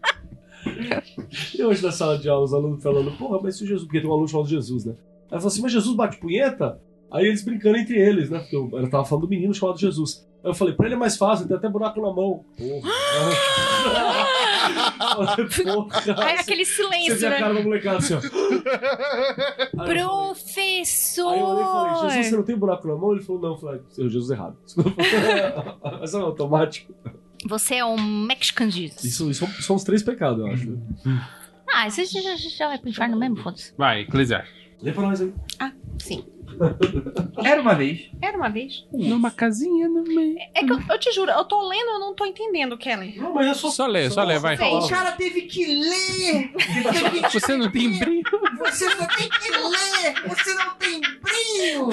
Speaker 4: E hoje na sala de aula, os alunos falando, porra, mas se o Jesus. Porque tem um aluno chamado Jesus, né? Aí falou assim, mas Jesus bate punheta? Aí eles brincando entre eles, né? Porque eu, eu tava falando do menino chamado Jesus. Eu falei, pra ele é mais fácil, tem até buraco na mão. Porra. Porra.
Speaker 3: Aquele
Speaker 4: Você
Speaker 3: silêncio,
Speaker 4: vê a
Speaker 3: né?
Speaker 4: cara da molecada assim, ó. Aí
Speaker 1: Professor!
Speaker 4: Aí eu olhei e falei, Jesus, você não tem buraco na mão? Ele falou, não. Eu falei, seu Jesus errado. Mas é automático.
Speaker 1: Você é um Mexican Jesus.
Speaker 4: Isso, isso são os três pecados, eu acho.
Speaker 1: Ah, você já, já, vai pro inferno mesmo, foda-se.
Speaker 5: Vai, Eclesiastes.
Speaker 4: Lê pra nós aí.
Speaker 1: Sim.
Speaker 2: Era uma vez.
Speaker 3: Era uma vez.
Speaker 5: Numa casinha no meio.
Speaker 3: É que eu, eu te juro, eu tô lendo, eu não tô entendendo, Kelly.
Speaker 4: Não, mas é só.
Speaker 5: Só lê, só lê, vai.
Speaker 2: O cara teve que ler.
Speaker 5: Você não tem brilho.
Speaker 2: Você não tem que ler. Você não tem brilho.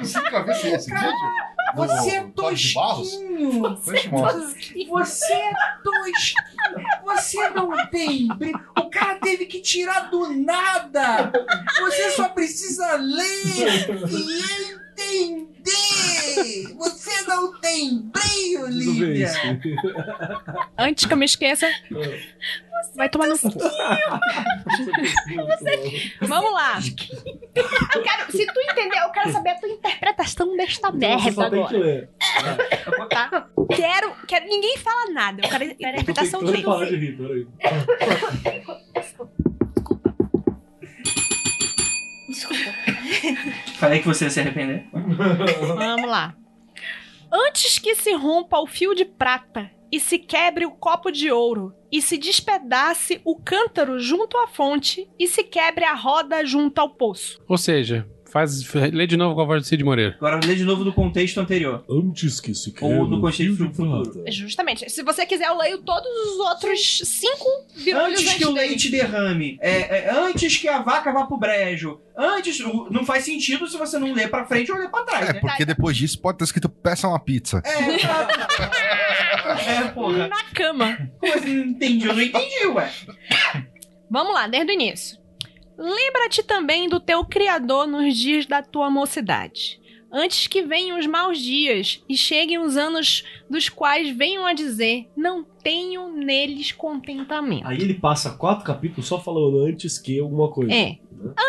Speaker 6: Você nunca viu esse vídeo?
Speaker 2: Você é tosquinho.
Speaker 6: Te mostrar.
Speaker 2: Você é tosquinho. Você não tem brilho. O cara teve que tirar do nada. Você só precisa ler e entender. Você não tem brilho, Lívia.
Speaker 3: Antes que eu me esqueça, vai tomar no cu. Vamos lá. Eu quero, se tu entender, eu quero saber a tua interpretação desta
Speaker 4: Você
Speaker 3: merda
Speaker 4: que
Speaker 3: agora.
Speaker 4: ler.
Speaker 3: Tá? Quero, quero. Ninguém fala nada. Eu quero a interpretação
Speaker 4: de rir, peraí.
Speaker 2: Falei que você ia se arrepender.
Speaker 3: Vamos lá. Antes que se rompa o fio de prata e se quebre o copo de ouro e se despedace o cântaro junto à fonte e se quebre a roda junto ao poço.
Speaker 5: Ou seja, faz, lê de novo com a voz do Cid Moreira.
Speaker 2: Agora lê de novo do contexto anterior.
Speaker 4: Antes que se
Speaker 2: Ou
Speaker 4: quebre
Speaker 2: no contexto
Speaker 4: de
Speaker 2: futuro.
Speaker 3: Justamente. Se você quiser, eu leio todos os outros cinco virulhos
Speaker 2: Antes que o
Speaker 3: dele.
Speaker 2: leite derrame, é, é, antes que a vaca vá pro brejo, antes. Não faz sentido se você não ler pra frente ou ler pra trás,
Speaker 6: É,
Speaker 2: né?
Speaker 6: porque depois disso pode estar escrito peça uma pizza.
Speaker 2: É, exato. é, porra.
Speaker 3: Na cama.
Speaker 2: Como assim? Não entendi, eu não entendi, ué.
Speaker 3: Vamos lá, desde o início. Lembra-te também do teu Criador nos dias da tua mocidade. Antes que venham os maus dias e cheguem os anos dos quais venham a dizer: Não tenho neles contentamento.
Speaker 4: Aí ele passa quatro capítulos só falando antes que alguma coisa.
Speaker 3: É.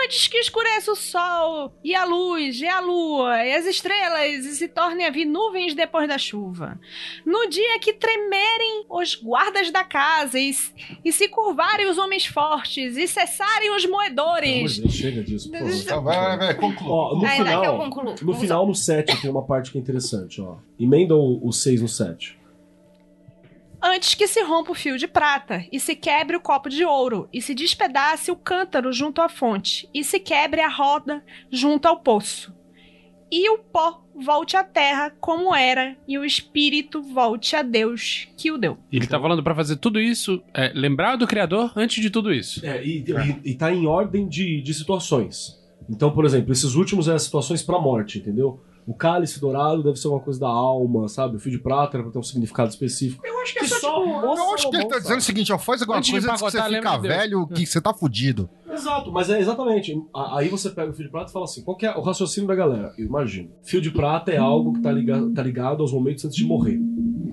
Speaker 3: Antes que escureça o sol, e a luz, e a lua, e as estrelas, e se tornem a vir nuvens depois da chuva. No dia que tremerem os guardas da casa, e, e se curvarem os homens fortes, e cessarem os moedores.
Speaker 4: Deus, chega disso, por favor.
Speaker 6: Vai, vai, vai, conclua.
Speaker 4: Ó, no
Speaker 1: eu
Speaker 4: final,
Speaker 1: concluo.
Speaker 4: no final, no 7, tem uma parte que é interessante, ó. Emenda o 6 no 7.
Speaker 3: Antes que se rompa o fio de prata, e se quebre o copo de ouro, e se despedace o cântaro junto à fonte, e se quebre a roda junto ao poço. E o pó volte à terra como era, e o espírito volte a Deus que o deu.
Speaker 5: Ele tá falando pra fazer tudo isso, é, lembrar do Criador antes de tudo isso.
Speaker 4: É, e, e, e tá em ordem de, de situações. Então, por exemplo, esses últimos é as situações pra morte, entendeu? O cálice dourado deve ser uma coisa da alma, sabe? O fio de prata era pra ter um significado específico.
Speaker 2: Eu acho que é
Speaker 4: Que
Speaker 2: só,
Speaker 4: só
Speaker 2: tipo,
Speaker 4: moça
Speaker 6: Eu acho que ele tá dizendo o seguinte, ó, faz alguma
Speaker 5: Antes
Speaker 6: coisa antes que você fica
Speaker 5: Deus.
Speaker 6: velho que você tá fudido.
Speaker 4: Exato, mas é exatamente. Aí você pega o fio de prata e fala assim: qual que é o raciocínio da galera? Eu imagino. Fio de prata é algo que tá ligado, tá ligado aos momentos antes de morrer.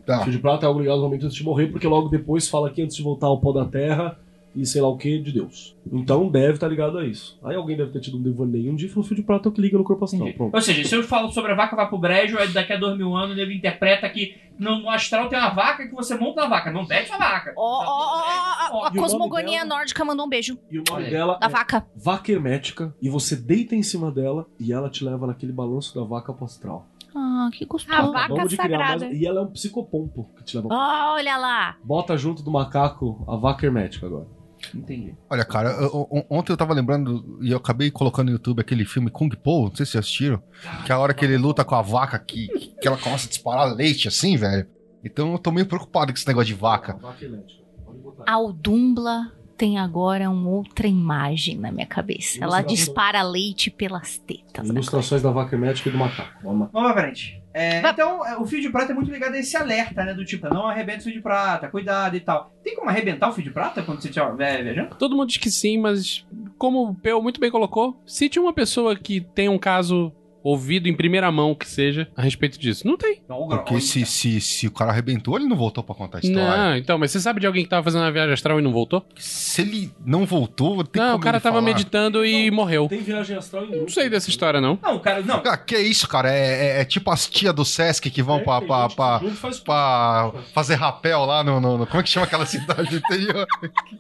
Speaker 6: Tá.
Speaker 4: Fio de prata é algo ligado aos momentos antes de morrer, porque logo depois fala que antes de voltar ao pó da terra e sei lá o que de Deus. Então deve estar ligado a isso. Aí alguém deve ter tido um devaneio um dia e falou: fio de prata é o que liga no corpo astral.
Speaker 2: Ou seja, se eu falo sobre a vaca vai pro brejo, aí daqui a dois mil anos ele interpreta que no, no astral tem uma vaca que você monta na vaca. Não desce a vaca.
Speaker 1: Ó, ó, ó, a cosmogonia
Speaker 4: dela?
Speaker 1: nórdica mandou um beijo.
Speaker 4: E o nome dela
Speaker 1: Da
Speaker 4: é
Speaker 1: vaca.
Speaker 4: vaca hermética, e você deita em cima dela e ela te leva naquele balanço da vaca pro astral.
Speaker 1: Ah, que gostoso.
Speaker 3: A vaca sagrada.
Speaker 4: mais- E ela é um psicopompo que te leva.
Speaker 1: Olha lá.
Speaker 4: Bota junto do macaco a vaca hermética agora.
Speaker 2: Entendi.
Speaker 6: Olha, cara, eu- eu- ontem eu tava lembrando e eu acabei colocando no YouTube aquele filme Kung Po, não sei se vocês assistiram, que é a hora que ele luta com a vaca que, que ela começa a disparar leite assim, velho. Então eu tô meio preocupado com esse negócio de vaca.
Speaker 4: Vaca elétrica. Pode botar.
Speaker 1: Aldumbla tem agora uma outra imagem na minha cabeça. Ela dispara leite pelas tetas.
Speaker 4: Ilustrações da vaca elétrica e do macaco. Vamos lá.
Speaker 2: Vamos pra frente. É, então, é, o fio de prata é muito ligado a esse alerta, né? Do tipo, não arrebenta o fio de prata, cuidado e tal. Tem como arrebentar o fio de prata quando você estiver viajando?
Speaker 5: Todo mundo diz que sim, mas como o Peu muito bem colocou, cite uma pessoa que tem um caso ouvido em primeira mão que seja a respeito disso. Não tem.
Speaker 2: Não,
Speaker 6: Porque se, se, se o cara arrebentou, ele não voltou pra contar a história.
Speaker 5: Não, então, mas você sabe de alguém que tava fazendo uma viagem astral e não voltou?
Speaker 6: Se ele não voltou, tem
Speaker 5: não, o cara
Speaker 6: ele
Speaker 5: tava
Speaker 6: falar.
Speaker 5: meditando e morreu.
Speaker 4: Tem viagem astral em
Speaker 5: Não sei dessa história, não.
Speaker 2: Não, cara, não.
Speaker 6: Ah, que isso, cara? É, é- é tipo as tia do Sesc que vão
Speaker 4: É,
Speaker 6: pra, pra, pra,
Speaker 4: faz
Speaker 6: pra fazer rapel lá no, no- no- Como é que chama aquela cidade do interior?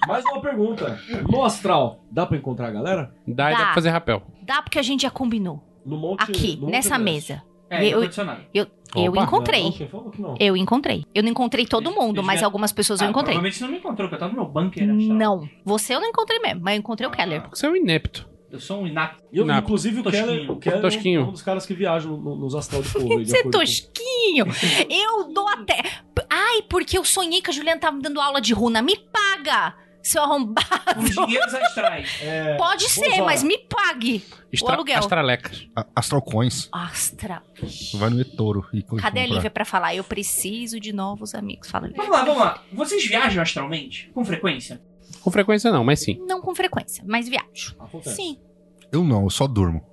Speaker 4: Mais uma pergunta. No astral, dá pra encontrar a galera?
Speaker 5: Dá, e dá
Speaker 1: Dá.
Speaker 5: pra fazer rapel.
Speaker 1: Dá porque a gente já combinou.
Speaker 4: No monte,
Speaker 1: Aqui,
Speaker 4: no Monte
Speaker 1: nessa
Speaker 4: Everest.
Speaker 1: mesa.
Speaker 2: É,
Speaker 1: eu, eu, eu
Speaker 5: Opa.
Speaker 1: encontrei.
Speaker 4: Não, quem falou que não?
Speaker 1: Eu encontrei. Eu não encontrei todo mundo, mas
Speaker 2: eu-
Speaker 1: algumas pessoas eu
Speaker 2: Ah,
Speaker 1: encontrei.
Speaker 2: Provavelmente você não me encontrou, porque eu tava no meu bunker astral.
Speaker 1: Não. Você eu não encontrei mesmo, mas eu encontrei o Keller.
Speaker 5: Você é um inepto.
Speaker 2: Eu sou um inapto.
Speaker 4: Eu,
Speaker 5: Não,
Speaker 4: inclusive, o
Speaker 2: tosquinho.
Speaker 4: Keller, o Keller é um-
Speaker 5: Tosquinho.
Speaker 4: um dos caras que viajam no- nos astral de
Speaker 1: Você é tosquinho. Eu dou até. Ai, porque eu sonhei que a Juliana tava me dando aula de runa. Me paga, seu arrombado.
Speaker 2: Os dinheiros astrais.
Speaker 4: É,
Speaker 1: Pode ser, mas me pague.
Speaker 5: Estra
Speaker 1: aluguel.
Speaker 5: Astralecas.
Speaker 6: A- Astral Coins.
Speaker 1: Astra.
Speaker 6: Vai no eToro e
Speaker 1: Cadê a
Speaker 6: comprar.
Speaker 1: Lívia pra falar? Eu preciso de novos amigos. Fala, Lívia.
Speaker 2: Vamos lá, vamos lá. Vocês viajam astralmente? Com frequência?
Speaker 5: Com frequência não, mas sim.
Speaker 1: Não com frequência, mas viajo.
Speaker 4: Acontece.
Speaker 1: Sim.
Speaker 6: Eu não, eu só durmo.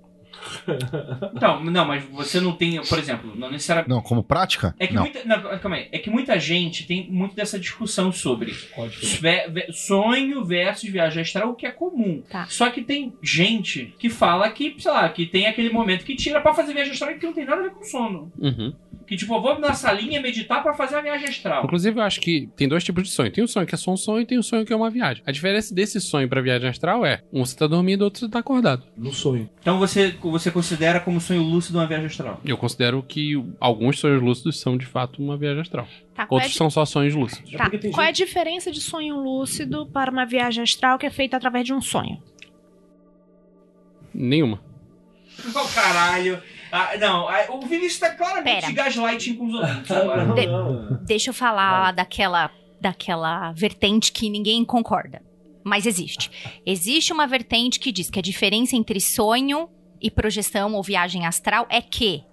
Speaker 2: Então, não, mas você não tem, por exemplo, não necessariamente.
Speaker 6: Não, como prática?
Speaker 2: É que,
Speaker 6: não.
Speaker 2: muita, não, calma aí. é que muita gente tem muito dessa discussão sobre ve- sonho versus viagem astral, o que é comum.
Speaker 1: Tá.
Speaker 2: Só que tem gente que fala que, sei lá, que tem aquele momento que tira pra fazer viagem astral e que não tem nada a ver com sono.
Speaker 5: Uhum.
Speaker 2: Que tipo, eu vou na salinha meditar pra fazer a viagem astral.
Speaker 5: Inclusive, eu acho que tem dois tipos de sonho. Tem um sonho que é só um sonho e tem um sonho que é uma viagem. A diferença desse sonho pra viagem astral é um você tá dormindo, outro você tá acordado.
Speaker 4: No sonho.
Speaker 2: Então você, você considera como sonho lúcido uma viagem astral.
Speaker 5: Eu considero que alguns sonhos lúcidos são de fato uma viagem astral.
Speaker 3: Tá, é,
Speaker 5: Outros
Speaker 3: di-
Speaker 5: são só sonhos lúcidos.
Speaker 4: É
Speaker 3: tá,
Speaker 4: tem
Speaker 3: qual é a diferença de sonho lúcido para uma viagem astral que é feita através de um sonho?
Speaker 5: Nenhuma.
Speaker 2: Qual caralho? Ah, não, ah, o Vinícius tá claramente
Speaker 1: Pera.
Speaker 2: de gaslighting com os ouvintes agora.
Speaker 1: De-
Speaker 4: não, é.
Speaker 1: Deixa eu falar daquela, daquela vertente que ninguém concorda. Mas existe. Existe uma vertente que diz que a diferença entre sonho e projeção ou viagem astral é que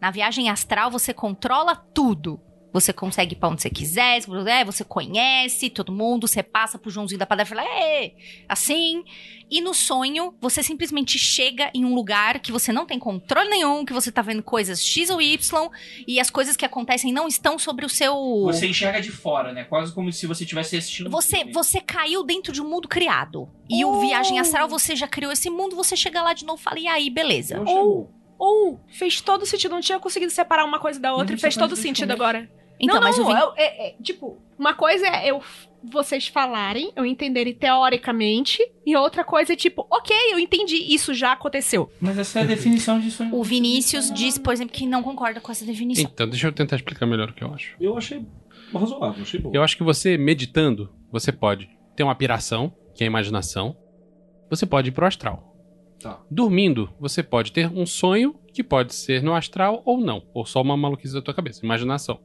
Speaker 1: na viagem astral você controla tudo. Você consegue ir pra onde você quiser, se você conhece todo mundo, você passa pro Joãozinho da padaria e fala, "Ê", assim. E no sonho, você simplesmente chega em um lugar que você não tem controle nenhum, que você tá vendo coisas X ou Y, e as coisas que acontecem não estão sobre o seu.
Speaker 2: Você enxerga de fora, né? Quase como se você estivesse assistindo.
Speaker 1: Você,
Speaker 2: filme.
Speaker 1: você caiu dentro de um mundo criado. E
Speaker 3: Oh.
Speaker 1: o Viagem Astral, você já criou esse mundo, você chega lá de novo e fala, e aí, beleza.
Speaker 4: Bom.
Speaker 3: Ou fez todo sentido, não tinha conseguido separar uma coisa da outra
Speaker 2: Não
Speaker 3: e fez todo sentido
Speaker 2: comer.
Speaker 3: agora.
Speaker 1: Então,
Speaker 3: não,
Speaker 1: mas
Speaker 3: não,
Speaker 1: o Vin-
Speaker 3: eu- é- é, tipo, uma coisa é eu vocês falarem, eu entenderem teoricamente, e outra coisa é tipo, ok, eu entendi, isso já aconteceu.
Speaker 2: Mas essa é a definição de sonho.
Speaker 1: o Vinícius diz, por exemplo, que não concorda com essa definição.
Speaker 5: Então, deixa eu tentar explicar melhor o que eu acho.
Speaker 4: Eu achei razoável, achei bom.
Speaker 5: Eu acho que você meditando, você pode ter uma piração, que é a imaginação. Você pode ir pro astral.
Speaker 4: Tá.
Speaker 5: Dormindo, você pode ter um sonho que pode ser no astral ou não, ou só uma maluquice da tua cabeça, imaginação.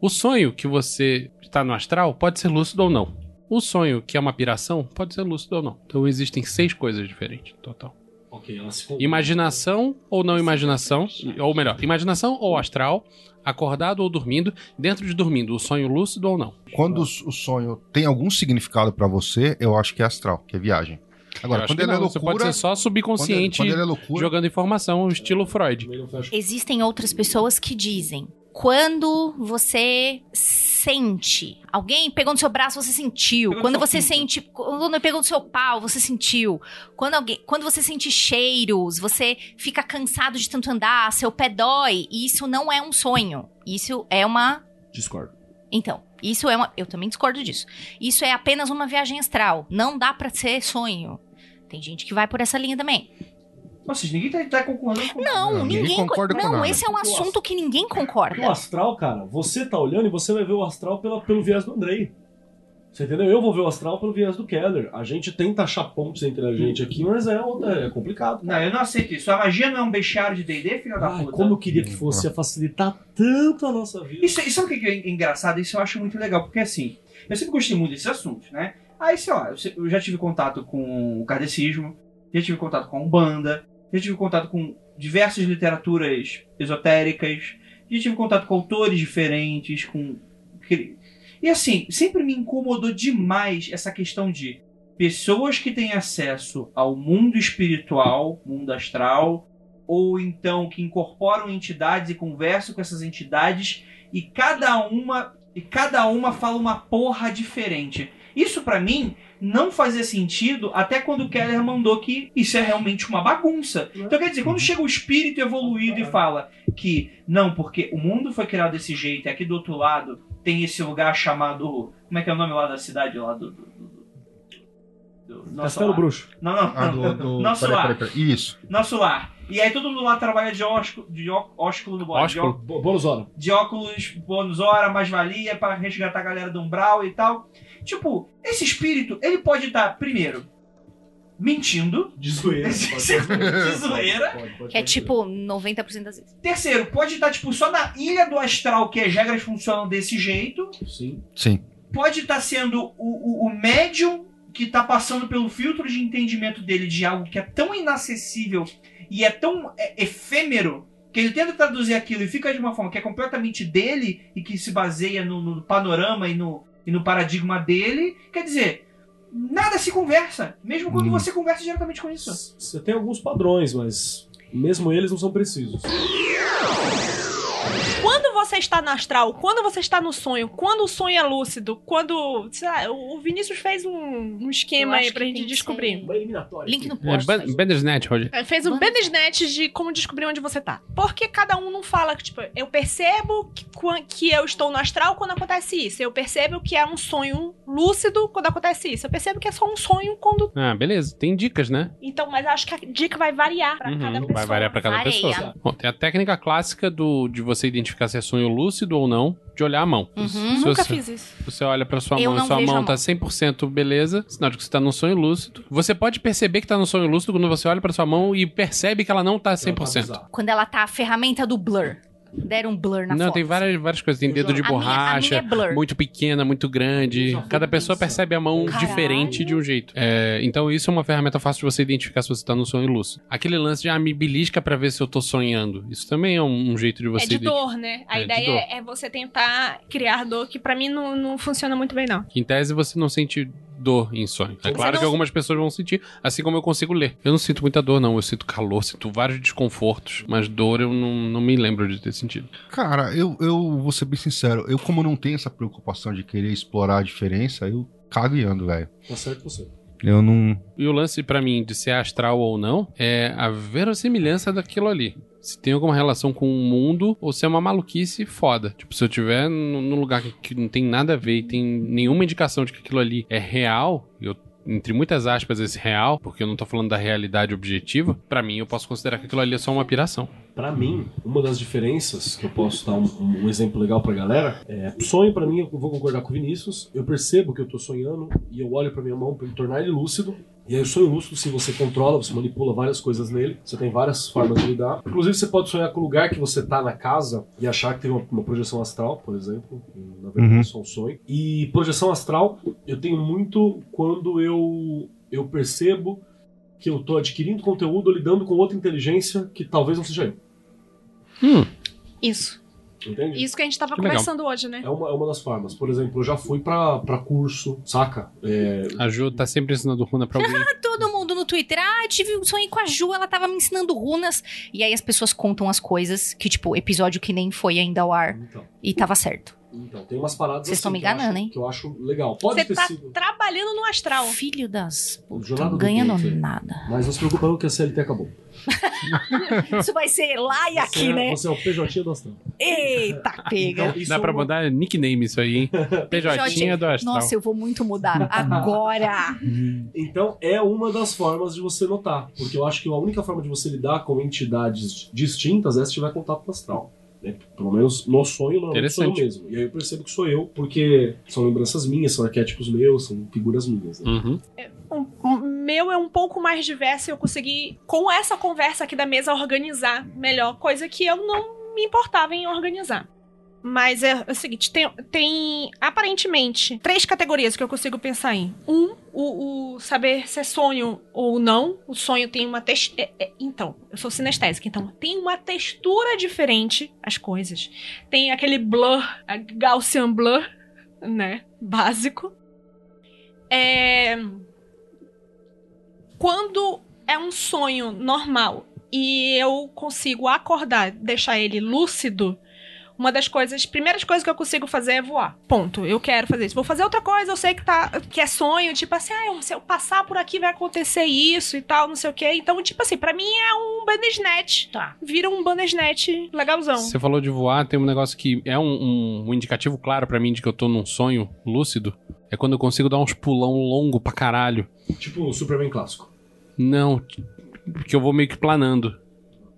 Speaker 5: O sonho que você está no astral pode ser lúcido ou não. O sonho que é uma piração pode ser lúcido ou não. Então existem seis coisas diferentes no total.
Speaker 4: Ok, ela se
Speaker 5: Imaginação ou não imaginação, ou melhor, imaginação ou astral, acordado ou dormindo, dentro de dormindo, o sonho lúcido ou não.
Speaker 6: Quando o sonho tem algum significado pra você, eu acho que é astral, que é viagem. Agora, quando ele é
Speaker 5: não, Você
Speaker 6: loucura.
Speaker 5: pode ser só
Speaker 6: quando,
Speaker 5: subconsciente
Speaker 6: quando ele é loucura.
Speaker 5: jogando informação, estilo Freud.
Speaker 1: Existem outras pessoas que dizem, quando você sente, alguém pegou no seu braço, você sentiu.
Speaker 2: Pegou
Speaker 1: quando você
Speaker 2: pinto.
Speaker 1: sente, quando pegou no seu pau, você sentiu. Quando alguém, quando você sente cheiros, você fica cansado de tanto andar, seu pé dói, isso não é um sonho. Isso é uma
Speaker 4: Discordo.
Speaker 1: Então, isso é uma. Eu também discordo disso. Isso é apenas uma viagem astral. Não dá pra ser sonho. Tem gente que vai por essa linha também.
Speaker 2: Ou seja, ninguém tá, tá concordando com
Speaker 1: Não,
Speaker 6: Não, ninguém
Speaker 1: ninguém.
Speaker 6: concorda com
Speaker 1: não,
Speaker 6: nada.
Speaker 1: esse é um
Speaker 4: Porque o
Speaker 1: assunto que ninguém
Speaker 4: Porque o
Speaker 1: concorda.
Speaker 4: astral, cara, você tá olhando e você vai ver o astral pela, pelo viés do Andrei. Você entendeu? Eu vou ver o astral pelo viés do Keller. A gente tenta achar pontos entre a gente aqui, mas é, outra- é complicado.
Speaker 2: Não, eu não aceito isso. A magia não é um bestiário de D&D, filha da
Speaker 4: Ai,
Speaker 2: puta.
Speaker 4: como eu queria que fosse, ia facilitar tanto a nossa vida.
Speaker 2: Isso, isso sabe o que é engraçado? Isso eu acho muito legal, porque assim, eu sempre gostei muito desses assuntos, né? Aí, sei lá, eu já tive contato com o kardecismo, já tive contato com a Umbanda, já tive contato com diversas literaturas esotéricas, já tive contato com autores diferentes, com... E assim, sempre me incomodou demais essa questão de pessoas que têm acesso ao mundo espiritual, mundo astral, ou então que incorporam entidades e conversam com essas entidades e cada uma e cada uma fala uma porra diferente. Isso pra mim não fazia sentido até quando o Keller mandou que isso é realmente uma bagunça. Então quer dizer, quando chega o espírito evoluído e fala que não, porque o mundo foi criado desse jeito, e aqui do outro lado tem esse lugar chamado, como é que é o nome lá da cidade lá do, do, do- do- do-
Speaker 4: Castelo
Speaker 2: lar?
Speaker 4: Bruxo.
Speaker 2: Não, não,
Speaker 6: Ah, do, do...
Speaker 2: Nosso
Speaker 6: peraí,
Speaker 2: lar.
Speaker 6: peraí, peraí. Isso.
Speaker 2: nosso lar. E aí todo mundo lá trabalha de ósculo, de ósculo no bode,
Speaker 5: Ósculo?
Speaker 4: Bônus hora.
Speaker 2: de óculos, bônus hora, mais valia pra resgatar a galera do Umbral e tal. Tipo, esse espírito, ele pode estar, primeiro, mentindo.
Speaker 4: De zoeira.
Speaker 2: De zoeira.
Speaker 4: Pode, pode,
Speaker 1: Que é
Speaker 4: pode.
Speaker 1: tipo 90% das vezes.
Speaker 2: Terceiro, pode estar, tipo, só na ilha do astral que as regras funcionam desse jeito.
Speaker 4: Sim.
Speaker 6: Sim.
Speaker 2: Pode estar sendo o, o, o médium que tá passando pelo filtro de entendimento dele de algo que é tão inacessível e é tão é, efêmero que ele tenta traduzir aquilo e fica de uma forma que é completamente dele e que se baseia no, no panorama e no, e no paradigma dele. Quer dizer, nada se conversa, mesmo quando
Speaker 6: Hum.
Speaker 2: você conversa diretamente com isso.
Speaker 4: Você tem alguns padrões, mas mesmo eles não são precisos.
Speaker 3: Quando você está no astral, quando você está no sonho, quando o sonho é lúcido, quando. Sei lá, o Vinícius fez um, um esquema aí pra gente descobrir.
Speaker 4: Uma eliminatória.
Speaker 1: Link no.
Speaker 5: É,
Speaker 1: post.
Speaker 5: Ban- Bandersnatch, Roger.
Speaker 3: É, Fez um. Bandersnatch de como descobrir onde você tá. Porque cada um não fala que, tipo, eu percebo que, que eu estou no astral quando acontece isso. Eu percebo que é um sonho lúcido quando acontece isso. Eu percebo que é só um sonho quando.
Speaker 5: Ah, beleza. Tem dicas, né?
Speaker 3: Então, mas acho que a dica vai variar pra
Speaker 5: Uhum,
Speaker 3: cada pessoa.
Speaker 5: vai variar pra cada
Speaker 1: Vareia.
Speaker 5: pessoa. Bom, tem a técnica clássica do, de você identificar se é sonho lúcido ou não, de olhar a mão.
Speaker 1: Uhum.
Speaker 5: Se
Speaker 3: Nunca
Speaker 5: você,
Speaker 3: fiz isso.
Speaker 5: você olha pra sua
Speaker 1: Eu
Speaker 5: mão e sua mão tá
Speaker 1: mão.
Speaker 5: 100% beleza, sinal de que você tá num sonho lúcido. Você pode perceber que tá num sonho lúcido quando você olha pra sua mão e percebe que ela não tá
Speaker 4: Ela tá
Speaker 5: 100%.
Speaker 4: bizarra.
Speaker 1: Quando ela tá a ferramenta do blur. Deram um blur na
Speaker 5: Não,
Speaker 1: foto.
Speaker 5: tem várias, várias coisas. Tem dedo de
Speaker 1: A minha- a
Speaker 5: borracha,
Speaker 1: minha é blur.
Speaker 5: muito pequena, muito grande. Cada pessoa
Speaker 4: pensar.
Speaker 5: percebe a mão
Speaker 1: Caralho.
Speaker 5: diferente de um jeito. É, então isso é uma ferramenta fácil de você identificar se você tá no sonho lúcido. Aquele lance de ah, me belisca pra ver se eu tô sonhando. Isso também é um, um jeito de você
Speaker 3: É de
Speaker 5: identificar.
Speaker 3: dor, né? A
Speaker 5: É, de
Speaker 3: ideia é você tentar criar dor, que pra mim não, não funciona muito bem, não.
Speaker 5: Em tese, você não sente dor em sonho. É claro
Speaker 1: não-
Speaker 5: que algumas pessoas vão sentir, assim como eu consigo ler. Eu não sinto muita dor, não. Eu sinto calor, sinto vários desconfortos, mas dor eu não, não me lembro de ter sentido.
Speaker 6: Cara, eu, eu vou ser bem sincero. Eu, como não tenho essa preocupação de querer explorar a diferença, eu cago e ando, velho.
Speaker 4: Tá certo você.
Speaker 6: Eu não.
Speaker 5: E o lance pra mim de ser astral ou não é a verossimilhança daquilo ali. Se tem alguma relação com o mundo ou se é uma maluquice foda. Tipo, se eu tiver num lugar que- não tem nada a ver e tem nenhuma indicação de que aquilo ali é real, eu entre muitas aspas esse real, porque eu não tô falando da realidade objetiva, pra mim eu posso considerar que aquilo ali é só uma piração.
Speaker 4: Pra mim, uma das diferenças que eu posso dar um, um exemplo legal pra galera é sonho pra mim, eu vou concordar com o Vinícius. Eu percebo que eu tô sonhando e eu olho pra minha mão pra ele tornar ele lúcido. E aí o sonho lúcido, sim, você controla, você manipula várias coisas nele, você tem várias formas de lidar. Inclusive, você pode sonhar com o lugar que você tá na casa e achar que teve uma, uma projeção astral, por exemplo. Na verdade,
Speaker 6: Uhum.
Speaker 4: é só um sonho. E projeção astral, eu tenho muito quando eu, eu percebo que eu tô adquirindo conteúdo, lidando com outra inteligência que talvez não seja eu.
Speaker 5: Hum,
Speaker 3: Isso.
Speaker 4: Entende?
Speaker 3: Isso que a gente tava
Speaker 5: Que legal.
Speaker 3: conversando hoje, né?
Speaker 4: É uma, é uma das formas. Por exemplo, eu já fui pra, pra curso, saca? É,
Speaker 5: a Ju tá sempre ensinando runa pra alguém.
Speaker 1: Todo mundo no Twitter, ah, tive um sonho com a Ju, ela tava me ensinando runas. E aí as pessoas contam as coisas, que tipo, episódio que nem foi ainda ao ar.
Speaker 4: então,
Speaker 1: E tava certo.
Speaker 4: então, tem umas paradas
Speaker 1: Vocês
Speaker 4: assim
Speaker 1: estão me
Speaker 4: que eu acho-
Speaker 1: enganando, hein?
Speaker 4: Que eu acho legal. Pode
Speaker 3: Você
Speaker 4: ter
Speaker 3: tá
Speaker 4: sido.
Speaker 3: trabalhando no astral.
Speaker 1: Filho das não
Speaker 4: do
Speaker 1: ganhando nada.
Speaker 4: Mas não se preocupa não que a CLT acabou.
Speaker 1: Isso vai ser lá e aqui,
Speaker 4: você, é-
Speaker 1: né?
Speaker 4: Você é o PJ do Astral.
Speaker 1: Eita, pega.
Speaker 4: Então, isso
Speaker 5: Dá
Speaker 4: é
Speaker 5: pra mudar nickname isso aí, hein? PJ do Astral.
Speaker 1: Nossa, eu vou muito mudar. Agora.
Speaker 4: Então, é uma das formas de você notar. Porque eu acho que a única forma de você lidar com entidades distintas é se tiver contato com o astral. É, pelo menos no sonho, normalmente sou eu
Speaker 5: Interessante.
Speaker 4: mesmo. E aí eu percebo que sou eu, porque são lembranças minhas, são arquétipos meus, são figuras minhas. Né?
Speaker 5: Uhum.
Speaker 3: O o meu é um pouco mais diverso e eu consegui, com essa conversa aqui da mesa, organizar melhor, coisa que eu não me importava em organizar. Mas é, o seguinte, tem, tem aparentemente três categorias que eu consigo pensar em. Um, o, o saber se é sonho ou não. O sonho tem uma textura. então, eu sou sinestésica, então tem uma textura diferente as coisas. Tem aquele blur, a Gaussian blur, né? Básico. É quando é um sonho normal e eu consigo acordar, deixar ele lúcido, uma das coisas, primeiras coisas que eu consigo fazer é voar. Ponto. Eu quero fazer isso. Vou fazer outra coisa, eu sei que tá que é sonho, tipo assim, ah, eu- se eu passar por aqui vai acontecer isso e tal, não sei o quê. Então, tipo assim, pra mim é um Bandersnatch.
Speaker 1: Tá.
Speaker 3: Vira um Bandersnatch legalzão.
Speaker 5: Você falou de voar, tem um negócio que é um, um- um indicativo claro pra mim de que eu tô num sonho lúcido. É quando eu consigo dar uns pulão longo pra caralho.
Speaker 4: Tipo o Superman clássico.
Speaker 5: Não, que eu vou meio que planando.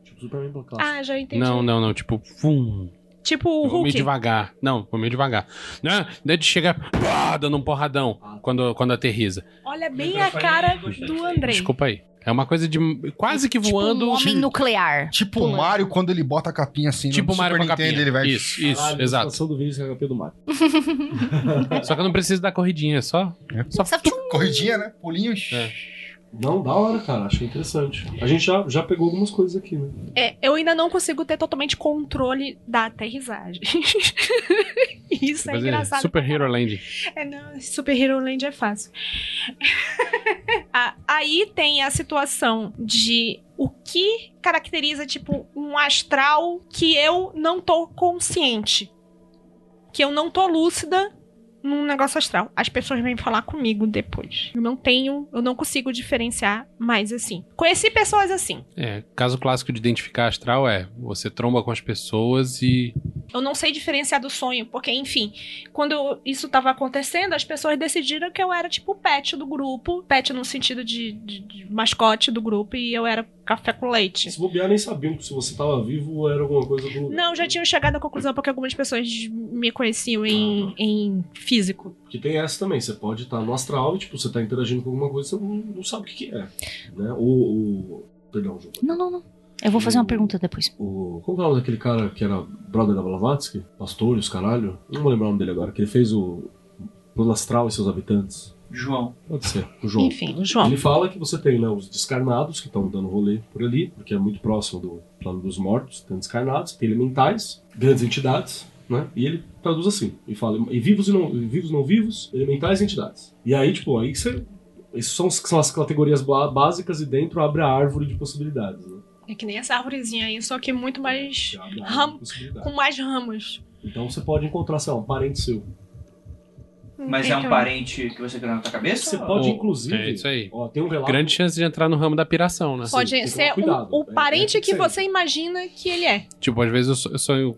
Speaker 4: Tipo o Superman clássico.
Speaker 3: Ah, já entendi.
Speaker 5: Não, não, não. Tipo, fum.
Speaker 3: Tipo o
Speaker 5: vou meio
Speaker 3: Hulk.
Speaker 5: devagar. Não, vou meio devagar. Não, daí de chegar, pá, dando um porradão quando, quando aterriza.
Speaker 3: Olha bem a cara do Andrei.
Speaker 5: Desculpa aí. É uma coisa de quase que voando.
Speaker 1: Tipo um homem nuclear.
Speaker 6: Tipo o Mario quando ele bota a capinha assim
Speaker 5: Tipo
Speaker 6: no
Speaker 5: o Mario
Speaker 6: Super
Speaker 5: com a
Speaker 6: Nintendo,
Speaker 5: capinha.
Speaker 6: ele vai...
Speaker 5: Isso, isso,
Speaker 4: Caralho,
Speaker 5: exato.
Speaker 4: a situação do Vinícius é a HP do Mario.
Speaker 5: Só que eu não preciso dar corridinha, é só. Só
Speaker 1: Só-
Speaker 6: Corridinha, né? Pulinhos.
Speaker 5: É.
Speaker 4: Não, da hora, cara. Achei interessante. A gente já, já pegou algumas coisas aqui, né?
Speaker 3: É, eu ainda não consigo ter totalmente controle da aterrissagem. Isso é
Speaker 5: fazer
Speaker 3: engraçado.
Speaker 5: Super Hero Land.
Speaker 3: É, não, Super Hero Land é fácil. Aí tem a situação de o que caracteriza, tipo, um astral que eu não tô consciente. Que eu não tô lúcida num negócio astral. As pessoas vêm falar comigo depois. Eu não tenho, eu não consigo diferenciar mais assim. Conheci pessoas assim.
Speaker 5: É, caso clássico de identificar astral é você tromba com as pessoas e.
Speaker 3: Eu não sei diferenciar do sonho, porque, enfim, quando isso tava acontecendo, as pessoas decidiram que eu era tipo o pet do grupo. Pet no sentido de, de- de mascote do grupo, e eu era café com leite.
Speaker 4: Se bobear, nem sabiam se você tava vivo ou era alguma coisa do lugar.
Speaker 3: Não, já tinham chegado à conclusão porque algumas pessoas me conheciam em, em físico.
Speaker 4: Porque tem essa também, você pode estar no astral e, tipo, você tá interagindo com alguma coisa e você não, não sabe o que, que é. Né? O, o. Perdão, Ju.
Speaker 1: Não, não, não. Eu vou fazer uma pergunta depois.
Speaker 4: O, como que é o nome daquele cara que era brother da Blavatsky? Pastor e os caralho? Não vou lembrar o nome dele agora. Que ele fez o. Plano Astral e seus habitantes.
Speaker 2: João.
Speaker 4: Pode ser, o João.
Speaker 3: Enfim, o João.
Speaker 4: Ele fala que você tem né, os descarnados que estão dando rolê por ali, porque é muito próximo do plano dos mortos, tem descarnados, tem elementais, grandes entidades, né? E ele traduz assim, e fala, e vivos e não, e vivos não vivos, elementais e entidades. E aí, tipo, aí você. Essas são, são as categorias básicas e dentro abre a árvore de possibilidades, né?
Speaker 3: É que nem essa árvorezinha aí, só que muito mais. Ram- com mais ramos.
Speaker 4: Então você pode encontrar, sei lá, um parente seu.
Speaker 2: Mas é um
Speaker 3: Então,
Speaker 2: parente que você criou na tua cabeça?
Speaker 4: Você
Speaker 2: ou-
Speaker 4: pode,
Speaker 5: Oh,
Speaker 4: inclusive.
Speaker 5: é isso aí.
Speaker 4: Ó, tem um relato.
Speaker 5: Grande chance de entrar no ramo da piração, né?
Speaker 3: Pode
Speaker 4: que
Speaker 3: ser
Speaker 4: cuidado.
Speaker 3: o, o
Speaker 4: É-
Speaker 3: parente
Speaker 4: é
Speaker 3: que
Speaker 4: diferente.
Speaker 3: você imagina que ele é.
Speaker 5: Tipo, às vezes eu so- eu sonho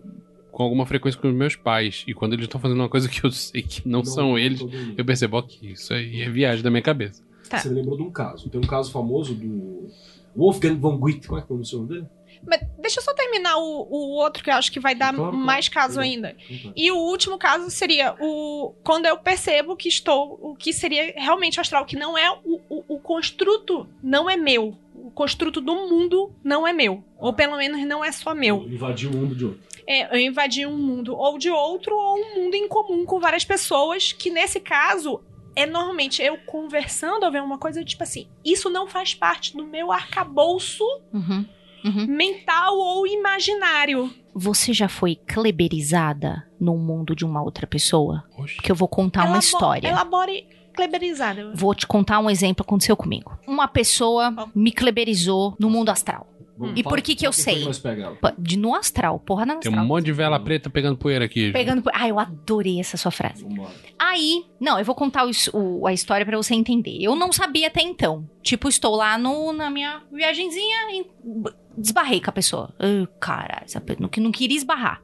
Speaker 5: com alguma frequência com os meus pais. E quando eles estão fazendo uma coisa que eu sei que não, são eles, eu percebo, ok, isso aí é viagem da minha cabeça.
Speaker 3: Tá.
Speaker 4: Você me lembrou de um caso. Tem um caso famoso do Wolfgang von Goethe. Como é que pronuncia o nome dele?
Speaker 3: Mas deixa eu só terminar o, o outro que eu acho que vai dar
Speaker 4: Claro, claro.
Speaker 3: mais caso
Speaker 4: Perdão.
Speaker 3: ainda. E o último caso seria o quando eu percebo que estou o que seria realmente astral, que não é o, o, o construto não é meu. O construto do mundo não é meu. Ou pelo menos não é só meu.
Speaker 4: Invadir o mundo de outro.
Speaker 3: É, eu invadi um mundo ou de outro ou um mundo em comum com várias pessoas, que nesse caso é normalmente eu conversando ou vendo uma coisa tipo assim, isso não faz parte do meu arcabouço
Speaker 1: Uhum. Uhum.
Speaker 3: mental ou imaginário.
Speaker 1: Você já foi kleberizada num mundo de uma outra pessoa?
Speaker 5: Oxe.
Speaker 1: Porque eu vou contar uma
Speaker 3: Elabo-
Speaker 1: história.
Speaker 3: Elabore kleberizada.
Speaker 1: Vou te contar um exemplo que aconteceu comigo. Uma pessoa me kleberizou no mundo astral.
Speaker 4: Vamos,
Speaker 1: E por que que eu sei? De no astral, porra na
Speaker 5: Tem
Speaker 1: astral.
Speaker 5: um monte de vela preta pegando poeira aqui.
Speaker 1: Pegando. Ah, eu adorei essa sua frase.
Speaker 4: Vambora.
Speaker 1: Aí, não, eu vou contar o, o- a história pra você entender. Eu não sabia até então. Tipo, estou lá no, na minha viagenzinha e desbarrei com a pessoa. Caralho, essa pe- não, que não queria esbarrar.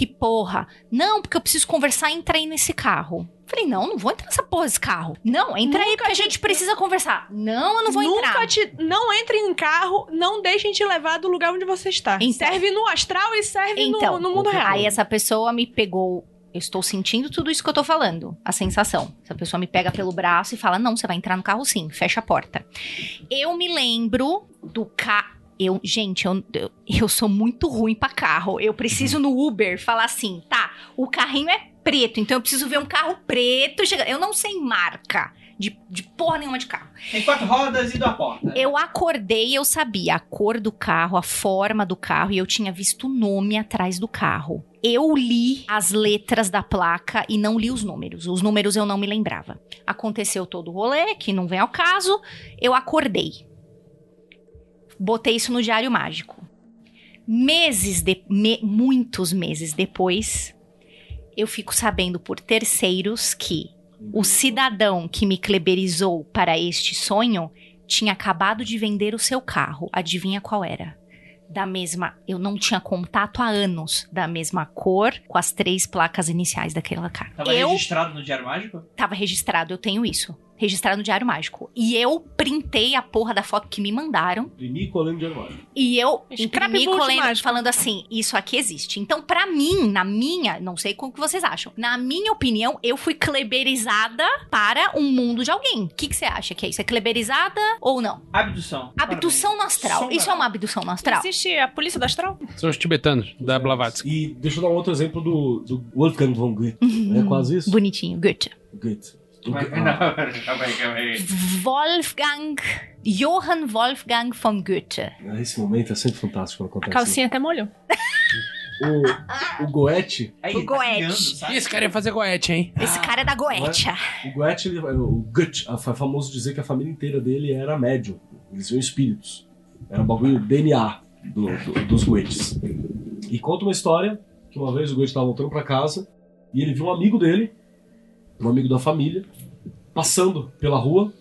Speaker 1: Que porra. Não, porque eu preciso conversar e entrar aí nesse carro. Falei, não, não vou entrar nessa porra desse carro. Não, entra aí
Speaker 3: Nunca
Speaker 1: porque a
Speaker 3: te-
Speaker 1: gente precisa conversar. Não, eu não vou
Speaker 3: Nunca
Speaker 1: entrar.
Speaker 3: te. Não entre em carro, não deixem te levar do lugar onde você está.
Speaker 1: Então.
Speaker 3: serve no astral e serve
Speaker 1: Então,
Speaker 3: no, no mundo real.
Speaker 1: Aí essa pessoa me pegou. Eu estou sentindo tudo isso que eu tô falando. A sensação. Essa pessoa me pega pelo braço e fala: Não, você vai entrar no carro sim, fecha a porta. Eu me lembro do carro. Eu, gente, eu, eu, eu sou muito ruim pra carro. Eu preciso no Uber falar assim: tá, o carrinho é preto, então eu preciso ver um carro preto chegando. Eu não sei marca de, de porra nenhuma de carro.
Speaker 2: Tem quatro rodas e da porta.
Speaker 1: Eu acordei e eu sabia a cor do carro, a forma do carro e eu tinha visto o nome atrás do carro. Eu li as letras da placa e não li os números. Os números eu não me lembrava. Aconteceu todo o rolê, que não vem ao caso. Eu acordei. Botei isso no diário mágico. Meses de, me- muitos meses depois, eu fico sabendo por terceiros que o cidadão que me kleberizou para este sonho tinha acabado de vender o seu carro. Adivinha qual era? Da mesma. Eu não tinha contato há anos. Da mesma cor, com as três placas iniciais daquela carro.
Speaker 2: Tava
Speaker 1: eu
Speaker 2: registrado no Diário Mágico?
Speaker 1: tava registrado, eu tenho isso. Registrado no Diário Mágico. E eu printei a porra da foto que me mandaram.
Speaker 4: Imprimi e colei no diário mágico.
Speaker 1: E eu imprimi falando assim, isso aqui existe. Então, pra mim, na minha, não sei como que vocês acham, na minha opinião, eu fui kleberizada para um mundo de alguém. O que, que você acha que é isso? É kleberizada ou não?
Speaker 2: Abdução.
Speaker 1: Abdução no astral.
Speaker 2: Sombra.
Speaker 1: Isso é uma abdução no astral?
Speaker 3: Existe a polícia do astral?
Speaker 5: São os tibetanos da Blavatsky.
Speaker 4: E deixa eu dar um outro exemplo do, do Wolfgang von Goethe. É quase isso?
Speaker 1: Bonitinho, Goethe.
Speaker 4: Goethe. Do-
Speaker 2: Mas-
Speaker 4: ah,
Speaker 2: não, calma aí, calma aí.
Speaker 1: Wolfgang, Johann Wolfgang von Goethe.
Speaker 4: Esse momento é sempre fantástico quando
Speaker 3: A
Speaker 4: acontece.
Speaker 3: calcinha até molhou.
Speaker 4: O, o Goethe,
Speaker 2: Aí,
Speaker 1: O
Speaker 2: tá
Speaker 1: Goethe.
Speaker 5: esse cara ia fazer goethe, hein?
Speaker 1: Esse cara é da Goetia.
Speaker 4: o Goethe, ele- o Goethe, é famoso dizer que a família inteira dele era médium. Eles viam espíritos. Era um bagulho DNA do- do- dos Goethes. E conta uma história que uma vez o Goethe estava voltando pra casa e ele viu um amigo dele, um amigo da família, passando pela rua,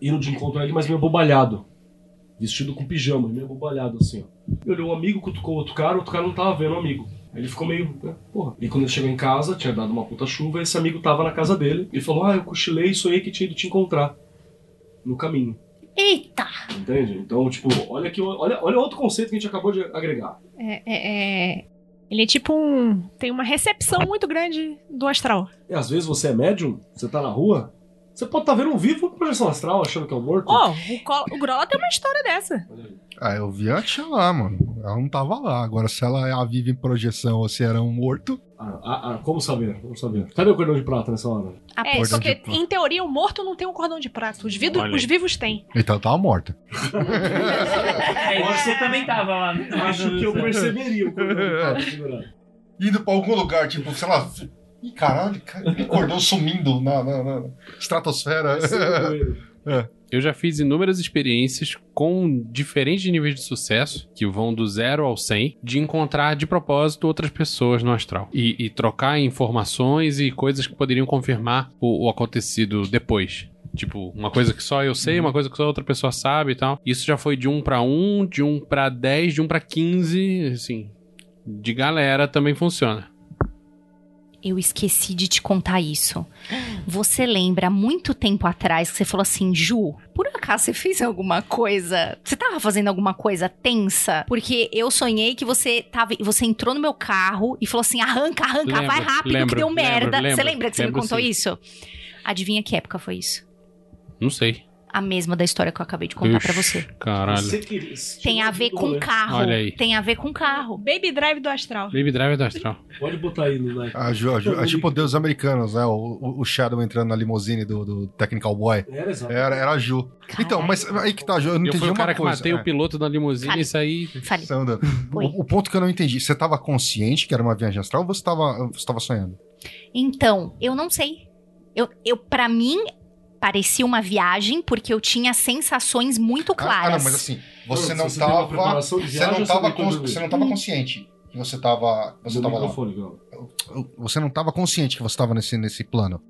Speaker 4: indo de encontro a ele, mas meio bobalhado. Vestido com pijama, meio bobalhado assim, ó. Ele olhou um amigo, cutucou o outro cara, o outro cara não tava vendo o amigo. Aí ele ficou meio, né, porra. E quando ele chegou em casa, tinha dado uma puta chuva, esse amigo tava na casa dele e falou: Ah, eu cochilei e sonhei que tinha ido te encontrar no caminho.
Speaker 1: Eita!
Speaker 4: Entende? Então, tipo, olha que olha, olha outro conceito que a gente acabou de agregar.
Speaker 3: É, é, é- Ele é tipo um. Tem uma recepção muito grande do astral.
Speaker 4: E às vezes você é médium, você tá na rua, você pode estar vendo um vivo com projeção astral, achando que é um morto.
Speaker 3: Ó, o, Col- o Grola tem uma história dessa.
Speaker 6: Ah, eu vi a tia lá, mano. Ela não tava lá. Agora, se ela é a vive em projeção ou se era um morto.
Speaker 4: Ah, ah, ah, como saber? Como saber? Cadê o cordão de prata nessa hora?
Speaker 1: A
Speaker 3: É,
Speaker 1: pessoa-
Speaker 3: porque em teoria o morto não tem um cordão de prata. Os, vido-
Speaker 5: Olha
Speaker 3: os vivos têm.
Speaker 6: Então ela tava morta.
Speaker 2: É, você também tava lá. né?
Speaker 4: Acho que eu perceberia o cordão de prata segurado.
Speaker 6: Indo pra algum lugar, tipo, sei lá. Ih, caralho, cara, que cordão sumindo na, na- na estratosfera.
Speaker 5: Eu já fiz inúmeras experiências com diferentes níveis de sucesso, que vão do zero ao 100, de encontrar de propósito outras pessoas no astral. E, e trocar informações e coisas que poderiam confirmar o, o acontecido depois. Tipo, uma coisa que só eu sei, uma coisa que só outra pessoa sabe e tal. Isso já foi de 1 pra 1, de 1 pra 10, de 1 pra 15, assim. De galera também funciona.
Speaker 1: Eu esqueci de te contar isso. Você lembra muito tempo atrás que você falou assim, Ju, por acaso você fez alguma coisa? Você tava fazendo alguma coisa tensa? Porque eu sonhei que você tava, você entrou no meu carro e falou assim: arranca, arranca,
Speaker 5: Lembro,
Speaker 1: vai rápido
Speaker 5: lembro,
Speaker 1: que deu
Speaker 5: lembro,
Speaker 1: merda. você lembra que você me contou
Speaker 5: sim.
Speaker 1: isso? Adivinha que época foi isso?
Speaker 5: Não sei.
Speaker 1: A mesma da história que eu acabei de contar pra
Speaker 5: Ixi,
Speaker 1: você.
Speaker 5: Caralho.
Speaker 1: Tem a ver com carro.
Speaker 5: Olha aí.
Speaker 1: Tem a ver com carro.
Speaker 3: Baby Drive do astral.
Speaker 5: Baby Driver do Astral.
Speaker 4: Pode botar aí no like.
Speaker 6: A Ju, a Ju- é tipo Deus americanos, né? O, o- o Shadow entrando na limusine do, do Technical Boy.
Speaker 4: Era exato.
Speaker 6: Era, era a Ju. Então, mas aí que tá, Ju, eu não
Speaker 5: Eu
Speaker 6: entendi
Speaker 5: fui o
Speaker 6: uma
Speaker 5: cara que
Speaker 6: coisa.
Speaker 5: matei
Speaker 6: é.
Speaker 5: o piloto da limusine
Speaker 1: Fale.
Speaker 5: e saí.
Speaker 1: Fale.
Speaker 6: O, o ponto que eu não entendi, você tava consciente que era uma viagem astral ou você tava, você tava sonhando?
Speaker 1: Então, eu não sei. Eu, eu para mim parecia uma viagem porque eu tinha sensações muito
Speaker 6: Ah,
Speaker 1: claras.
Speaker 6: Ah, não, mas assim, você
Speaker 4: Não,
Speaker 6: não
Speaker 4: você uma
Speaker 6: não
Speaker 4: ou
Speaker 6: tava,
Speaker 4: deitou
Speaker 6: cons- consciente que você tava. Você tava lá. Você não tava consciente que você tava nesse, nesse plano.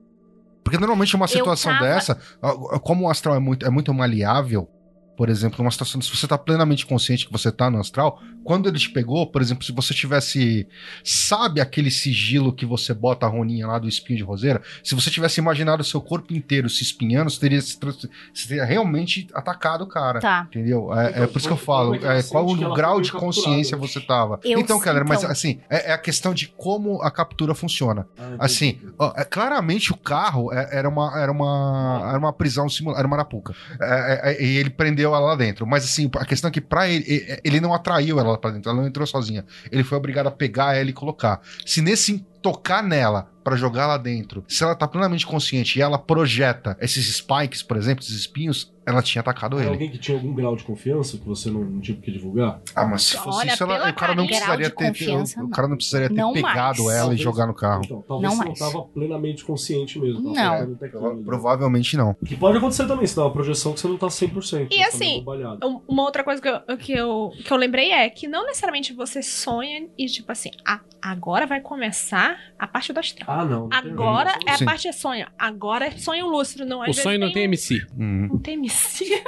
Speaker 6: Porque normalmente uma situação
Speaker 1: tava-
Speaker 6: dessa, ah, como o astral é muito, é muito maleável, por exemplo, numa situação, se você tá plenamente consciente que você tá no astral, quando ele te pegou, por exemplo, se você tivesse, sabe aquele sigilo que você bota a roninha lá do espinho de roseira? Se você tivesse imaginado o seu corpo inteiro se espinhando, você teria, se trans- você teria realmente atacado o cara.
Speaker 1: Tá.
Speaker 6: Entendeu? É,
Speaker 4: Então,
Speaker 6: é por isso que eu falo,
Speaker 4: é
Speaker 6: é, qual o grau de
Speaker 4: capturada?
Speaker 6: consciência você tava.
Speaker 1: Eu-
Speaker 6: então, galera, mas
Speaker 1: então.
Speaker 6: assim, é, é a questão de como a captura funciona. Assim, ó, é, claramente o carro é- era uma, era uma, era uma prisão simulada, era uma arapuca. É, é, é, e ele prendeu ela lá dentro. Mas assim, a questão é que pra ele, ele não atraiu ela lá pra dentro, ela não entrou sozinha. Ele foi obrigado a pegar ela e colocar. Se nesse tocar nela pra jogar lá dentro, se ela tá plenamente consciente e ela projeta esses spikes, por exemplo, esses espinhos, ela tinha atacado
Speaker 4: Era
Speaker 6: ele.
Speaker 4: alguém que tinha algum grau de confiança que você não, não tinha que divulgar?
Speaker 6: Ah, mas se fosse
Speaker 3: Olha,
Speaker 6: isso, ela- o cara não precisaria
Speaker 1: de
Speaker 6: ter,
Speaker 1: confiança,
Speaker 6: o,
Speaker 1: não.
Speaker 6: cara não precisaria ter
Speaker 1: Não
Speaker 6: pegado
Speaker 1: mais.
Speaker 6: ela
Speaker 4: Talvez-
Speaker 6: e jogar no carro.
Speaker 4: Então, talvez
Speaker 1: Não
Speaker 4: você
Speaker 1: mais.
Speaker 4: não tava plenamente consciente mesmo. tava
Speaker 1: Não.
Speaker 6: Provavelmente não.
Speaker 4: Que pode acontecer também, se dá uma projeção que você não tá 100%.
Speaker 3: E
Speaker 4: você tá
Speaker 3: assim,
Speaker 4: bobalhado.
Speaker 3: Um- Uma outra coisa que eu, que, eu, que eu lembrei é que não necessariamente você sonha e tipo assim, ah, agora vai começar a parte do astral.
Speaker 4: Ah, não. não
Speaker 3: Agora é a
Speaker 6: Sim.
Speaker 3: parte é sonho. Agora é sonho lúcido, não. Às
Speaker 5: O sonho não tem
Speaker 3: um-
Speaker 5: MC.
Speaker 6: Uhum.
Speaker 3: Não tem MC.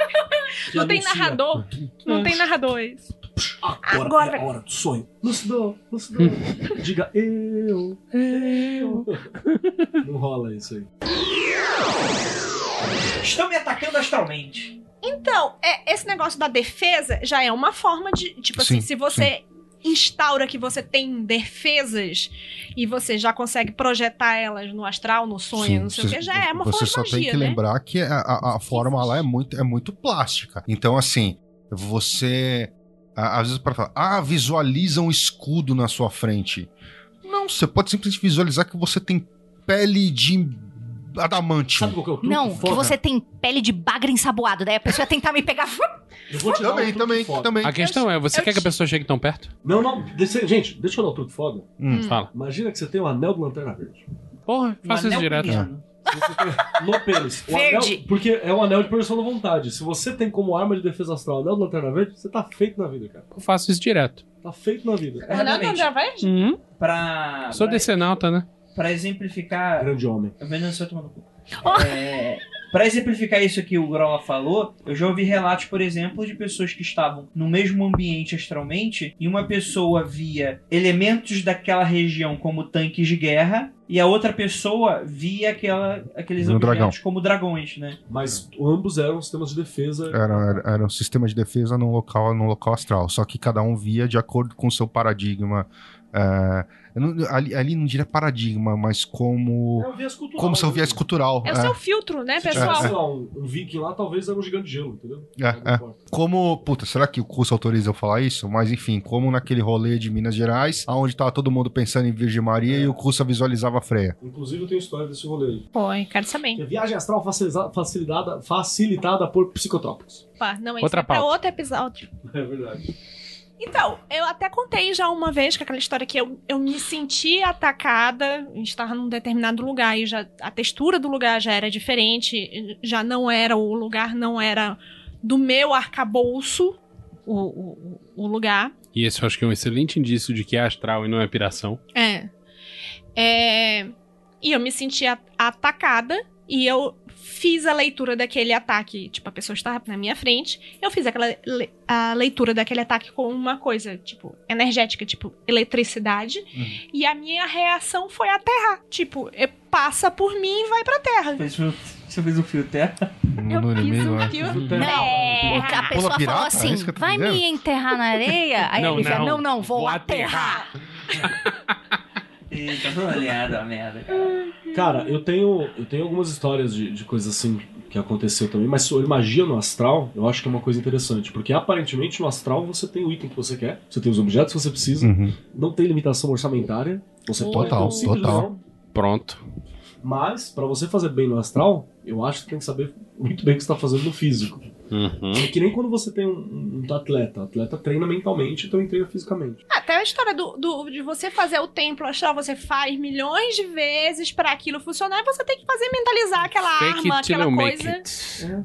Speaker 3: Não tem narrador. Não tem narrador. é isso.
Speaker 4: Agora,
Speaker 3: Agora
Speaker 4: é a hora do sonho. Lucidão, lucidão. Diga eu, eu. Não rola isso aí.
Speaker 2: Estão me atacando astralmente.
Speaker 3: Então, é, esse negócio da defesa já é uma forma de. Tipo assim,
Speaker 6: Sim,
Speaker 3: se você instaura que você tem defesas e você já consegue projetar elas no astral, no sonho,
Speaker 6: Sim,
Speaker 3: não sei o
Speaker 6: você-
Speaker 3: que, já é uma
Speaker 6: Você
Speaker 3: forma de
Speaker 6: só
Speaker 3: magia,
Speaker 6: tem que
Speaker 3: né?
Speaker 6: lembrar que a, a, a forma lá é muito, é muito plástica. Então, assim, você. Às vezes para falar, ah, visualiza um escudo na sua frente. Não, você pode simplesmente visualizar que você tem pele de adamante.
Speaker 4: Sabe qual que é o truque
Speaker 1: Não, que
Speaker 4: foda?
Speaker 1: você tem pele de bagre ensaboado. Daí a pessoa ia tentar me pegar.
Speaker 4: Eu vou te dar um
Speaker 6: Também, também,
Speaker 4: foda.
Speaker 6: também.
Speaker 5: A questão é, você
Speaker 3: eu
Speaker 5: quer que a
Speaker 3: te-
Speaker 5: pessoa chegue tão perto?
Speaker 4: Não, não. deixa- gente, deixa eu dar um truque foda.
Speaker 6: Hum.
Speaker 5: Fala.
Speaker 4: Imagina que você tem um anel do Lanterna Verde.
Speaker 5: Porra, faça isso
Speaker 2: Um anel
Speaker 5: direto.
Speaker 4: tem no pênis. O
Speaker 1: Verde.
Speaker 4: Anel, porque é um anel de projeção da vontade. Se você tem como arma de defesa astral o anel do Lanterna Verde, você tá feito na vida, cara.
Speaker 5: Eu faço isso direto.
Speaker 4: Tá feito na vida.
Speaker 3: Não, não,
Speaker 2: Exatamente.
Speaker 3: já vai?
Speaker 5: Uhum.
Speaker 2: Pra,
Speaker 5: Sou
Speaker 2: pra,
Speaker 5: decenalta, né?
Speaker 2: Pra exemplificar.
Speaker 4: Grande homem.
Speaker 2: Eu vendo você tomando cu. É, pra exemplificar isso que o Grola falou, eu já ouvi relatos, por exemplo, de pessoas que estavam no mesmo ambiente astralmente e uma pessoa via elementos daquela região como tanques de guerra e a outra pessoa via aquela, aqueles
Speaker 6: Um
Speaker 2: objetos
Speaker 6: dragão.
Speaker 2: como dragões, né?
Speaker 4: Mas ambos eram sistemas de defesa.
Speaker 6: Era, era, era um sistema de defesa num local, num local astral. Só que cada um via de acordo com o seu paradigma. é, não- ali, ali não diria paradigma, mas como.
Speaker 4: É um viés cultural.
Speaker 6: Como seu
Speaker 4: né?
Speaker 6: viés cultural.
Speaker 3: É o
Speaker 6: é.
Speaker 3: seu filtro, né,
Speaker 4: Se tivesse,
Speaker 3: pessoal?
Speaker 4: sei lá, um, um viking lá, talvez era um gigante de gelo, entendeu?
Speaker 6: É,
Speaker 4: Não
Speaker 6: é.
Speaker 4: importa.
Speaker 6: Como, puta, será que o curso autoriza eu falar isso? Mas enfim, como naquele rolê de Minas Gerais, onde tava todo mundo pensando em Virgem Maria e o curso visualizava a freia.
Speaker 4: Inclusive, eu tenho história desse rolê aí.
Speaker 3: Foi, quero saber.
Speaker 4: Que é viagem astral facilitada, facilitada por psicotrópicos.
Speaker 3: Opa, não, isso
Speaker 5: Outra
Speaker 3: é pra
Speaker 5: pauta.
Speaker 3: outro episódio.
Speaker 4: É verdade.
Speaker 3: Então, eu até contei já uma vez que aquela história que eu, eu me senti atacada, a gente estava num determinado lugar e já a textura do lugar já era diferente, já não era o lugar, não era do meu arcabouço o, o, o lugar.
Speaker 5: E esse eu acho que é um excelente indício de que é astral e não é piração.
Speaker 3: É. É, E eu me senti atacada e eu fiz a leitura daquele ataque. Tipo, a pessoa estava na minha frente. Eu fiz aquela le- a leitura daquele ataque com uma coisa, tipo, energética, tipo, eletricidade. E a minha reação foi aterrar. Tipo, é- passa por mim e vai pra terra.
Speaker 2: Você fez o fio terra?
Speaker 3: Eu
Speaker 6: no
Speaker 3: fiz um
Speaker 6: é.
Speaker 3: fio
Speaker 1: Não,
Speaker 3: terra.
Speaker 1: a pessoa
Speaker 6: pirata?
Speaker 1: falou
Speaker 6: É
Speaker 1: assim:
Speaker 6: tô
Speaker 1: vai me enterrar na areia? Aí
Speaker 5: Não,
Speaker 1: ele
Speaker 5: não,
Speaker 1: não, não, vou,
Speaker 5: vou
Speaker 1: aterrar.
Speaker 2: Eita, tô a merda.
Speaker 4: Cara, eu tenho, eu tenho algumas histórias de, de coisas assim que aconteceu também, mas sobre magia no astral, eu acho que é uma coisa interessante, porque aparentemente no astral você tem o item que você quer, você tem os objetos que você precisa,
Speaker 6: Uhum.
Speaker 4: não tem limitação orçamentária, você pode
Speaker 6: Total,
Speaker 4: ter um simples
Speaker 6: total.
Speaker 4: astral,
Speaker 5: Pronto.
Speaker 4: mas pra você fazer bem no astral, eu acho que tem que saber muito bem o que você tá fazendo no físico.
Speaker 5: Uhum.
Speaker 4: É que nem quando você tem um, um atleta, o atleta treina mentalmente, então treina fisicamente.
Speaker 3: Até a história do, do- de você fazer o templo astral, você faz milhões de vezes pra aquilo funcionar e você tem que fazer mentalizar aquela
Speaker 5: Fake
Speaker 3: arma, aquela coisa.
Speaker 5: it.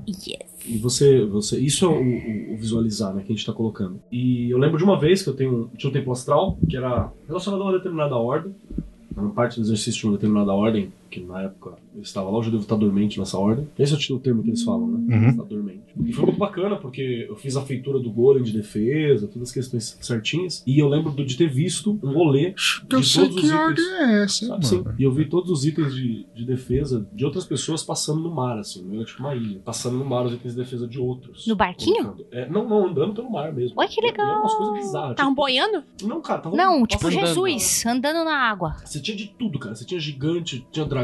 Speaker 1: Yes.
Speaker 4: E você, você isso é o, o- o visualizar, né, que a gente tá colocando. E eu lembro de uma vez que eu tenho, tinha um templo astral, que era relacionado a uma determinada ordem, era parte do exercício de uma determinada ordem que na época eu estava lá, hoje eu devo estar dormente nessa ordem. Esse é o termo que eles falam, né?
Speaker 6: Uhum.
Speaker 4: Estar dormente. E foi muito bacana, porque eu fiz a feitura do golem de defesa, todas as questões certinhas. E eu lembro de ter visto um rolê de
Speaker 6: Eu sei
Speaker 4: todos
Speaker 6: que
Speaker 4: os
Speaker 6: ordem
Speaker 4: itens.
Speaker 6: é essa,
Speaker 4: Sabe, sim.
Speaker 6: mano.
Speaker 4: E eu vi todos os itens de, de defesa de outras pessoas passando no mar, assim, era tipo uma ilha. Passando no mar os itens de defesa de outros.
Speaker 1: No barquinho?
Speaker 4: É, não, não, andando pelo mar mesmo.
Speaker 1: Ué, que
Speaker 4: E- e eram umas coisas bizarras.
Speaker 3: Estavam
Speaker 4: tipo-
Speaker 3: boiando?
Speaker 4: Não, cara, tava
Speaker 1: Não, tipo Jesus, andando na água.
Speaker 4: Você tinha de tudo, cara. Você tinha gigante, tinha dragão,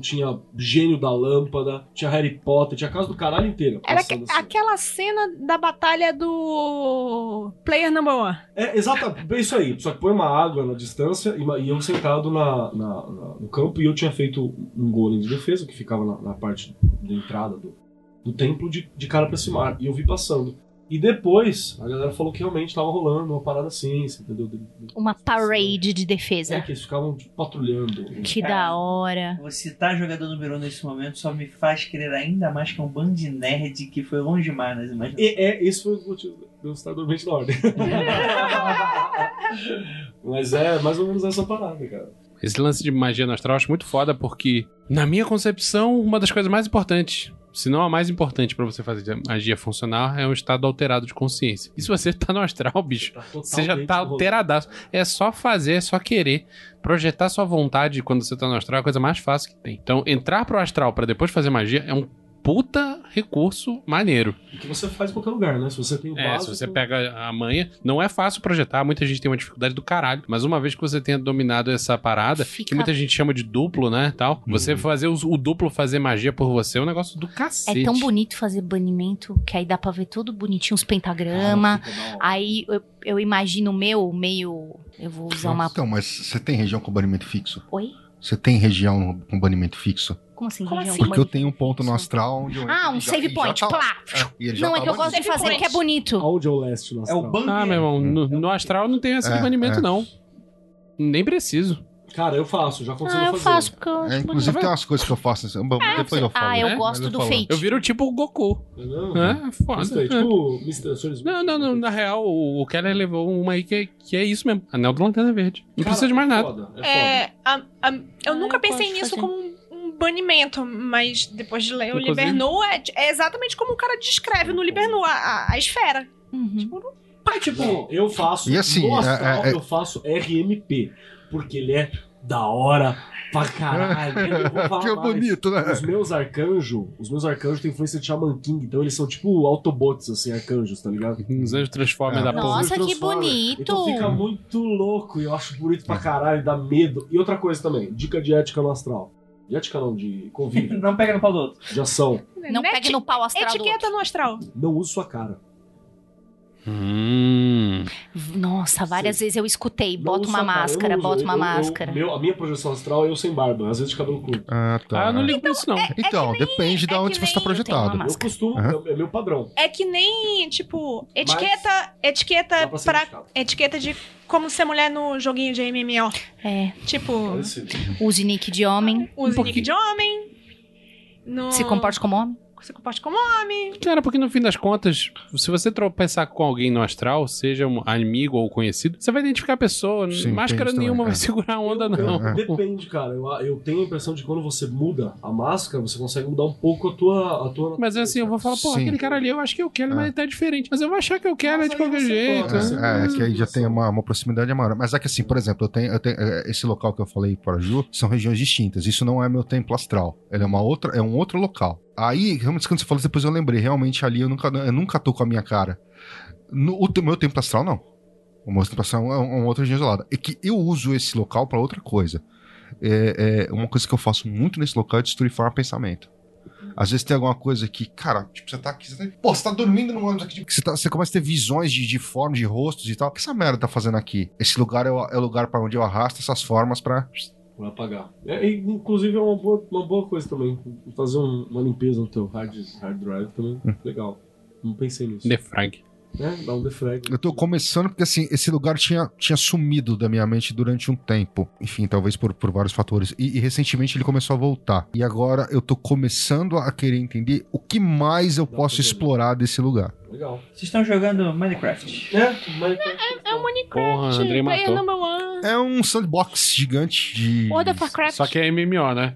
Speaker 4: tinha gênio da lâmpada, tinha Harry Potter, tinha a casa do caralho inteira.
Speaker 3: Era aque-
Speaker 4: assim.
Speaker 3: aquela cena da batalha do Player Number One.
Speaker 4: É, exato, é isso aí. Só que põe uma água na distância e, eu sentado na, na- na- no campo e eu tinha feito um golem de defesa que ficava na, na parte da entrada do, do templo de, de cara pra mar. E eu vi passando. E depois a galera falou que realmente tava rolando uma parada assim, você entendeu? De- de-
Speaker 1: Uma parade de
Speaker 4: É,
Speaker 1: defesa.
Speaker 4: que eles ficavam tipo, patrulhando.
Speaker 1: Que da hora.
Speaker 2: Você tá jogador número um nesse momento só me faz querer ainda mais que é um bando de nerd que foi longe demais nas imagens.
Speaker 4: E, é, esse foi o motivo de eu estar dormente na ordem. Mas é mais ou menos essa parada, cara.
Speaker 5: Esse lance de magia no astral eu acho muito foda porque, na minha concepção, uma das coisas mais importantes, se não a mais importante pra você fazer magia funcionar, é um estado alterado de consciência. E se você tá no astral, bicho,
Speaker 4: Tá
Speaker 5: você já
Speaker 4: totalmente
Speaker 5: tá alteradaço. É só fazer, é só querer. Projetar sua vontade quando você tá no astral é a coisa mais fácil que tem. Então, entrar pro astral pra depois fazer magia é um puta recurso maneiro.
Speaker 4: Que você faz em qualquer lugar, né? Se você tem o
Speaker 5: É,
Speaker 4: básico...
Speaker 5: se você pega a manha, não é fácil projetar, muita gente tem uma dificuldade do caralho, mas uma vez que você tenha dominado essa parada,
Speaker 1: Fica-
Speaker 5: que muita gente chama de duplo, né, tal, você fazer os- o, duplo fazer magia por você é um negócio do cacete.
Speaker 1: É tão bonito fazer banimento que aí dá pra ver tudo bonitinho, os pentagrama.
Speaker 4: Ah.
Speaker 1: Aí eu, eu imagino o meu meio. Eu vou usar uma.
Speaker 6: Então, mas você tem região com banimento fixo?
Speaker 1: Oi?
Speaker 6: Você tem região com banimento fixo?
Speaker 1: Como assim?
Speaker 3: Como
Speaker 1: região
Speaker 3: assim?
Speaker 6: Porque eu tenho um ponto no astral onde eu
Speaker 1: Ah, um
Speaker 6: já-
Speaker 1: save point.
Speaker 6: tá lá.
Speaker 1: Plá.
Speaker 6: É,
Speaker 1: Não, é que eu gosto de fazer
Speaker 3: Save
Speaker 1: que é bonito.
Speaker 4: Aonde é o leste no
Speaker 2: É
Speaker 4: astral?
Speaker 2: o bang.
Speaker 5: Ah, meu irmão, no, no astral não tem essa de
Speaker 6: É,
Speaker 5: banimento,
Speaker 6: é.
Speaker 5: não. Nem preciso.
Speaker 4: Cara, eu faço, já aconteceu
Speaker 1: Ah, eu
Speaker 4: fazer.
Speaker 1: faço porque eu
Speaker 6: É, inclusive tem umas coisas que eu faço. assim, bom, depois eu falo.
Speaker 1: Ah, eu
Speaker 5: né?
Speaker 1: gosto
Speaker 6: Mas
Speaker 1: do fate.
Speaker 5: Eu viro tipo o Goku.
Speaker 4: Não,
Speaker 5: É, foda.
Speaker 4: Isso aí,
Speaker 5: É.
Speaker 4: tipo. Smith.
Speaker 5: Não, não, não, na real, o o Keller levou uma aí que, que é isso mesmo. Anel do Lanterna Verde. Não
Speaker 4: Cara,
Speaker 5: precisa de mais
Speaker 4: é
Speaker 5: nada.
Speaker 4: foda, é foda.
Speaker 3: É, a- a- eu
Speaker 1: Ah,
Speaker 3: nunca
Speaker 1: eu
Speaker 3: pensei nisso
Speaker 1: fazer.
Speaker 3: como um banimento, mas depois de ler o
Speaker 5: Inclusive-
Speaker 3: Libernu, é, é exatamente como o cara descreve no Libernu, a, a, a esfera.
Speaker 1: Uhum.
Speaker 3: Tipo, não-
Speaker 2: Pai, tipo,
Speaker 4: eu faço.
Speaker 6: E assim,
Speaker 4: no astral,
Speaker 6: é- é-
Speaker 4: eu faço RMP. Porque ele é da hora pra caralho.
Speaker 6: Que é
Speaker 4: mais.
Speaker 6: bonito, né?
Speaker 4: Os meus arcanjos, os meus arcanjos têm influência de Shaman King, então eles são tipo Autobots, assim, arcanjos, tá ligado?
Speaker 5: Os anjos transformam
Speaker 6: É.
Speaker 5: da
Speaker 1: Nossa,
Speaker 5: porra.
Speaker 1: Que bonito.
Speaker 4: Então fica muito louco e eu acho bonito pra caralho, dá medo. E outra coisa também, dica de ética no astral. De ética não, de convívio,
Speaker 2: não pega no pau do outro.
Speaker 4: de ação.
Speaker 1: Não
Speaker 3: Net-
Speaker 1: pegue no pau astral do
Speaker 3: Etiqueta no astral.
Speaker 4: Não use sua cara.
Speaker 5: Hum.
Speaker 1: Nossa, várias
Speaker 4: Sim.
Speaker 1: vezes eu escutei. Bota uma.
Speaker 4: Eu
Speaker 1: máscara, bota uma
Speaker 4: Eu- eu-
Speaker 1: máscara.
Speaker 4: meu- a minha projeção astral é eu sem barba, às vezes de cabelo curto.
Speaker 6: Ah, tá.
Speaker 5: Ah, eu não ligo pra isso, não.
Speaker 6: Então, depende de
Speaker 3: é
Speaker 6: onde
Speaker 3: que
Speaker 6: você está
Speaker 3: nem-
Speaker 6: projetado.
Speaker 4: Eu costumo,
Speaker 6: Aham.
Speaker 4: é, é meu padrão.
Speaker 3: É que nem, tipo, etiqueta, etiqueta
Speaker 4: Dá pra
Speaker 3: etiqueta de como ser mulher no joguinho de MMO.
Speaker 1: É,
Speaker 3: Tipo,
Speaker 4: Parecido.
Speaker 1: use nick de homem,
Speaker 3: use
Speaker 5: Um
Speaker 3: nick de homem. No...
Speaker 1: se comporte como homem.
Speaker 3: Se comporte como homem.
Speaker 5: Cara, porque no fim das contas, se você tropeçar com alguém no astral, seja um amigo ou conhecido, você vai identificar a pessoa.
Speaker 6: Sim,
Speaker 5: Máscara nenhuma
Speaker 6: também,
Speaker 5: vai
Speaker 6: é.
Speaker 5: segurar a onda,
Speaker 4: Eu-
Speaker 5: não.
Speaker 4: eu- Depende, cara. Eu, eu tenho a impressão de que quando você muda a máscara, você consegue mudar um pouco a tua. A tua
Speaker 5: Mas assim, eu vou falar, pô, aquele cara ali, eu acho que eu quero,
Speaker 6: É.
Speaker 5: mas ele tá diferente. Mas eu vou achar que eu quero
Speaker 4: Mas
Speaker 5: é de qualquer jeito.
Speaker 4: pode,
Speaker 5: né?
Speaker 6: É, é, que aí já tem uma, uma proximidade maior. Mas é que assim, por exemplo, eu tenho, eu tenho é, esse local que eu falei para Ju são regiões distintas. Isso não é meu templo astral. Ele é uma outra, é um outro local. Aí, realmente, quando você falou, depois eu lembrei. Realmente ali eu nunca, eu nunca tô com a minha cara. No o meu templo astral, não. O meu templo astral é um- uma outra região isolada. É que eu uso esse local para outra coisa. É, é, uma coisa que eu faço muito nesse local é destruir forma pensamento. Às vezes tem alguma coisa que, cara, tipo, você tá aqui, você tá, pô, você tá dormindo no ônibus aqui, você, tá- você começa a ter visões de, de formas, de rostos e tal. O que essa merda tá fazendo aqui? Esse lugar é o, é o lugar pra onde eu arrasto essas formas pra.
Speaker 4: Vai apagar. É, e, inclusive é uma boa, uma boa coisa também. Fazer um- uma limpeza no teu hard, hard drive também.
Speaker 6: Hum.
Speaker 4: Legal. Não pensei nisso.
Speaker 5: Defrag.
Speaker 4: É, dá um defrag.
Speaker 6: Eu tô começando porque, assim, esse lugar tinha, tinha sumido da minha mente durante um tempo. Enfim, talvez por, por vários fatores. E, e recentemente ele começou a voltar. E agora eu tô começando a querer entender o que mais eu
Speaker 4: Dá
Speaker 6: posso explorar desse lugar.
Speaker 4: Legal.
Speaker 2: Vocês estão jogando Minecraft.
Speaker 4: É, Minecraft.
Speaker 3: É um Minecraft.
Speaker 5: Porra, Andrei
Speaker 3: player
Speaker 5: matou.
Speaker 6: É um sandbox gigante de.
Speaker 3: World of Warcraft.
Speaker 5: Só que é MMO, né?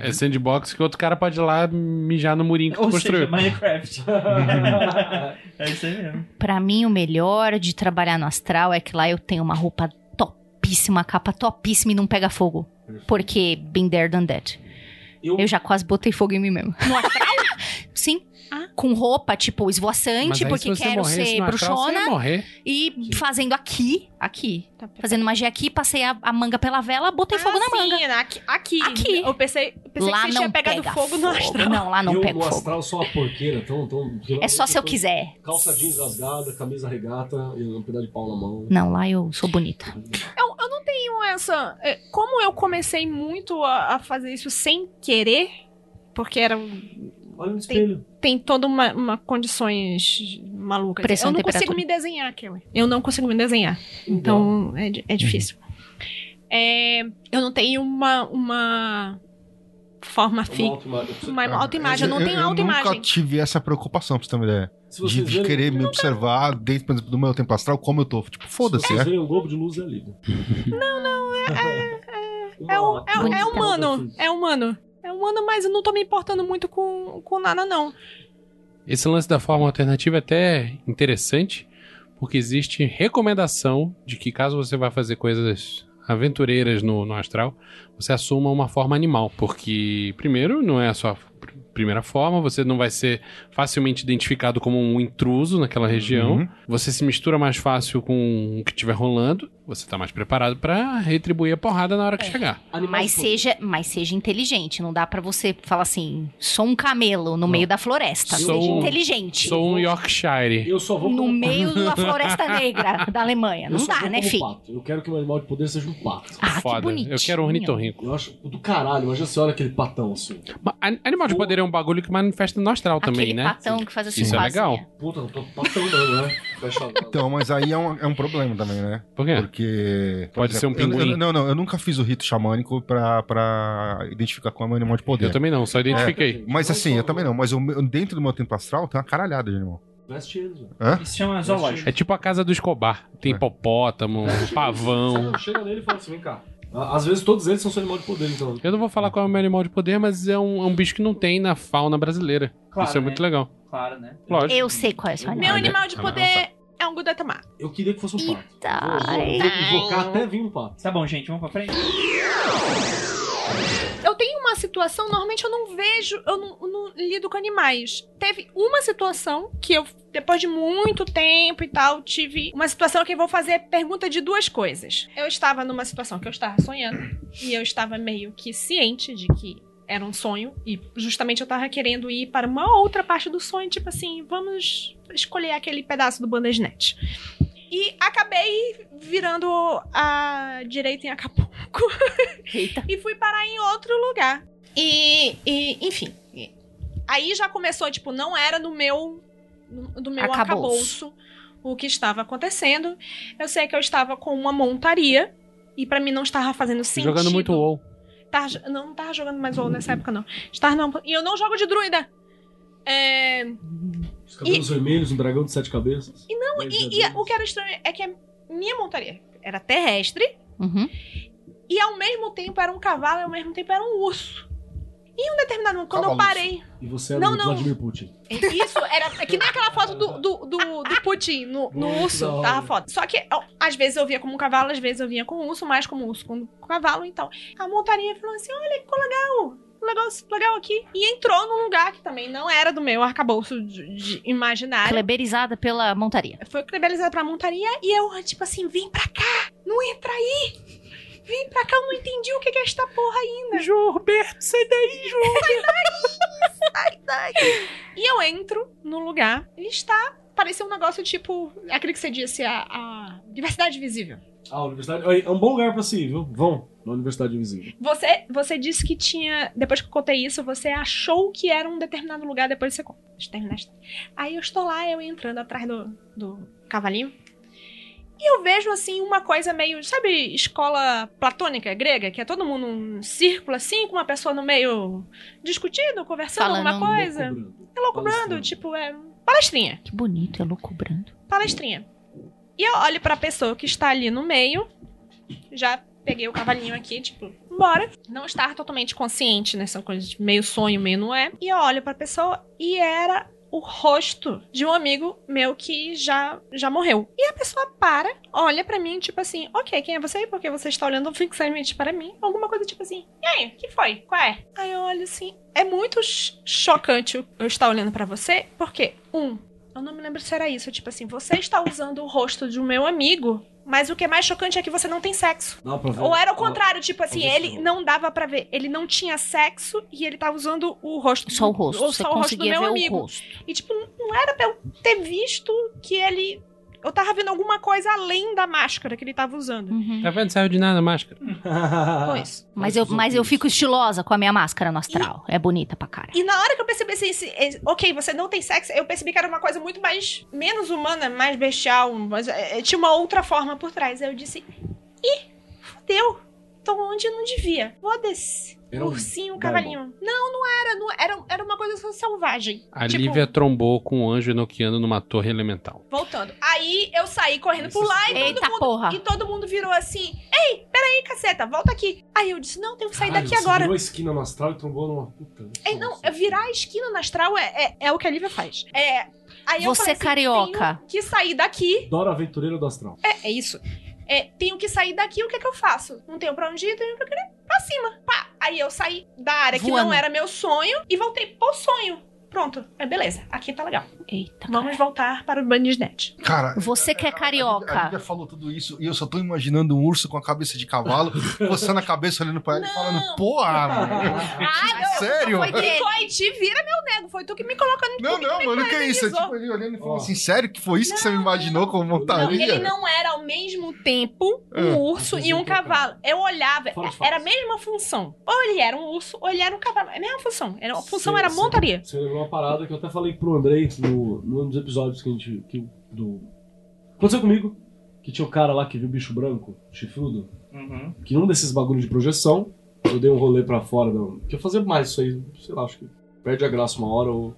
Speaker 6: É,
Speaker 5: É sandbox que outro cara pode ir lá mijar no murinho que tu
Speaker 2: Ou
Speaker 5: construiu.
Speaker 2: seja, Minecraft. é isso aí mesmo.
Speaker 1: Pra mim, o melhor de trabalhar no astral é que lá eu tenho uma roupa topíssima, capa topíssima e não pega fogo. Porque been there, done that.
Speaker 4: Eu,
Speaker 1: Eu já quase botei fogo em mim mesmo.
Speaker 3: No astral?
Speaker 1: Sim.
Speaker 3: Ah.
Speaker 1: Com roupa, tipo, esvoaçante, porque
Speaker 5: se
Speaker 1: quero
Speaker 5: morresse
Speaker 1: ser
Speaker 5: ia
Speaker 1: bruxona.
Speaker 5: morrer.
Speaker 1: E fazendo aqui, aqui.
Speaker 3: Tá.
Speaker 1: Fazendo magia aqui, passei a, a manga pela vela, botei fogo
Speaker 3: Ah,
Speaker 1: na
Speaker 3: sim,
Speaker 1: manga.
Speaker 3: Aqui. Aqui.
Speaker 1: Aqui.
Speaker 3: Eu pensei, pensei
Speaker 1: lá
Speaker 3: que você
Speaker 1: não
Speaker 3: tinha pegado
Speaker 1: pega
Speaker 3: fogo no astral.
Speaker 1: Não, lá não
Speaker 4: eu
Speaker 1: pego
Speaker 4: no
Speaker 1: fogo.
Speaker 4: astral sou uma porqueira, tão, tão,
Speaker 1: É só se eu quiser.
Speaker 4: Calça jeans rasgada, camisa regata e um pedaço de pau na mão.
Speaker 1: Não, lá eu sou bonita.
Speaker 3: Eu, eu não tenho essa. é, Como eu comecei muito a, a fazer isso sem querer, porque era. um-
Speaker 4: Olha no espelho.
Speaker 3: Tem toda uma, uma condições malucas.
Speaker 1: Pressão,
Speaker 3: eu não consigo me desenhar aquilo. Eu não consigo me desenhar. Então é, di- é difícil. É, eu não tenho uma, uma forma
Speaker 4: Uma
Speaker 3: fixa.
Speaker 4: eu
Speaker 3: Uma autoimagem. Eu não tenho
Speaker 6: Eu
Speaker 3: autoimagem.
Speaker 6: nunca tive essa preocupação, pra você ter uma ideia.
Speaker 4: Se
Speaker 6: De, de
Speaker 4: verem-
Speaker 6: querer me observar dentro, por exemplo, do meu tempo astral, como eu tô. Tipo,
Speaker 4: Se
Speaker 6: foda-se,
Speaker 4: vocês
Speaker 6: é.
Speaker 4: verem um globo de luz é ali. Não, não, é.
Speaker 3: É, é, um- é
Speaker 1: Bonita.
Speaker 3: humano. É humano. É humano, mas eu não tô me importando muito com, com nada, não.
Speaker 5: Esse lance da forma alternativa é até interessante, porque existe recomendação de que caso você vá fazer coisas aventureiras no, no astral, você assuma uma forma animal, porque primeiro não é a sua pr- primeira forma, você não vai ser facilmente identificado como um intruso naquela região,
Speaker 6: Uhum.
Speaker 5: você se mistura mais fácil com o que estiver rolando, você tá mais preparado pra retribuir a porrada na hora que chegar.
Speaker 1: Mas seja, mas seja inteligente. Não dá pra você falar assim, sou um camelo no meio da floresta.
Speaker 5: Sou
Speaker 1: seja
Speaker 5: um-
Speaker 1: inteligente.
Speaker 5: Sou um Yorkshire.
Speaker 4: Eu só vou
Speaker 1: No meio da floresta negra da Alemanha.
Speaker 4: Eu
Speaker 1: Não dá, né, filho?
Speaker 4: pato. Eu quero que meu animal de poder seja um pato.
Speaker 1: Ah, que
Speaker 5: Foda.
Speaker 1: bonitinho.
Speaker 5: Eu quero um ornitorrinco.
Speaker 4: Eu acho do caralho, imagina você olha aquele patão assim.
Speaker 5: Ma- an- Animal de poder é um bagulho que manifesta no astral também,
Speaker 1: Aquele
Speaker 5: né?
Speaker 1: patão que faz assim
Speaker 5: Isso é legal.
Speaker 4: Puta, tô patão não, né?
Speaker 6: Então, mas aí é um, é um problema também, né?
Speaker 5: Por quê?
Speaker 6: Porque. por
Speaker 5: Pode ser um
Speaker 6: eu-
Speaker 5: pinguim.
Speaker 6: eu- não, não, eu nunca fiz o rito xamânico pra, pra identificar qual é o meu animal de poder.
Speaker 5: Eu também não, só identifiquei.
Speaker 6: Mas assim, eu também não, mas o meu- dentro do meu tempo astral tem uma caralhada de animal.
Speaker 4: Veste eles, velho.
Speaker 6: Hã?
Speaker 2: Isso se chama zoológico.
Speaker 5: É tipo a casa do Escobar. Tem
Speaker 6: É.
Speaker 5: hipopótamo, pavão.
Speaker 4: Você chega nele e fala assim, vem cá. Às vezes todos eles são seu animal de poder, então.
Speaker 5: Eu não vou falar qual é o meu animal de poder, mas é um, é um bicho que não tem na fauna brasileira.
Speaker 2: Claro,
Speaker 5: Isso é
Speaker 2: né?
Speaker 5: muito legal.
Speaker 2: Claro, né?
Speaker 5: Lógico.
Speaker 1: Eu sei qual é o seu
Speaker 3: Meu
Speaker 1: animal.
Speaker 3: animal de poder é um Gudatamar.
Speaker 4: Eu queria que fosse um pato.
Speaker 1: Eita,
Speaker 4: Vou, vou, vou invocar até vir um pato.
Speaker 2: Tá bom, gente, vamos pra frente.
Speaker 3: Eu tenho uma situação, normalmente eu não vejo, eu não, não lido com animais. Teve uma situação que eu, depois de muito tempo e tal, tive uma situação que eu vou fazer pergunta de duas coisas. Eu estava numa situação que eu estava sonhando e eu estava meio que ciente de que era um sonho e justamente eu estava querendo ir para uma outra parte do sonho, tipo assim, vamos escolher aquele pedaço do Bandersnatch. E acabei virando a direita em Acapulco
Speaker 1: Eita.
Speaker 3: e fui parar em outro lugar. E, e, enfim. Aí já começou, tipo, não era do meu no- do meu
Speaker 1: Arcabouço.
Speaker 3: arcabouço o que estava acontecendo. Eu sei que eu estava com uma montaria e pra mim não estava fazendo sentido.
Speaker 5: Jogando muito WoW.
Speaker 3: Não, não tava jogando mais WoW nessa época, não. Estava não, e eu não jogo de druida. É,
Speaker 4: Os cabelos vermelhos, um dragão de sete cabeças. E não,
Speaker 3: e, e o que era estranho é que a minha montaria era terrestre
Speaker 1: Uhum.
Speaker 3: e ao mesmo tempo era um cavalo e ao mesmo tempo era um urso. E em um determinado momento, quando eu
Speaker 6: Cavalo.
Speaker 3: parei.
Speaker 4: E você era
Speaker 3: Não,
Speaker 4: o
Speaker 3: não.
Speaker 4: Vladimir Putin.
Speaker 3: Isso, era é que nem aquela foto do, do, do, do Putin no, no
Speaker 4: Muito
Speaker 3: urso.
Speaker 4: da hora.
Speaker 3: Tava foda. Só que ó, às vezes eu via como um cavalo, às vezes eu vinha com urso, mais como urso, como cavalo. Então, a montaria falou assim: olha que legal. Legal, legal aqui. E entrou num lugar que também não era do meu arcabouço de, de imaginário.
Speaker 1: Kleberizada pela montaria.
Speaker 3: Foi credencializada pra montaria e eu, tipo assim, vem pra cá, não entra aí. Vem pra cá, eu não entendi o que é esta porra ainda.
Speaker 5: João Roberto, sai daí, João.
Speaker 3: Sai daí. E eu entro no lugar e está. Parecia um negócio tipo. Aquele que você disse, a, a diversidade visível.
Speaker 4: Ah, a universidade. É um bom lugar pra se ir, viu? Vão na Universidade Invisível.
Speaker 3: Você, você disse que tinha. Depois que eu contei isso, você achou que era um determinado lugar, depois você conta. Deixa eu terminar. Aí eu estou lá, eu entrando atrás do, do cavalinho. E eu vejo assim uma coisa meio. Sabe, escola platônica grega? Que é todo mundo num círculo assim, com uma pessoa no meio discutindo, conversando
Speaker 1: Falando
Speaker 3: alguma coisa.
Speaker 4: Loucobrando.
Speaker 3: É loucubrando, tipo, é. Palestrinha.
Speaker 1: Que bonito, é louco branco.
Speaker 3: Palestrinha. E eu olho pra pessoa que está ali no meio já peguei o cavalinho aqui, tipo, bora. Não estar totalmente consciente nessa coisa de meio sonho, meio não é. E eu olho pra pessoa e era o rosto de um amigo meu que já, já morreu. E a pessoa para, olha pra mim, tipo assim, ok, quem é você? Por que você está olhando fixamente para mim? Alguma coisa tipo assim, e aí, que foi? Qual é? Aí eu olho assim, é muito ch- chocante eu estar olhando pra você, porque, um, eu não me lembro se era isso, tipo assim, você está usando o rosto de um meu amigo, mas o que é mais chocante é que você não tem sexo.
Speaker 4: Pra ver.
Speaker 3: Ou era o contrário, tipo assim, ele não dava pra ver. Ele não tinha sexo e ele tava usando o rosto.
Speaker 1: Só o rosto.
Speaker 3: Ou
Speaker 1: Você
Speaker 3: só o rosto do meu amigo. E tipo, não era pra eu ter visto que ele. Eu tava vendo alguma coisa além da máscara que ele tava usando.
Speaker 1: Uhum.
Speaker 5: Tá vendo? Saiu de nada a máscara.
Speaker 3: Pois.
Speaker 1: Mas eu, mas eu fico estilosa com a minha máscara no astral. É bonita pra cara.
Speaker 3: E na hora que eu percebi assim, esse- esse- ok, você não tem sexo, eu percebi que era uma coisa muito mais. menos humana, mais bestial. Mas, é, é, tinha uma outra forma por trás. Aí eu disse: ih, fudeu. Tô onde não devia. Foda-se.
Speaker 4: Era um
Speaker 3: Ursinho,
Speaker 4: Bible.
Speaker 3: cavalinho. Não, não era. Não, era, era uma coisa só selvagem.
Speaker 5: A
Speaker 3: Tipo,
Speaker 5: Lívia trombou com um anjo enoquiano numa torre elemental.
Speaker 3: Voltando. Aí eu saí correndo por lá e todo
Speaker 1: Eita
Speaker 3: mundo.
Speaker 1: porra.
Speaker 3: E todo mundo virou assim: Ei, peraí, caceta, volta aqui. Aí eu disse: Não, tenho que sair
Speaker 4: Caralho,
Speaker 3: daqui
Speaker 4: você
Speaker 3: agora.
Speaker 4: virou a esquina no astral e trombou numa puta.
Speaker 3: É, não, é virar a esquina na astral é, é, é o que a Lívia faz. É. Aí eu
Speaker 1: Você
Speaker 3: falei assim,
Speaker 1: carioca.
Speaker 3: Tenho que sair daqui.
Speaker 4: Dora Aventureira do Astral.
Speaker 3: É, é isso. É, tenho que sair daqui, o que é que eu faço? Não tenho pra onde ir, tenho pra querer pra cima. Pá. Aí eu saí da área que
Speaker 1: Voando.
Speaker 3: não era meu sonho e voltei pro sonho. Pronto. É, beleza. Aqui tá legal.
Speaker 1: Eita.
Speaker 3: Vamos voltar para o Bandersnet.
Speaker 6: Cara,
Speaker 1: Você que é
Speaker 6: A
Speaker 1: carioca.
Speaker 6: Lívia falou tudo isso e eu só tô imaginando um urso com a cabeça de cavalo, coçando a cabeça, olhando pra ela e falando, porra, mano.
Speaker 3: Ah, não.
Speaker 6: Sério?
Speaker 3: Foi te vira, meu nego. Foi tu que me colocou no
Speaker 6: Não, não, mano, que é isso? É tipo ele olhando e falando assim, sério que foi isso que você me imaginou como
Speaker 3: Não,
Speaker 6: montaria?
Speaker 3: ele não era ao mesmo tempo um
Speaker 6: Ah,
Speaker 3: urso e um cavalo. Eu olhava, era a mesma função. Ou ele era um urso, ou ele era um cavalo. É a mesma função. Era, a função era montaria.
Speaker 4: Você uma parada que eu até falei pro Andrei no, num dos episódios que a gente. Que, do... Aconteceu comigo. Que tinha o cara lá que viu o bicho branco, chifrudo. Que num desses bagulhos de projeção, eu dei um rolê pra fora. Não, que eu fazia mais isso aí, sei lá, acho que perde a graça uma hora ou,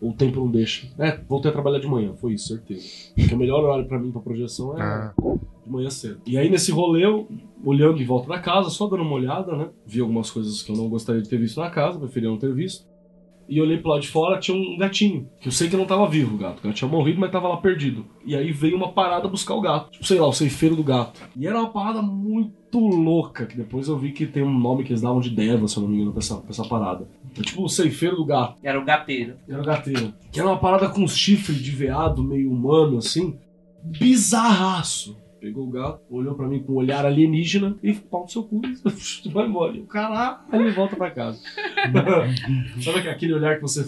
Speaker 4: ou o tempo não deixa. É, voltei a trabalhar de manhã, foi isso, certeza. Porque o melhor horário pra mim pra projeção é
Speaker 6: Ah.
Speaker 4: de manhã cedo. E aí nesse rolê, eu, olhando em volta da casa, só dando uma olhada, né? Vi algumas coisas que eu não gostaria de ter visto na casa, preferia não ter visto. E olhei pro lado de fora, tinha um gatinho. Que eu sei que não tava vivo o gato. O gato tinha morrido, mas tava lá perdido. E aí veio uma parada buscar o gato. Tipo, sei lá, o ceifeiro do gato. E era uma parada muito louca. Que depois eu vi que tem um nome que eles davam de Deva, se eu não me engano, pra essa, pra essa parada. É tipo o ceifeiro do gato.
Speaker 2: Era o gateiro.
Speaker 4: Era o gateiro. Que era uma parada com chifre de veado meio humano, assim. Bizarraço. Pegou o gato, olhou pra mim com um olhar alienígena e pau no seu cu. Vai embora. E o caralho, ele volta pra casa. Sabe aquele olhar que você.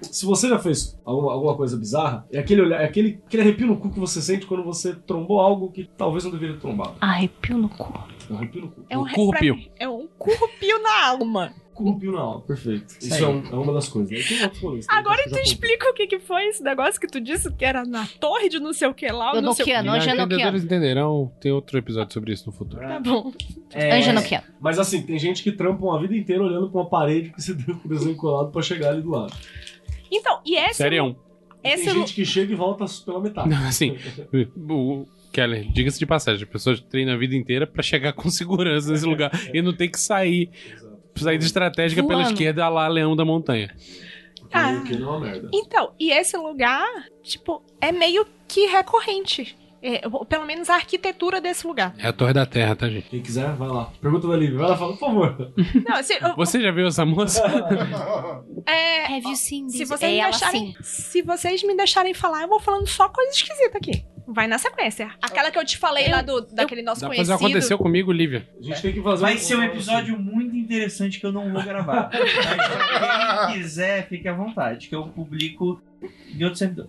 Speaker 4: Se você já fez alguma, coisa bizarra, é aquele olhar, é aquele, aquele arrepio no cu que você sente quando você trombou algo que talvez não deveria ter trombado.
Speaker 1: Arrepio no cu.
Speaker 4: É um arrepio no cu.
Speaker 3: É um,
Speaker 5: O currupio.
Speaker 3: mim, É um currupio na alma.
Speaker 4: Corrupio na alma, perfeito. Isso
Speaker 2: aí.
Speaker 4: é, um- é uma das coisas. Também,
Speaker 3: Agora
Speaker 4: eu
Speaker 3: tu explica o que, que foi esse negócio que tu disse que era na torre de não sei o que lá. ou não sei o
Speaker 1: Nokiano,
Speaker 5: Os
Speaker 1: Anja Nokiano.
Speaker 5: entendedores entenderão. Tem outro episódio sobre isso no futuro.
Speaker 3: Tá bom.
Speaker 2: É,
Speaker 1: Anja Nokiano.
Speaker 4: Mas assim, tem gente que trampa uma vida inteira olhando pra uma parede que se deu com o desenho colado pra chegar ali do lado.
Speaker 3: Então, e esse.
Speaker 5: Sério?
Speaker 3: Esse
Speaker 4: tem gente que chega e volta pela metade.
Speaker 5: Não, assim, o Keller, diga-se de passagem, a pessoa treina a vida inteira pra chegar com segurança nesse lugar e não tem que sair, sair estratégica pela esquerda lá Leão da Montanha.
Speaker 3: Ah.
Speaker 4: o que não é uma merda.
Speaker 3: Então, e esse lugar, tipo, é meio que recorrente. É, pelo menos a arquitetura desse lugar.
Speaker 5: É a Torre da Terra, tá, gente?
Speaker 4: Quem quiser, vai lá. Pergunta da Lívia. Vai lá, fala, por favor.
Speaker 3: Não, se, eu-
Speaker 5: Você já viu essa moça?
Speaker 3: é,
Speaker 1: Have you seen
Speaker 3: se
Speaker 1: this?
Speaker 3: vocês,
Speaker 1: É
Speaker 3: me deixarem,
Speaker 1: sim.
Speaker 3: se vocês me deixarem falar, eu vou falando só coisa esquisita aqui. Vai na sequência. Aquela que eu te falei lá do, daquele nosso
Speaker 5: Dá pra fazer
Speaker 3: conhecido.
Speaker 5: aconteceu comigo, Lívia.
Speaker 4: A gente tem que fazer
Speaker 2: Vai ser um episódio muito interessante que eu não vou gravar. Mas quem quiser, fique à vontade, que eu publico em outro servidor.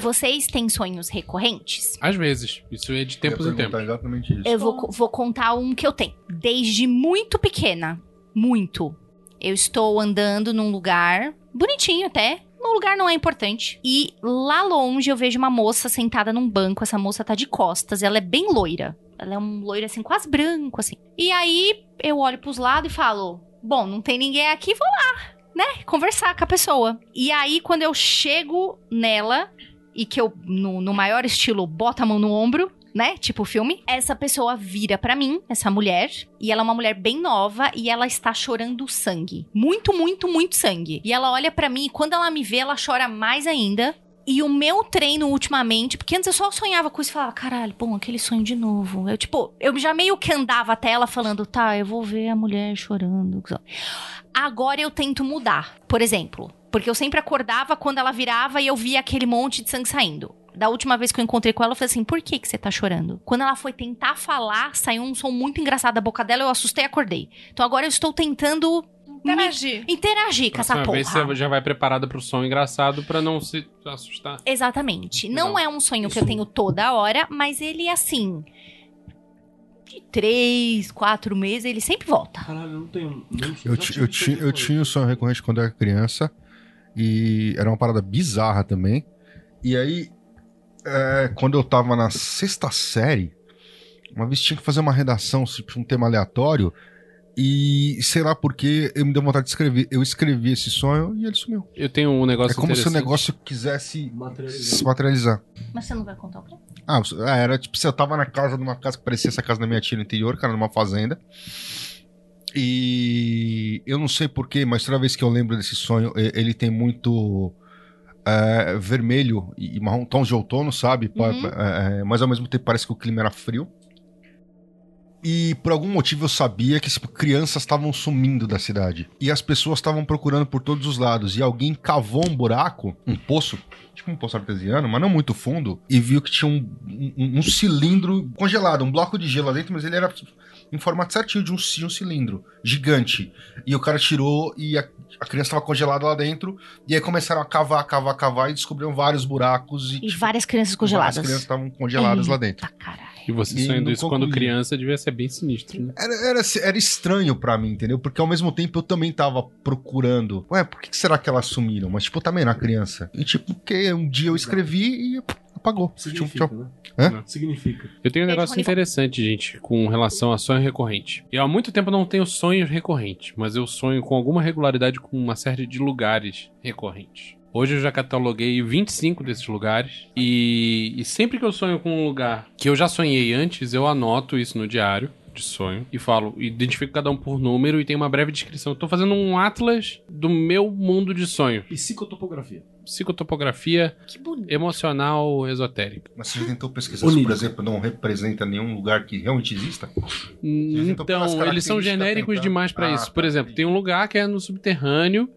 Speaker 1: Vocês têm sonhos recorrentes?
Speaker 5: Às vezes. Isso é de tempos
Speaker 6: Eu
Speaker 5: em tempos.
Speaker 6: Exatamente isso.
Speaker 1: Eu vou, co- vou contar um que eu tenho. Desde muito pequena. Muito. Eu estou andando num lugar bonitinho até. No lugar não é importante. E lá longe eu vejo uma moça sentada num banco. Essa moça tá de costas. Ela é bem loira. Ela é um loiro assim, quase branco, assim. E aí eu olho pros lados e falo: Bom, não tem ninguém aqui, vou lá, né? Conversar com a pessoa. E aí, quando eu chego nela e que eu, no, no maior estilo, boto a mão no ombro, né? Tipo filme. Essa pessoa vira pra mim, essa mulher, e ela é uma mulher bem nova e ela está chorando sangue. Muito, muito, muito sangue. E ela olha pra mim e quando ela me vê, ela chora mais ainda. E o meu treino ultimamente, porque antes eu só sonhava com isso e falava, caralho, bom, aquele sonho de novo. Eu, tipo, eu já meio que andava até ela falando, tá, eu vou ver a mulher chorando. Agora eu tento mudar. Por exemplo, porque eu sempre acordava quando ela virava e eu via aquele monte de sangue saindo. Da última vez que eu encontrei com ela, eu falei assim: por que, que você tá chorando? Quando ela foi tentar falar, saiu um som muito engraçado da boca dela, eu assustei e acordei. Então agora eu estou tentando
Speaker 3: Interagir.
Speaker 1: me- interagir com essa
Speaker 5: Próxima vez
Speaker 1: porra.
Speaker 5: você já vai preparada pro som engraçado pra não se assustar.
Speaker 1: Exatamente. Não
Speaker 5: Não.
Speaker 1: é um sonho que eu tenho toda hora, mas ele é assim. De três, quatro meses, ele sempre volta.
Speaker 4: Caralho, eu não tenho. Não,
Speaker 6: Eu, ti- eu,
Speaker 4: um
Speaker 6: ti- eu
Speaker 4: sonho
Speaker 6: tinha o sonho recorrente quando eu era criança. E era uma parada bizarra também. E aí, é, quando eu tava na sexta série, uma vez tinha que fazer uma redação sobre um tema aleatório. E sei lá porque eu me deu vontade de escrever. Eu escrevi esse sonho e ele sumiu.
Speaker 5: Eu tenho um negócio
Speaker 6: É como se o negócio quisesse
Speaker 4: Materializado.
Speaker 6: se materializar.
Speaker 1: Mas você não vai contar o quê?
Speaker 6: Ah, ah, era tipo, se eu tava na casa de uma casa que parecia essa casa da minha tia no interior, cara, numa fazenda. E eu não sei porquê, mas toda vez que eu lembro desse sonho, e- ele tem muito é, vermelho e marrom, tons de outono, sabe?
Speaker 1: Uhum.
Speaker 6: é, é, mas ao mesmo tempo parece que o clima era frio. E por algum motivo eu sabia que tipo, crianças estavam sumindo da cidade. E as pessoas estavam procurando por todos os lados. E alguém cavou um buraco, um poço, tipo um poço artesiano, mas não muito fundo, e viu que tinha um, um- um cilindro congelado, um bloco de gelo lá dentro, mas ele era em formato certinho de um, de um cilindro gigante. E o cara tirou e a, a criança estava congelada lá dentro. E aí começaram a cavar, cavar, cavar e descobriram vários buracos. E,
Speaker 1: E
Speaker 6: tipo,
Speaker 1: várias crianças congeladas.
Speaker 6: várias crianças estavam congeladas lá dentro.
Speaker 1: Eita, caralho.
Speaker 5: E você
Speaker 6: E
Speaker 5: sonhando isso quando criança devia ser bem sinistro, né?
Speaker 6: Era, era, era estranho pra mim, entendeu? Porque ao mesmo tempo eu também tava procurando. Ué, por que que será que elas sumiram? Mas, tipo, eu também era criança. E, tipo, porque um dia eu escrevi e apagou.
Speaker 4: Significa,
Speaker 6: Tchau,
Speaker 4: né?
Speaker 6: Hã?
Speaker 4: Significa.
Speaker 5: Eu tenho um
Speaker 1: Beijo,
Speaker 5: negócio interessante, gente, com relação a sonho recorrente. Eu há muito tempo não tenho sonhos recorrentes, mas eu sonho com alguma regularidade com uma série de lugares recorrentes. Hoje eu já cataloguei 25 desses lugares e, e sempre que eu sonho com um lugar que eu já sonhei antes, eu anoto isso no diário de sonho e falo, identifico cada um por número e tem uma breve descrição. Eu tô fazendo um atlas do meu mundo de sonho.
Speaker 4: Psicotopografia.
Speaker 5: Psicotopografia
Speaker 1: Que bonito.
Speaker 5: emocional esotérica.
Speaker 6: Mas você já tentou pesquisar se, por exemplo, não representa nenhum lugar que realmente exista?
Speaker 5: Então, eles são genéricos demais pra
Speaker 6: Ah,
Speaker 5: isso. Por
Speaker 6: tá,
Speaker 5: exemplo,
Speaker 6: entendi.
Speaker 5: tem um lugar que é no subterrâneo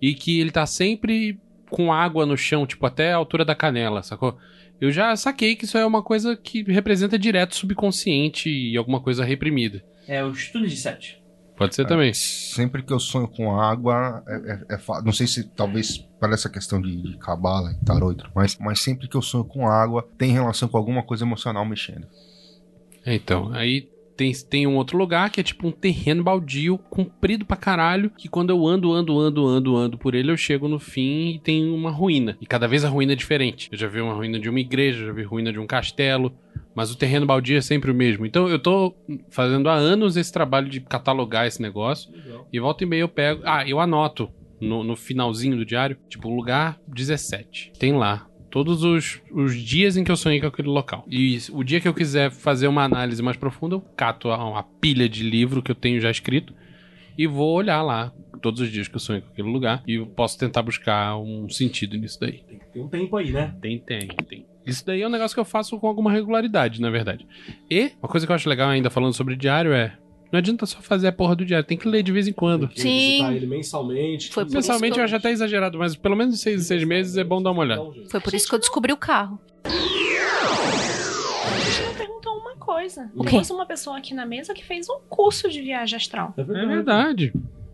Speaker 5: e que ele tá sempre com água no chão, tipo até a altura da canela, sacou? Eu já saquei que isso é uma coisa que representa direto subconsciente e alguma coisa reprimida.
Speaker 2: É os túneis de sete.
Speaker 5: Pode ser também.
Speaker 6: Sempre que eu sonho com água, é, é, é fa- não sei se talvez para essa questão de, de cabala e tarô e tudo mais, mas sempre que eu sonho com água, tem relação com alguma coisa emocional mexendo.
Speaker 5: Então, aí tem, tem um outro lugar que é tipo um terreno baldio, comprido pra caralho, que quando eu ando, ando, ando, ando, ando por ele, eu chego no fim e tem uma ruína. E cada vez a ruína é diferente. Eu já vi uma ruína de uma igreja, já vi ruína de um castelo, mas o terreno baldio é sempre o mesmo. Então eu tô fazendo há anos esse trabalho de catalogar esse negócio, e volta e meia eu pego. Ah, eu anoto no, no finalzinho do diário, tipo, lugar 17. Tem lá todos os, os dias em que eu sonhei com aquele local. E o dia que eu quiser fazer uma análise mais profunda, eu cato a- uma pilha de livro que eu tenho já escrito e vou olhar lá todos os dias que eu sonhei com aquele lugar e eu posso tentar buscar um sentido nisso daí.
Speaker 4: Tem, tem um tempo aí, né?
Speaker 5: Tem, tem, tem. Isso daí é um negócio que eu faço com alguma regularidade, na verdade. E uma coisa que eu acho legal ainda falando sobre diário é. Não adianta só fazer a porra do diário, tem que ler de vez em quando.
Speaker 4: Tem que
Speaker 1: Sim.
Speaker 4: visitar ele mensalmente.
Speaker 1: Foi por
Speaker 5: Mensalmente
Speaker 1: isso que
Speaker 5: eu
Speaker 1: eu-
Speaker 5: acho até exagerado, mas pelo menos de seis em seis meses é bom dar uma olhada.
Speaker 1: Foi por isso que eu descobri o carro.
Speaker 3: A gente não perguntou uma coisa.
Speaker 1: O quê?
Speaker 3: Temos uma pessoa aqui na mesa que fez um curso de viagem astral.
Speaker 4: É
Speaker 5: É
Speaker 4: verdade.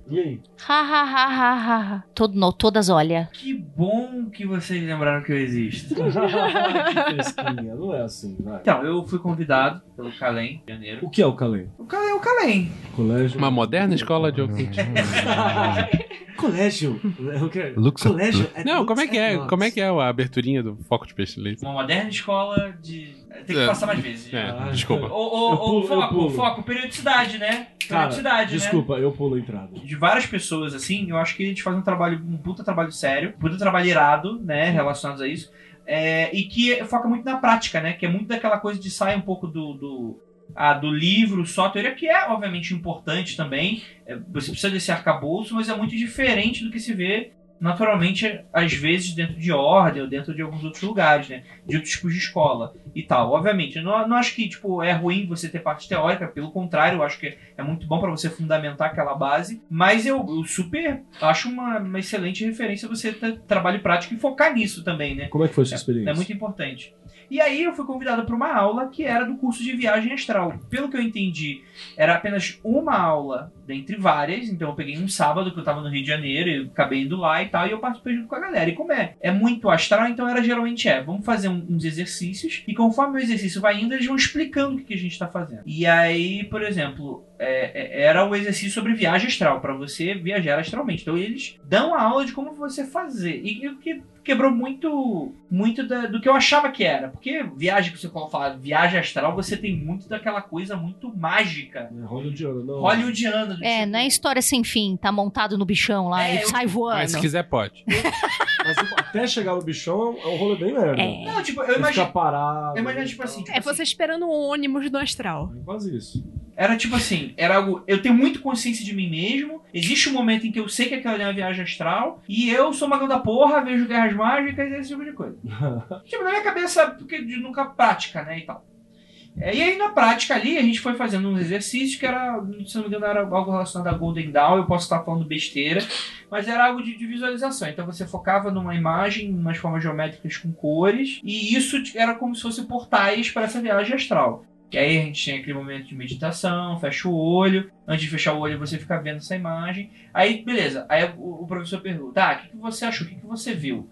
Speaker 4: E aí?
Speaker 1: Ha, ha, ha, ha, ha. Todo, no, todas olha.
Speaker 2: Que bom que vocês lembraram que eu existo.
Speaker 4: que fresquinha, não é assim, vai.
Speaker 2: Então, eu fui convidado pelo Calem, de janeiro.
Speaker 4: O que é o Calém?
Speaker 2: O Calem é o Calem.
Speaker 4: Colégio.
Speaker 5: Uma moderna escola de ocultismo.
Speaker 4: Colégio. O que é?
Speaker 6: Lux-
Speaker 4: Colégio.
Speaker 5: Não, como é que é? Como é que é a aberturinha do foco de peixe leite?
Speaker 2: Uma moderna escola de. Tem que
Speaker 5: É.
Speaker 2: passar mais vezes.
Speaker 5: É,
Speaker 4: Ah,
Speaker 5: desculpa.
Speaker 4: Eu
Speaker 2: ô,
Speaker 4: pulo,
Speaker 2: foco, foco, periodicidade, né?
Speaker 4: Cara,
Speaker 2: Periodicidade, né?
Speaker 4: desculpa, eu pulo a entrada.
Speaker 2: de várias pessoas, assim, eu acho que eles fazem um trabalho, um puta trabalho sério, um puta trabalho irado, né, relacionados a isso. é, e que foca muito na prática, né? Que é muito daquela coisa de sair um pouco do, do, ah, do livro, só a teoria, que é obviamente importante também. É, você precisa desse arcabouço, mas é muito diferente do que se vê naturalmente, às vezes, dentro de ordem ou dentro de alguns outros lugares, né? De outros tipos de escola e tal. Obviamente, não, não acho que tipo, é ruim você ter parte teórica, pelo contrário, eu acho que é muito bom para você fundamentar aquela base, mas eu, eu super acho uma, uma, excelente referência você ter trabalho prático e focar nisso também, né?
Speaker 4: Como é que foi a sua experiência?
Speaker 2: É, é muito importante. E aí eu fui convidado para uma aula que era do curso de viagem astral. Pelo que eu entendi, era apenas uma aula dentre várias. Então eu peguei um sábado que eu tava no Rio de Janeiro, e acabei indo lá e tal, e eu participei junto com a galera. E como é? É muito astral, então era geralmente é, vamos fazer um, uns exercícios, e conforme o exercício vai indo, eles vão explicando o que, que a gente tá fazendo. E aí, por exemplo, é, é, era o exercício sobre viagem astral, para você viajar astralmente. Então eles dão a aula de como você fazer. E o que quebrou muito muito da, do que eu achava que era. Porque viagem, que você fala, viagem astral, você tem muito daquela coisa muito mágica.
Speaker 4: É hollywoodiana, não.
Speaker 2: Hollywoodiana.
Speaker 1: É,
Speaker 2: tipo...
Speaker 1: não é história sem fim, tá montado no bichão lá
Speaker 2: É,
Speaker 1: e
Speaker 2: eu-
Speaker 1: sai voando.
Speaker 5: Mas se quiser, pode.
Speaker 4: Mas tipo, até chegar no bichão é um rolê bem merda.
Speaker 1: É.
Speaker 2: Não, tipo, eu
Speaker 4: Você
Speaker 2: imagino.
Speaker 4: ficar parado.
Speaker 2: Eu imagino, tipo assim, tipo
Speaker 3: É você esperando um ônibus do astral.
Speaker 4: É quase isso.
Speaker 2: Era tipo assim, era algo. Eu tenho muito consciência de mim mesmo. Existe um momento em que eu sei que aquela é uma viagem astral. E eu sou magão da porra, vejo guerras mágicas e esse tipo de coisa. tipo, na minha cabeça, porque de nunca prática, né? E tal. É, e aí na prática ali, a gente foi fazendo uns exercícios que era, se não me engano, era algo relacionado a Golden Dawn. Eu posso estar falando besteira, mas era algo de, de visualização. Então você focava numa imagem, umas formas geométricas com cores, e isso era como se fosse portais para essa viagem astral. Que aí a gente tinha aquele momento de meditação, fecha o olho. Antes de fechar o olho, você fica vendo essa imagem. Aí, beleza. Aí o, professor pergunta: tá, o que, que você achou? O que, que você viu?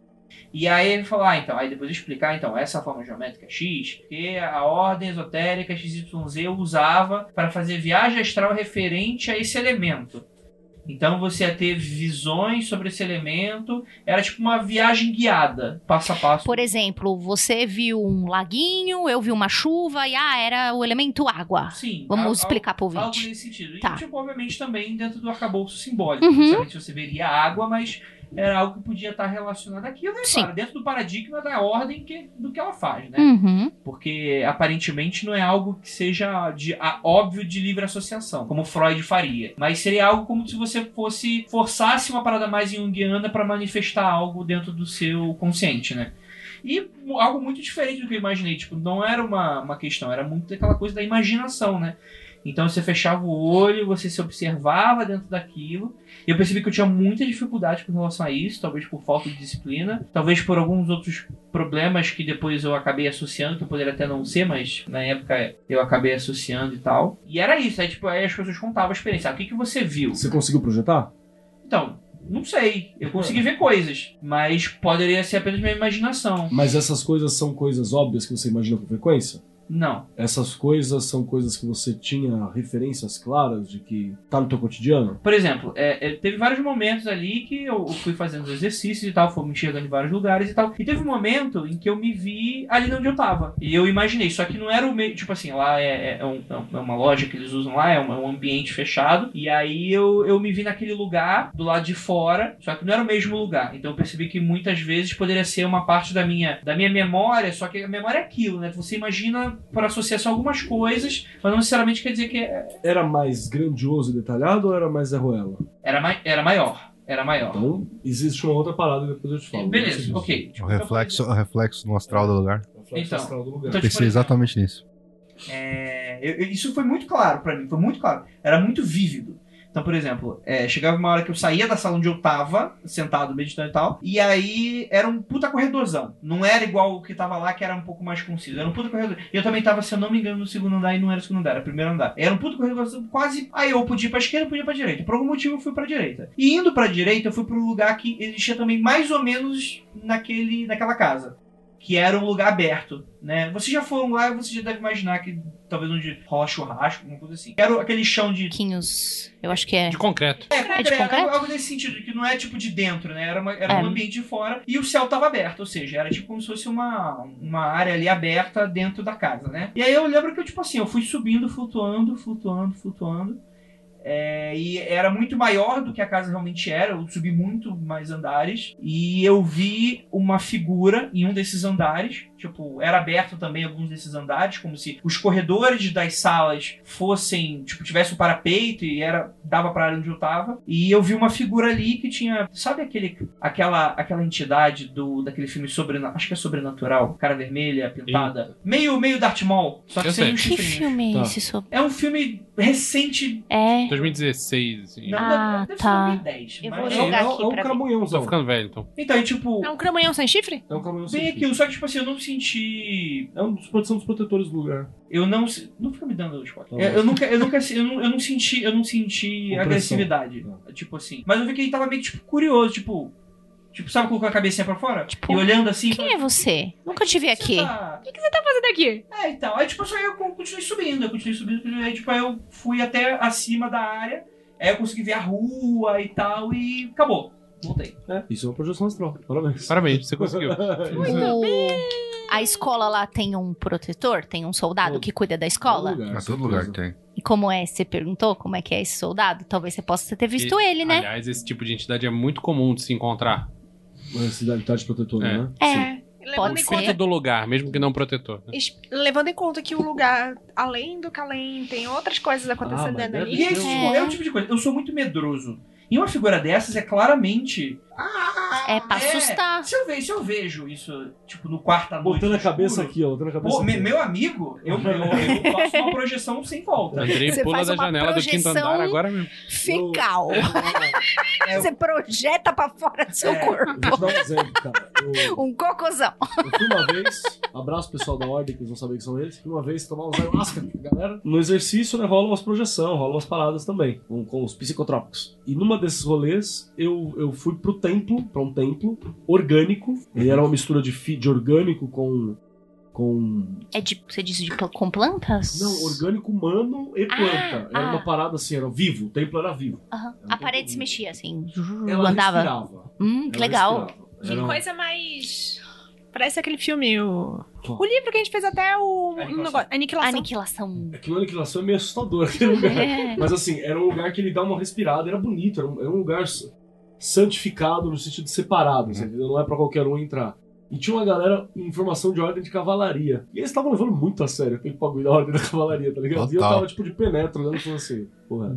Speaker 2: E aí ele falou: ah, então. Aí depois explicar, então, essa forma geométrica X, porque a ordem esotérica XYZ usava para fazer viagem astral referente a esse elemento. Então você ia ter visões sobre esse elemento. Era tipo uma viagem guiada, passo a passo.
Speaker 1: Por exemplo, você viu um laguinho, eu vi uma chuva e ah, era o elemento água.
Speaker 2: Sim.
Speaker 1: Vamos
Speaker 2: al-
Speaker 1: explicar pro
Speaker 2: Algo
Speaker 1: ouvinte.
Speaker 2: nesse sentido.
Speaker 1: Tá.
Speaker 2: E, tipo, obviamente, também dentro do arcabouço simbólico.
Speaker 1: Uhum.
Speaker 2: Você veria água, mas era algo que podia estar relacionado àquilo, né? Claro, dentro do paradigma da ordem que, do que ela faz, né?
Speaker 1: Uhum.
Speaker 2: Porque aparentemente não é algo que seja de, a- óbvio de livre associação, como Freud faria. Mas seria algo como se você fosse forçasse uma parada mais junguiana para manifestar algo dentro do seu consciente, né? E algo muito diferente do que eu imaginei. Tipo, não era uma, uma questão, era muito aquela coisa da imaginação, né? Então você fechava o olho, você se observava dentro daquilo. E eu percebi que eu tinha muita dificuldade com relação a isso, talvez por falta de disciplina, talvez por alguns outros problemas que depois eu acabei associando, que eu poderia até não ser, mas na época eu acabei associando e tal. E era isso, aí tipo, aí as pessoas contavam a experiência. Ah, o que, que você viu?
Speaker 4: Você conseguiu projetar?
Speaker 2: Então, não sei. Eu consegui ver coisas, mas poderia ser apenas minha imaginação.
Speaker 4: Mas essas coisas são coisas óbvias que você imagina com frequência?
Speaker 2: Não.
Speaker 4: Essas coisas são coisas que você tinha referências claras de que tá no teu cotidiano?
Speaker 2: Por exemplo, é, é, teve vários momentos ali que eu fui fazendo os exercícios e tal, fui me enxergando em vários lugares e tal. E teve um momento em que eu me vi ali onde eu tava. E eu imaginei, só que não era o meio. Tipo assim, lá é, é um- é uma loja que eles usam lá, é um, é um ambiente fechado. E aí eu, eu me vi naquele lugar, do lado de fora, só que não era o mesmo lugar. Então eu percebi que muitas vezes poderia ser uma parte da minha, da minha memória, só que a memória é aquilo, né? Você imagina por associação algumas coisas, mas não necessariamente quer dizer que é-
Speaker 4: Era mais grandioso e detalhado ou era mais Zé Ruela?
Speaker 2: era, mai- era maior. Era maior.
Speaker 4: Então, existe uma outra parada que depois eu te falo.
Speaker 2: Beleza,
Speaker 4: Disso.
Speaker 2: ok.
Speaker 6: O reflexo, o reflexo no astral do lugar.
Speaker 2: Então.
Speaker 4: astral do lugar.
Speaker 2: Então, tipo,
Speaker 6: Pensei exatamente nisso.
Speaker 2: É, eu- eu- isso foi muito claro pra mim, foi muito claro. Era muito vívido. Então, por exemplo, é, chegava uma hora que eu saía da sala onde eu tava, sentado, meditando e tal, e aí era um puta corredorzão. Não era igual o que tava lá, que era um pouco mais conciso. Era um puta corredor. Eu também tava, se eu não me engano, no segundo andar e não era o segundo andar, era o primeiro andar. Era um puta corredorzão, quase. Aí eu podia ir pra esquerda, podia ir pra direita. Por algum motivo eu fui pra direita. E indo pra direita, eu fui pro lugar que existia também mais ou menos naquele, naquela casa. Que era um lugar aberto, né? Vocês já foram lá e você já deve imaginar que talvez onde rola churrasco, alguma coisa assim. Era aquele chão de
Speaker 1: Quinhos, eu acho que é.
Speaker 5: De concreto.
Speaker 2: é,
Speaker 1: É de
Speaker 2: concreto,
Speaker 1: concreto?
Speaker 2: algo, algo nesse sentido, que não é tipo de dentro, né? Era, uma- era
Speaker 1: É.
Speaker 2: um ambiente de fora e o céu tava aberto, ou seja, era tipo como se fosse uma, uma área ali aberta dentro da casa, né? E aí eu lembro que eu, tipo assim, eu fui subindo, flutuando, flutuando, flutuando. É, e era muito maior do que a casa realmente era. Eu subi muito mais andares. E eu vi uma figura em um desses andares. Tipo, era aberto também alguns desses andares, como se os corredores das salas fossem, tipo, tivesse um parapeito e era dava pra área onde eu tava. E eu vi uma figura ali que tinha, sabe aquele aquela aquela entidade do daquele filme sobre, acho que é sobrenatural, cara vermelha, pintada, meio meio Darth Maul, só que
Speaker 5: Eu
Speaker 2: sem
Speaker 5: sei.
Speaker 2: os
Speaker 1: Que filme é
Speaker 4: Tá.
Speaker 1: esse sobre?
Speaker 2: É um filme recente,
Speaker 1: É.
Speaker 5: 2016, assim.
Speaker 2: não,
Speaker 1: Ah,
Speaker 2: deve
Speaker 1: tá.
Speaker 2: ser 2010.
Speaker 1: Eu
Speaker 2: mas-
Speaker 1: vou
Speaker 4: É,
Speaker 1: jogar
Speaker 4: é, um-
Speaker 1: aqui
Speaker 4: é um
Speaker 1: pra ver.
Speaker 5: Tô
Speaker 4: cramunhãozão.
Speaker 5: ficando velho, então.
Speaker 2: Então, e tipo,
Speaker 3: É um cramunhão sem chifre?
Speaker 4: É um cramunhão sem
Speaker 2: bem
Speaker 4: fio.
Speaker 2: aquilo, só que tipo assim, eu não senti
Speaker 4: É um dos são dos protetores do lugar.
Speaker 2: Eu não. Não fica me dando spoiler.
Speaker 4: Tá
Speaker 2: Eu,
Speaker 4: bom.
Speaker 2: eu nunca, eu nunca. Eu não, eu não senti. Eu não senti
Speaker 4: Opressão.
Speaker 2: agressividade.
Speaker 4: Tá.
Speaker 2: Tipo assim. Mas eu vi que ele tava meio que tipo, curioso, tipo. Tipo, sabe colocou a cabecinha pra fora?
Speaker 1: Tipo,
Speaker 2: e olhando assim.
Speaker 1: Quem é você? Nunca te vi aqui.
Speaker 2: Tá...
Speaker 3: O que você tá fazendo aqui?
Speaker 2: É, então. Aí, tipo, só eu continuei subindo, eu continuei subindo, continuei, aí, tipo, aí eu fui até acima da área, aí eu consegui ver a rua e tal, e acabou. Voltei.
Speaker 4: É, isso é uma projeção astral. Parabéns.
Speaker 5: Parabéns, você conseguiu.
Speaker 1: O- A escola lá tem um protetor? Tem um soldado que cuida da escola?
Speaker 4: Todo lugar,
Speaker 6: todo lugar tem.
Speaker 1: E como é? Você perguntou como é que é esse soldado? Talvez você possa ter visto
Speaker 5: E,
Speaker 1: ele, né?
Speaker 5: Aliás, esse tipo de entidade é muito comum de se encontrar.
Speaker 4: Uma cidade protetora,
Speaker 5: É.
Speaker 4: né?
Speaker 3: É.
Speaker 4: Sim.
Speaker 3: Levando
Speaker 1: Pode
Speaker 3: em
Speaker 1: ser.
Speaker 3: conta
Speaker 5: do lugar, mesmo que não protetor. né?
Speaker 3: Levando em conta que o lugar, além do Kalem, tem outras coisas acontecendo
Speaker 4: Ah,
Speaker 3: dentro
Speaker 4: deve
Speaker 3: ali.
Speaker 2: E aí, tipo, é o tipo de coisa. Eu sou muito medroso. E uma figura dessas é claramente.
Speaker 1: É pra assustar.
Speaker 2: Se eu, vejo, se eu vejo isso, tipo, no quarto à noite.
Speaker 4: Botando a cabeça
Speaker 2: escuro,
Speaker 4: aqui, ó. Botando a cabeça
Speaker 2: Pô,
Speaker 4: aqui.
Speaker 2: meu amigo, eu, eu, eu faço uma projeção sem volta.
Speaker 5: Andrei
Speaker 1: Você
Speaker 5: pula
Speaker 1: faz
Speaker 5: da
Speaker 1: uma
Speaker 5: janela do quinto
Speaker 1: projeção-
Speaker 5: andar agora mesmo.
Speaker 1: Fecal.
Speaker 2: É,
Speaker 1: Você projeta pra fora do seu
Speaker 2: É.
Speaker 4: Eu vou
Speaker 1: corpo.
Speaker 4: te dar um exemplo, cara. Eu,
Speaker 1: Um cocôzão.
Speaker 4: eu fui uma vez, abraço o pessoal da ordem, que eles não sabem que são eles. Fui uma vez tomar uns ayahuasca, galera. No exercício, né, rola umas projeção, rola umas paradas também, com, com os psicotrópicos. E numa desses rolês, eu, eu fui pro templo, pra um templo orgânico. E era uma mistura de, de orgânico com. com.
Speaker 1: É de, você disse de, com plantas?
Speaker 4: Não, orgânico humano e planta. era
Speaker 1: ah.
Speaker 4: uma parada assim, era vivo, o templo era vivo. Era um
Speaker 1: A parede
Speaker 4: templo
Speaker 1: se mexia assim.
Speaker 4: vivo. Ela
Speaker 1: andava.
Speaker 4: respirava.
Speaker 1: Hum, que
Speaker 4: Ela
Speaker 1: legal.
Speaker 4: respirava.
Speaker 3: Que
Speaker 4: Era um-
Speaker 3: coisa mais. Parece aquele filme, o. O livro que a gente fez até o.
Speaker 2: Aniquilação.
Speaker 3: um negócio- Aniquilação.
Speaker 1: Aniquilação.
Speaker 4: Aquilo aniquilação é meio assustador aquele lugar.
Speaker 1: É.
Speaker 4: Mas assim, era um lugar que ele dá uma respirada, era bonito, era um, era um lugar santificado no sentido de separado,
Speaker 6: Uhum.
Speaker 4: não é pra qualquer um entrar. E tinha uma galera em formação de ordem de cavalaria. E eles estavam levando muito a sério aquele bagulho da ordem da cavalaria, tá ligado? E eu
Speaker 6: Total.
Speaker 4: tava tipo de penetra olhando falando assim, porra,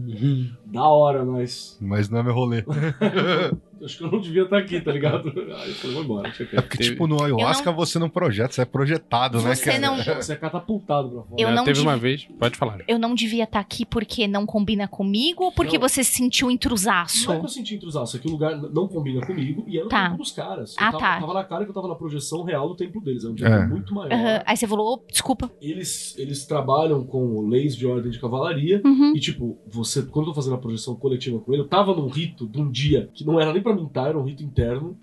Speaker 4: da hora, mas
Speaker 6: Mas não é meu rolê.
Speaker 4: acho que eu não devia estar aqui, tá ligado? Aí eu falei, vou embora, deixa
Speaker 6: É porque, tipo, no ayahuasca você não projeta, você é projetado, né,
Speaker 1: Você
Speaker 6: cara?
Speaker 1: não-
Speaker 4: Você é catapultado pra fora.
Speaker 1: Eu
Speaker 5: É,
Speaker 1: não
Speaker 5: teve
Speaker 1: div-
Speaker 5: uma vez, pode falar.
Speaker 1: Eu não devia estar aqui porque não combina comigo ou porque
Speaker 4: Não.
Speaker 1: você se sentiu intrusaço?
Speaker 4: Não é que eu senti intrusaço, é que o lugar não combina comigo e era o
Speaker 1: Tá.
Speaker 4: templo dos caras. Eu
Speaker 1: Ah,
Speaker 4: tava,
Speaker 1: tá.
Speaker 4: tava na cara que eu tava na projeção real do templo deles. É um templo
Speaker 6: É.
Speaker 4: muito maior.
Speaker 1: Aham. Aí você falou, "Ô, desculpa.
Speaker 4: Eles, eles trabalham com leis de ordem de cavalaria.
Speaker 1: Uhum.
Speaker 4: E, tipo, você, quando eu tô fazendo a projeção coletiva com ele, eu tava num rito de um dia que não era nem pra mintar, era um rito interno.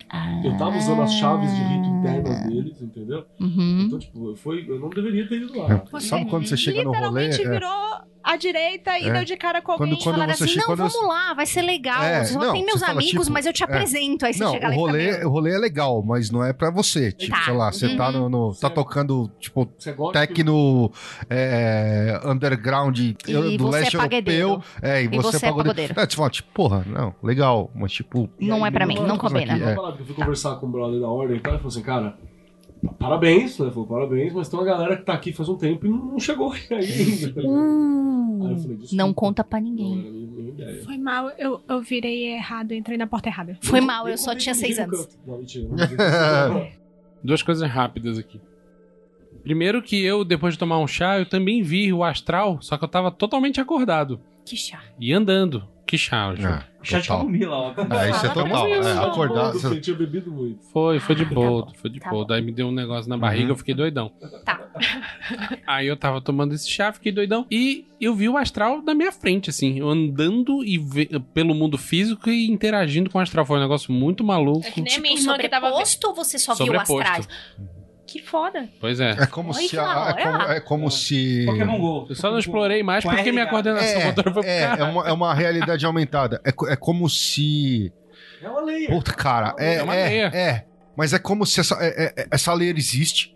Speaker 4: Eu tava usando as chaves de rito internas deles, entendeu?
Speaker 1: Uhum.
Speaker 4: Então, tipo, foi, eu não deveria ter ido lá.
Speaker 6: É, Sabe quando você chega no rolê?
Speaker 3: Literalmente
Speaker 6: é,
Speaker 3: virou à direita e
Speaker 6: É.
Speaker 3: deu de cara com alguém
Speaker 6: Quando- quando
Speaker 1: Falaram
Speaker 6: você
Speaker 1: assim,
Speaker 6: chega-
Speaker 1: não, vamos lá, vai ser legal.
Speaker 6: É,
Speaker 1: Só
Speaker 6: não,
Speaker 1: tem meus
Speaker 6: você fala,
Speaker 1: amigos,
Speaker 6: tipo,
Speaker 1: mas eu te
Speaker 6: é.
Speaker 1: apresento. Aí você
Speaker 6: Não,
Speaker 1: chega lá
Speaker 6: o
Speaker 1: e
Speaker 6: rolê,
Speaker 1: fica
Speaker 6: o rolê é legal, mas não é pra você. Tipo,
Speaker 1: Tá.
Speaker 6: sei lá, você tá no, no- tá tocando, tipo,
Speaker 4: Você
Speaker 6: techno é, underground
Speaker 1: E
Speaker 6: do
Speaker 1: você é
Speaker 6: leste europeu. É, e,
Speaker 1: E
Speaker 6: você,
Speaker 1: você é
Speaker 6: pagodeiro. É, você fala, tipo, porra, não, legal, mas tipo.
Speaker 4: E
Speaker 1: Não é pra mim, não combina.
Speaker 6: É.
Speaker 4: Que eu fui conversar com o brother da ordem e tal, ele falou assim, cara, parabéns, né? Falou, parabéns, mas tem uma galera que tá aqui faz um tempo e não chegou aí ainda. tá ligado? Aí eu falei.
Speaker 1: Não conta pra ninguém.
Speaker 3: Foi mal, eu, eu virei errado, entrei na porta errada.
Speaker 1: Foi mal, eu só tinha seis anos.
Speaker 4: Não, mentira. não.
Speaker 5: Duas coisas rápidas aqui. Primeiro que eu, depois de tomar um chá, eu também vi o astral, só que eu tava totalmente acordado.
Speaker 1: Que chá.
Speaker 5: E andando. Que chá, Ju.
Speaker 6: Ah,
Speaker 2: Chá de
Speaker 6: total.
Speaker 2: camomila, óbvio.
Speaker 6: É, isso é total. É, acordar.
Speaker 4: Ele tinha bebido muito.
Speaker 5: Foi, foi de
Speaker 1: tá
Speaker 5: boa,
Speaker 1: bom.
Speaker 5: foi de
Speaker 1: Tá
Speaker 5: boa.
Speaker 1: bom.
Speaker 5: Daí me deu um negócio na barriga,
Speaker 6: Uhum.
Speaker 5: eu fiquei doidão.
Speaker 1: Tá.
Speaker 5: Aí eu tava tomando esse chá, fiquei doidão. E eu vi o astral na minha frente, assim. Eu andando e ve- pelo mundo físico e interagindo com o astral. Foi um negócio muito maluco.
Speaker 3: É que nem a
Speaker 1: Tipo,
Speaker 3: minha irmã que tava.
Speaker 1: sobreposto ou você só viu
Speaker 5: Sobreposto.
Speaker 1: astrais?
Speaker 3: Que foda.
Speaker 5: Pois é.
Speaker 6: É como
Speaker 1: Oi,
Speaker 6: se. a- é, como, é como se.
Speaker 2: Pokémon GO.
Speaker 5: Eu só não explorei mais
Speaker 2: Com
Speaker 5: porque minha coordenação
Speaker 6: É,
Speaker 5: motora foi pro
Speaker 6: é, é, uma, é uma realidade aumentada. É, é como se.
Speaker 4: É uma lei.
Speaker 6: Puta, cara, é.
Speaker 5: É uma
Speaker 6: É,
Speaker 5: leia.
Speaker 6: é, mas é como se essa, é- é- essa lei existe.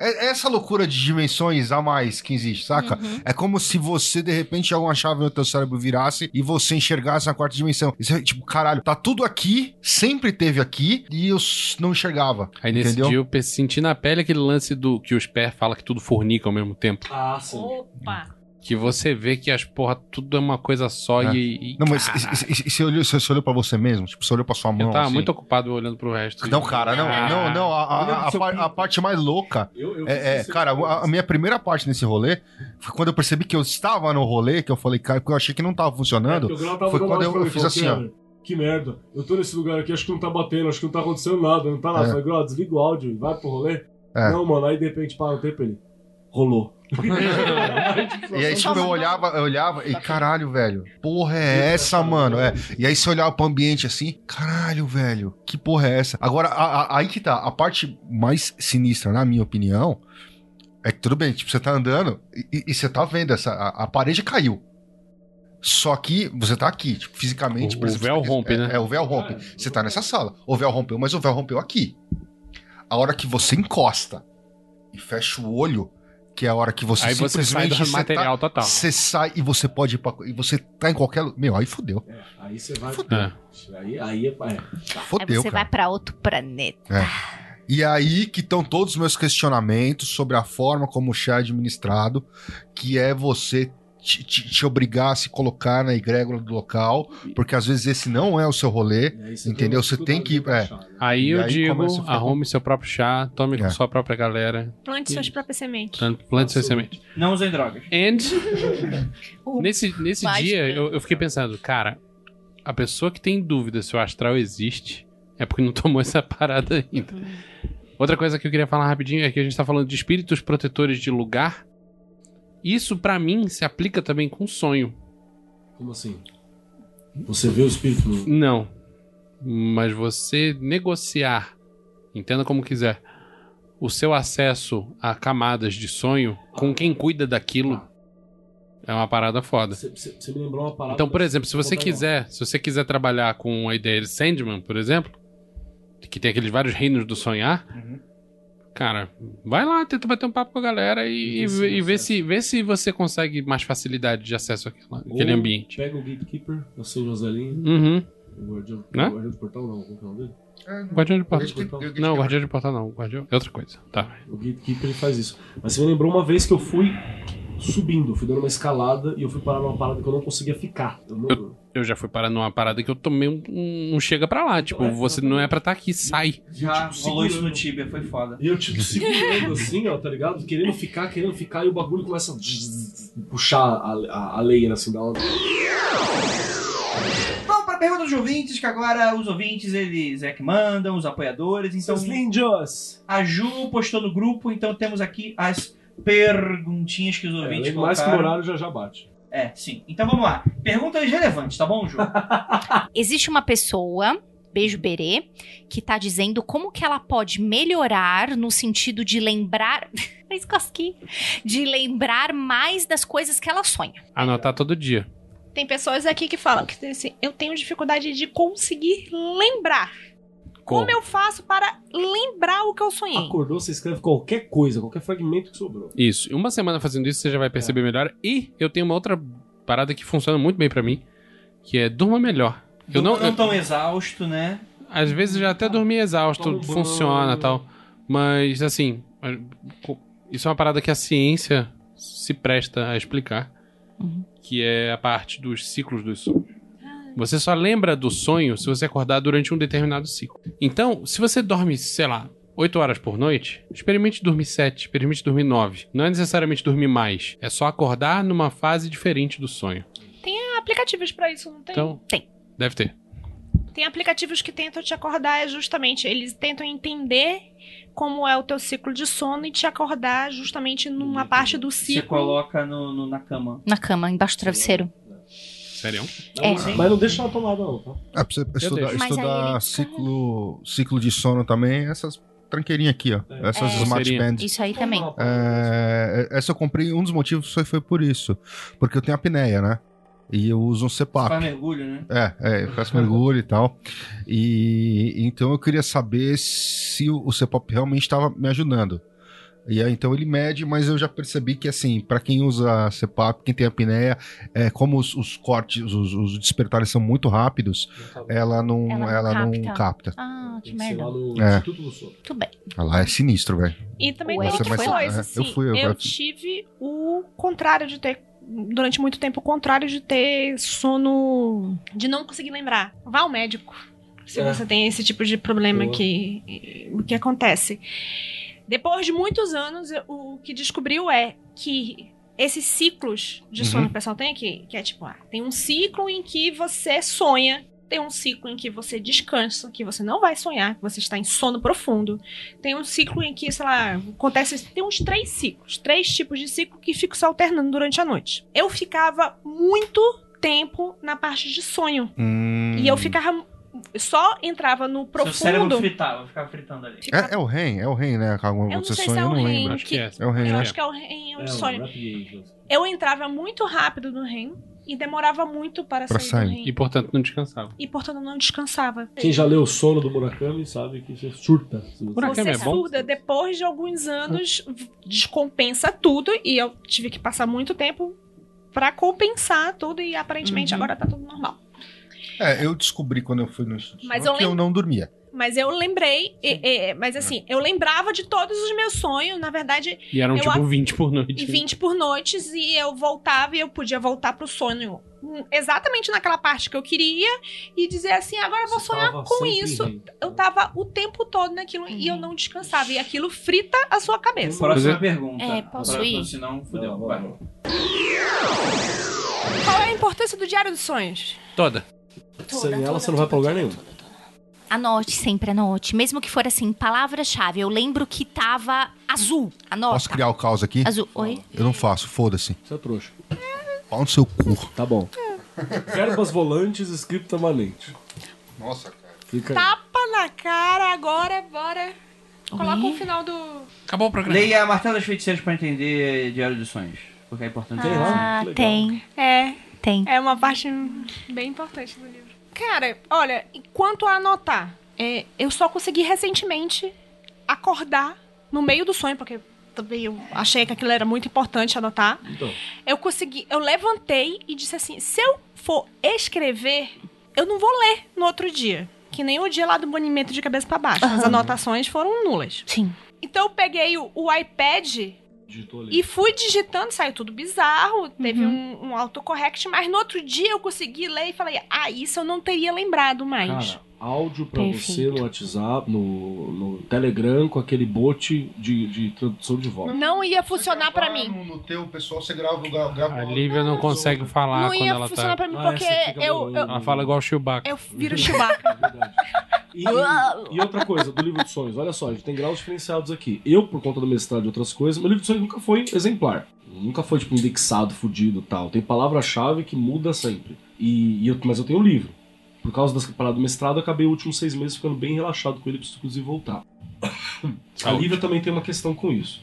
Speaker 6: É é essa loucura de dimensões a mais que existe, saca?
Speaker 1: Uhum.
Speaker 6: É como se você, de repente, alguma chave no teu cérebro virasse e você enxergasse na quarta dimensão. Isso é tipo, caralho, tá tudo aqui, sempre teve aqui, e eu não enxergava.
Speaker 5: Aí nesse
Speaker 6: entendeu?
Speaker 5: dia eu senti na pele aquele lance do que o Sper fala que tudo fornica ao mesmo tempo.
Speaker 4: Ah, sim.
Speaker 3: Opa!
Speaker 5: Que você vê que as porra, tudo é uma coisa só
Speaker 6: É.
Speaker 5: e. e-
Speaker 6: Não, mas e- e- e você olhou, você olhou pra você mesmo? Tipo, você olhou pra sua mão?
Speaker 5: Eu tava
Speaker 6: assim?
Speaker 5: muito ocupado olhando pro resto.
Speaker 6: Não, cara, não,
Speaker 5: Ah.
Speaker 6: não, não. A, a- a a parte mais louca
Speaker 4: Eu, eu
Speaker 6: é, é, cara, a, a minha primeira parte nesse rolê foi quando eu percebi que eu estava no rolê, que eu falei, cara, porque eu achei que não tava
Speaker 4: É,
Speaker 6: funcionando.
Speaker 4: porque o Grau tava
Speaker 6: foi quando eu-
Speaker 4: pra
Speaker 6: eu fiz assim, ó.
Speaker 4: "Cara, Que merda. Eu tô nesse lugar aqui, acho que não tá batendo, acho que não tá acontecendo nada, não tá nada.
Speaker 6: É.
Speaker 4: Eu falei, Grau, desliga o áudio, vai pro rolê.
Speaker 6: É.
Speaker 4: Não, mano, aí de repente para o tempo ele. Rolou.
Speaker 6: E aí, tipo, eu olhava, eu olhava e caralho, velho, porra é essa, mano? É. E aí você olhava pro ambiente assim, caralho, velho, que porra é essa? Agora, a- a- aí que tá, a parte mais sinistra, na minha opinião, é que tudo bem, tipo, você tá andando e, e- você tá vendo essa. A, a parede caiu. Só que você tá aqui, tipo, fisicamente.
Speaker 5: O-
Speaker 6: por
Speaker 5: o
Speaker 6: exemplo,
Speaker 5: véu rompe,
Speaker 6: é,
Speaker 5: né?
Speaker 6: É, o véu rompe. Você tá nessa sala. O véu rompeu, mas o véu rompeu aqui. A hora que você encosta e fecha o olho, que é a hora que você
Speaker 5: Aí você sai
Speaker 6: simplesmente
Speaker 5: do
Speaker 6: você
Speaker 5: material
Speaker 6: tá,
Speaker 5: total.
Speaker 6: Você sai e você pode ir pra. E você tá em qualquer. Meu, aí fodeu.
Speaker 4: É, aí você vai.
Speaker 5: É.
Speaker 4: Aí, aí é. é.
Speaker 1: Aí
Speaker 6: Fodeu,
Speaker 1: você
Speaker 6: cara.
Speaker 1: vai pra outro planeta.
Speaker 6: E aí que estão todos os meus questionamentos sobre a forma como o chá é administrado, que é você te, te- te obrigar a se colocar na egrégora do local, porque às vezes esse não é o seu rolê.
Speaker 4: E você
Speaker 6: Entendeu? Você tem que- é.
Speaker 4: né?
Speaker 5: Aí
Speaker 6: E
Speaker 5: eu
Speaker 6: aí
Speaker 5: digo, arrume seu próprio chá, tome com
Speaker 6: É.
Speaker 5: sua própria galera,
Speaker 3: Plante suas próprias sementes.
Speaker 5: plante plante suas sementes.
Speaker 2: Não usem drogas.
Speaker 5: And nesse, nesse dia eu, eu fiquei pensando, cara, a pessoa que tem dúvida se o astral existe é porque não tomou essa parada ainda. Outra coisa que eu queria falar rapidinho é que a gente tá falando de espíritos protetores de lugar. Isso pra mim se aplica também com sonho.
Speaker 4: Como assim? Você vê o espírito no.
Speaker 5: Não. Mas você negociar, entenda como quiser, o seu acesso a camadas de sonho com quem cuida daquilo é uma parada foda.
Speaker 4: Você, me lembrou uma parada.
Speaker 5: Então, por exemplo, se você quiser, se você quiser trabalhar com a ideia de Sandman, por exemplo, que tem aqueles vários reinos do sonhar, cara, vai lá, tenta bater um papo com a galera e,
Speaker 4: E
Speaker 5: e,
Speaker 4: ver se
Speaker 5: e vê, se, vê se você consegue mais facilidade de acesso àquela- àquele ambiente.
Speaker 4: Pega o Gatekeeper, São Joselinho,
Speaker 5: Uhum.
Speaker 4: o guardião,
Speaker 5: Né?
Speaker 4: o guardião do portal, não, como que é o nome dele?
Speaker 5: Guardião de porta.
Speaker 4: Gatekeeper.
Speaker 5: Não, guardião de porta não. Guardião é outra coisa. Tá.
Speaker 4: O Gatekeeper ele faz isso. Mas você me lembrou uma vez que eu fui subindo, fui dando uma escalada e eu fui parar numa parada que eu não conseguia ficar. Eu não-
Speaker 5: Eu já fui parar numa parada que eu tomei um, um- um chega pra lá. Tipo, você não é pra estar aqui, sai.
Speaker 2: Já
Speaker 4: Tipo,
Speaker 2: rolou isso no. Tibia, foi foda.
Speaker 4: E eu, tipo, segurando assim, ó, tá ligado? Querendo ficar, querendo ficar, e o bagulho começa a puxar a, a, a layer, assim, da.
Speaker 2: Vamos pra pergunta dos ouvintes, que agora os ouvintes, eles é que mandam, os apoiadores. Então,
Speaker 4: Seus lindos!
Speaker 2: a Ju postou no grupo, então temos aqui as perguntinhas que os
Speaker 4: É,
Speaker 2: ouvintes
Speaker 4: mais que o
Speaker 2: colocaram.
Speaker 4: horário já já bate.
Speaker 2: É, sim. Então vamos lá. Perguntas relevantes, tá bom, Ju?
Speaker 1: Existe uma pessoa, beijo Berê, que tá dizendo como que ela pode melhorar no sentido de lembrar. Fez cosquinha. De lembrar mais das coisas que ela sonha.
Speaker 5: Anotar todo dia.
Speaker 3: Tem pessoas aqui que falam que assim, eu tenho dificuldade de conseguir lembrar. Como eu faço para lembrar o que eu sonhei?
Speaker 4: Acordou, você escreve qualquer coisa, qualquer fragmento que sobrou.
Speaker 5: Isso. Uma semana fazendo isso, você já vai perceber melhor. E eu tenho uma outra parada que funciona muito bem pra mim, que é durma melhor. Eu não,
Speaker 2: não
Speaker 5: eu-
Speaker 2: tão exausto, né?
Speaker 5: às vezes já até dormi exausto,
Speaker 4: Toma um
Speaker 5: funciona
Speaker 4: banho.
Speaker 5: tal. Mas assim, isso é uma parada que a ciência se presta a explicar,
Speaker 1: Uhum.
Speaker 5: que é a parte dos ciclos dos sonhos. Você só lembra do sonho se você acordar durante um determinado ciclo. Então, se você dorme, sei lá, 8 horas por noite, experimente dormir 7, experimente dormir 9. Não é necessariamente dormir mais, é só acordar numa fase diferente do sonho.
Speaker 3: Tem aplicativos pra isso, não tem?
Speaker 5: Então,
Speaker 1: Tem.
Speaker 5: deve ter.
Speaker 3: Tem aplicativos que tentam te acordar, é justamente, eles tentam entender como é o teu ciclo de sono e te acordar justamente numa parte do
Speaker 2: Você
Speaker 3: ciclo.
Speaker 2: coloca no, no- na cama.
Speaker 1: Na cama, embaixo do travesseiro.
Speaker 5: Sério?
Speaker 1: É.
Speaker 4: Mas não deixa ela tomada, não, tá?
Speaker 6: Ah, pra você estudar, ciclo, ciclo de sono também, essas tranqueirinhas aqui, ó.
Speaker 4: É.
Speaker 6: Essas
Speaker 1: É.
Speaker 6: smart bands.
Speaker 1: Isso aí também.
Speaker 6: É, essa eu comprei, um dos motivos foi, foi por isso. Porque eu tenho apneia, né? E eu uso um CPAP.
Speaker 2: Faz mergulho, né?
Speaker 6: É, é, eu faço mergulho e tal. E então eu queria saber se o, o CPAP realmente estava me ajudando. E aí, então ele mede, mas eu já percebi que, assim, pra quem usa CPAP, quem tem apneia, é, como os, os cortes, os, os despertares são muito rápidos, ela não,
Speaker 1: Ela
Speaker 6: ela
Speaker 1: não
Speaker 6: não,
Speaker 1: capta.
Speaker 6: capta.
Speaker 1: Ah, que
Speaker 4: Tem que ser
Speaker 1: merda.
Speaker 4: lá no
Speaker 6: É.
Speaker 4: Sono.
Speaker 1: Tudo bem.
Speaker 6: Ela é sinistro, velho.
Speaker 3: E também
Speaker 1: Ué,
Speaker 3: tem
Speaker 1: que
Speaker 3: outra
Speaker 1: foi?
Speaker 6: É,
Speaker 3: assim,
Speaker 6: eu fui, eu-
Speaker 3: eu tive o contrário de ter, durante muito tempo, o contrário de ter sono, de não conseguir lembrar. Vá ao médico, se
Speaker 4: É.
Speaker 3: você tem esse tipo de problema
Speaker 4: Boa.
Speaker 3: que, o que acontece. Depois de muitos anos, o que descobriu é que esses ciclos de sono
Speaker 6: Uhum.
Speaker 3: que o pessoal tem aqui, que é tipo, ah, tem um ciclo em que você sonha, tem um ciclo em que você descansa, que você não vai sonhar, que você está em sono profundo. Tem um ciclo em que, sei lá, acontece. Tem uns três ciclos, três tipos de ciclo que ficam se alternando durante a noite. Eu ficava muito tempo na parte de sonho.
Speaker 6: Hum.
Speaker 3: E eu ficava. Só entrava no
Speaker 2: Seu cérebro
Speaker 3: profundo.
Speaker 2: fritava, ficava fritando ali.
Speaker 3: ficava-
Speaker 6: É, é o REM, é o REM, né? Quando
Speaker 3: Eu não sei
Speaker 6: sonha,
Speaker 3: se é
Speaker 6: eu
Speaker 3: o
Speaker 6: não
Speaker 3: REM.
Speaker 5: Acho que é.
Speaker 6: É o REM,
Speaker 3: Eu
Speaker 6: né?
Speaker 3: acho que é o REM, é o
Speaker 4: É,
Speaker 3: sonho.
Speaker 4: o.
Speaker 3: Eu entrava muito rápido no REM e demorava muito para
Speaker 6: Pra
Speaker 3: sair,
Speaker 6: sair.
Speaker 5: E portanto não descansava.
Speaker 3: E portanto não descansava.
Speaker 4: Quem já leu o sono do Murakami sabe que você surta.
Speaker 5: Murakami
Speaker 3: Você
Speaker 5: é bom?
Speaker 3: surda, depois de alguns anos, descompensa tudo. E eu tive que passar muito tempo pra compensar tudo. E aparentemente
Speaker 2: Uhum.
Speaker 3: agora tá tudo normal.
Speaker 6: É, eu descobri quando eu fui no Instituto
Speaker 3: Mas eu
Speaker 6: que eu
Speaker 3: lem-
Speaker 6: não dormia.
Speaker 3: Mas eu lembrei, e- e- mas assim, eu lembrava de todos os meus sonhos, na verdade,
Speaker 5: E eram
Speaker 3: Eu
Speaker 5: tipo
Speaker 3: a-
Speaker 5: 20 por noite.
Speaker 3: e 20 por noites, e eu voltava e eu podia voltar pro sonho hum, exatamente naquela parte que eu queria e dizer assim, agora eu vou
Speaker 4: Você
Speaker 3: sonhar com isso.
Speaker 4: REM.
Speaker 3: Eu tava o tempo todo naquilo e eu não descansava. E aquilo frita a sua cabeça.
Speaker 2: Próxima
Speaker 5: é-
Speaker 2: pergunta.
Speaker 1: É, posso ir?
Speaker 2: Senão, fudeu.
Speaker 4: Não,
Speaker 2: vai.
Speaker 3: Qual é a importância do Diário dos Sonhos?
Speaker 5: Toda.
Speaker 4: Sem ela, você não vai pra lugar nenhum.
Speaker 1: Anote, sempre anote. Mesmo que for assim, palavra-chave. Eu lembro que tava azul. Anota.
Speaker 6: Posso criar o caos aqui?
Speaker 1: Azul. Oi?
Speaker 6: Eu não faço, foda-se.
Speaker 4: Você é trouxa.
Speaker 6: Pau no seu cu.
Speaker 4: Tá bom. Verbas volantes, script permanente.
Speaker 6: Nossa, cara.
Speaker 4: Fica aí.
Speaker 3: Tapa na cara, agora, bora. Coloca o final do.
Speaker 5: Acabou o programa.
Speaker 2: Leia Martelo das Feiticeiras pra entender Diário dos Sonhos. Porque é importante.
Speaker 4: Tem lá?
Speaker 1: Ah, tem.
Speaker 3: É,
Speaker 1: Tem.
Speaker 3: é uma parte bem importante do livro. Cara, olha, quanto a anotar, é, eu só consegui recentemente acordar no meio do sonho, porque também eu achei que aquilo era muito importante anotar.
Speaker 4: Então,
Speaker 3: Eu consegui, eu levantei e disse assim: se eu for escrever, eu não vou ler no outro dia. Que nem o dia lá do banimento de cabeça pra baixo. As
Speaker 1: Aham.
Speaker 3: anotações foram nulas.
Speaker 1: Sim.
Speaker 3: Então eu peguei o, o iPad. E fui digitando, saiu tudo bizarro, teve
Speaker 1: Uhum.
Speaker 3: um, um autocorrect, mas no outro dia eu consegui ler e falei, ah, isso eu não teria lembrado mais.
Speaker 4: Cara, áudio pra
Speaker 1: Perfeito.
Speaker 4: você no WhatsApp, no, no Telegram, com aquele bot de, de tradução de voz.
Speaker 3: não ia funcionar pra mim.
Speaker 6: No, no teu pessoal, você grava, grava, grava
Speaker 5: A Lívia não consegue falar
Speaker 3: Não
Speaker 5: quando
Speaker 3: ia
Speaker 5: ela
Speaker 3: funcionar
Speaker 5: tá.
Speaker 3: pra mim,
Speaker 4: Ah,
Speaker 3: porque
Speaker 4: essa fica
Speaker 3: eu, eu,
Speaker 5: Ela fala igual o Chewbacca.
Speaker 3: eu viro Chewbacca.
Speaker 4: Verdade. E, e- e outra coisa, do livro de sonhos, olha só, a gente tem graus diferenciados aqui. Eu, por conta do mestrado e outras coisas, meu livro de sonhos nunca foi exemplar. Nunca foi, tipo, indexado, fudido e tal. Tem palavra-chave que muda sempre. E, e eu- mas eu tenho o livro. Por causa das paradas do mestrado, eu acabei os últimos seis meses ficando bem relaxado com ele, preciso inclusive voltar. A. Lívia também tem uma questão com isso.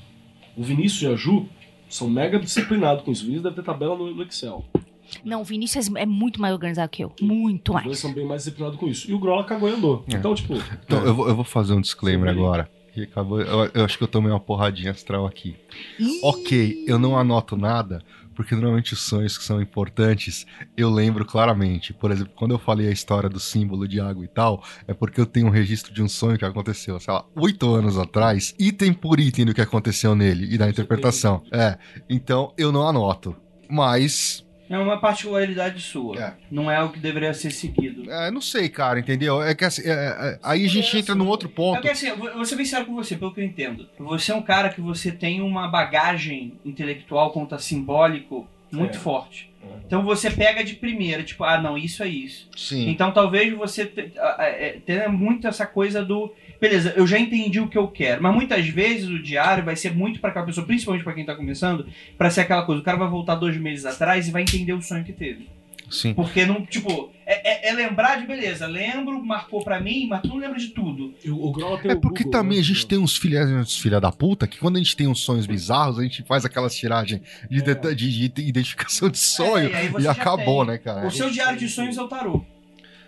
Speaker 4: O Vinícius e a Ju são mega disciplinados com isso. O Vinícius deve ter tabela no, no Excel.
Speaker 1: Não, o Vinícius é muito mais organizado que eu. Muito
Speaker 4: Os dois
Speaker 1: mais.
Speaker 4: são bem mais disciplinados com isso. E o Grola cagou e andou.
Speaker 6: É.
Speaker 4: Então, tipo.
Speaker 6: Então, eu vou, eu vou fazer um disclaimer
Speaker 4: Sim,
Speaker 6: agora. Que acabou, eu, eu acho que eu tomei uma porradinha astral aqui. Ok, eu não anoto nada, porque normalmente os sonhos que são importantes eu lembro claramente. Por exemplo, quando eu falei a história do símbolo de água e tal, é porque eu tenho um registro de um sonho que aconteceu, sei lá, oito anos atrás, item por item do que aconteceu nele e da interpretação. É, então eu não anoto. Mas
Speaker 2: É uma particularidade sua.
Speaker 6: É.
Speaker 2: Não é o que deveria ser seguido.
Speaker 6: É, não sei, cara, entendeu? É que assim, é, é, aí a gente entra num outro
Speaker 2: É
Speaker 6: ponto.
Speaker 2: que assim, eu vou ser bem sério com você, pelo que eu entendo. Você é um cara que você tem uma bagagem intelectual, conta simbólico, muito
Speaker 4: É.
Speaker 2: forte. Então você pega de primeira, tipo, ah, não, isso é isso.
Speaker 6: Sim.
Speaker 2: Então talvez você te- é, tenha muito essa coisa do. Beleza, eu já entendi o que eu quero. Mas muitas vezes o diário vai ser muito pra aquela pessoa, principalmente pra quem tá começando, pra ser aquela coisa. O cara vai voltar dois meses atrás e vai entender o sonho que teve.
Speaker 6: Sim.
Speaker 2: Porque não, tipo, é, é- é lembrar de beleza. Lembro, marcou pra mim, mas tu não lembra de tudo.
Speaker 4: O,
Speaker 6: É porque
Speaker 4: Google,
Speaker 6: também
Speaker 4: né?
Speaker 6: a gente tem uns filhos filha da puta que quando a gente tem uns sonhos bizarros, a gente faz aquelas tiragens de, deta- de- de identificação de sonho
Speaker 2: É, e você
Speaker 6: e acabou,
Speaker 2: tem.
Speaker 6: né, cara?
Speaker 2: O seu diário de sonhos é o tarô.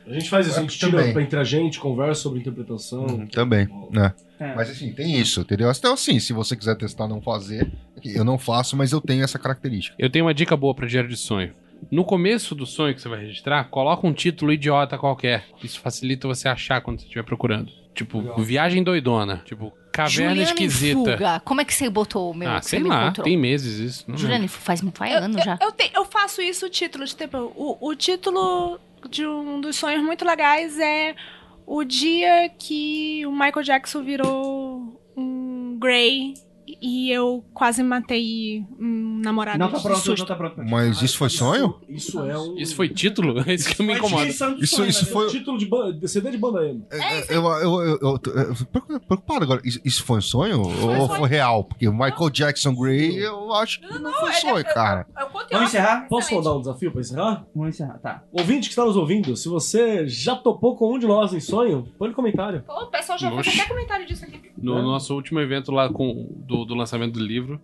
Speaker 4: A gente faz isso, a gente tira
Speaker 6: Também.
Speaker 4: entre a gente, conversa sobre interpretação.
Speaker 6: Também, né?
Speaker 2: É.
Speaker 6: Mas assim, tem isso, entendeu? Então, assim, se você quiser testar não fazer, eu não faço, mas eu tenho essa característica.
Speaker 5: Eu tenho uma dica boa pra diário de sonho. No começo do sonho que você vai registrar, coloca um título idiota qualquer. Isso facilita você achar quando você estiver procurando. Tipo, viagem doidona. Tipo, caverna
Speaker 1: Juliana
Speaker 5: esquisita.
Speaker 1: Fuga. Como é que você botou o meu?
Speaker 5: Ah, sei lá, tem meses isso. Não
Speaker 1: Juliana faz, faz
Speaker 3: Eu,
Speaker 1: anos já.
Speaker 3: eu, eu, te- eu faço isso, o título. de Tipo, o, o título de um dos sonhos muito legais é o dia que o Michael Jackson virou um Grey e eu quase matei um namorado
Speaker 2: Não tá
Speaker 3: de
Speaker 2: pronto,
Speaker 3: susto.
Speaker 2: não tá pronto.
Speaker 6: Mas isso foi sonho?
Speaker 4: Isso é um.
Speaker 5: Isso foi título? É isso que me incomoda.
Speaker 6: Isso, isso foi.
Speaker 4: Título de banda, CD de banda emo.
Speaker 6: É, Eu, eu, eu, eu, tô- eu, preocupado agora. Isso, foi um sonho ou foi real? Porque o Michael Jackson Grey, eu acho que não, foi sonho, cara.
Speaker 2: Vamos encerrar?
Speaker 4: Posso mandar um desafio pra encerrar?
Speaker 2: Vamos encerrar, tá.
Speaker 4: Ouvinte que está nos ouvindo, se você já topou com um de nós em sonho, põe no comentário.
Speaker 3: Pô, o pessoal já fez até comentário disso aqui.
Speaker 5: No
Speaker 4: É.
Speaker 5: nosso último evento lá com, do, do lançamento do livro,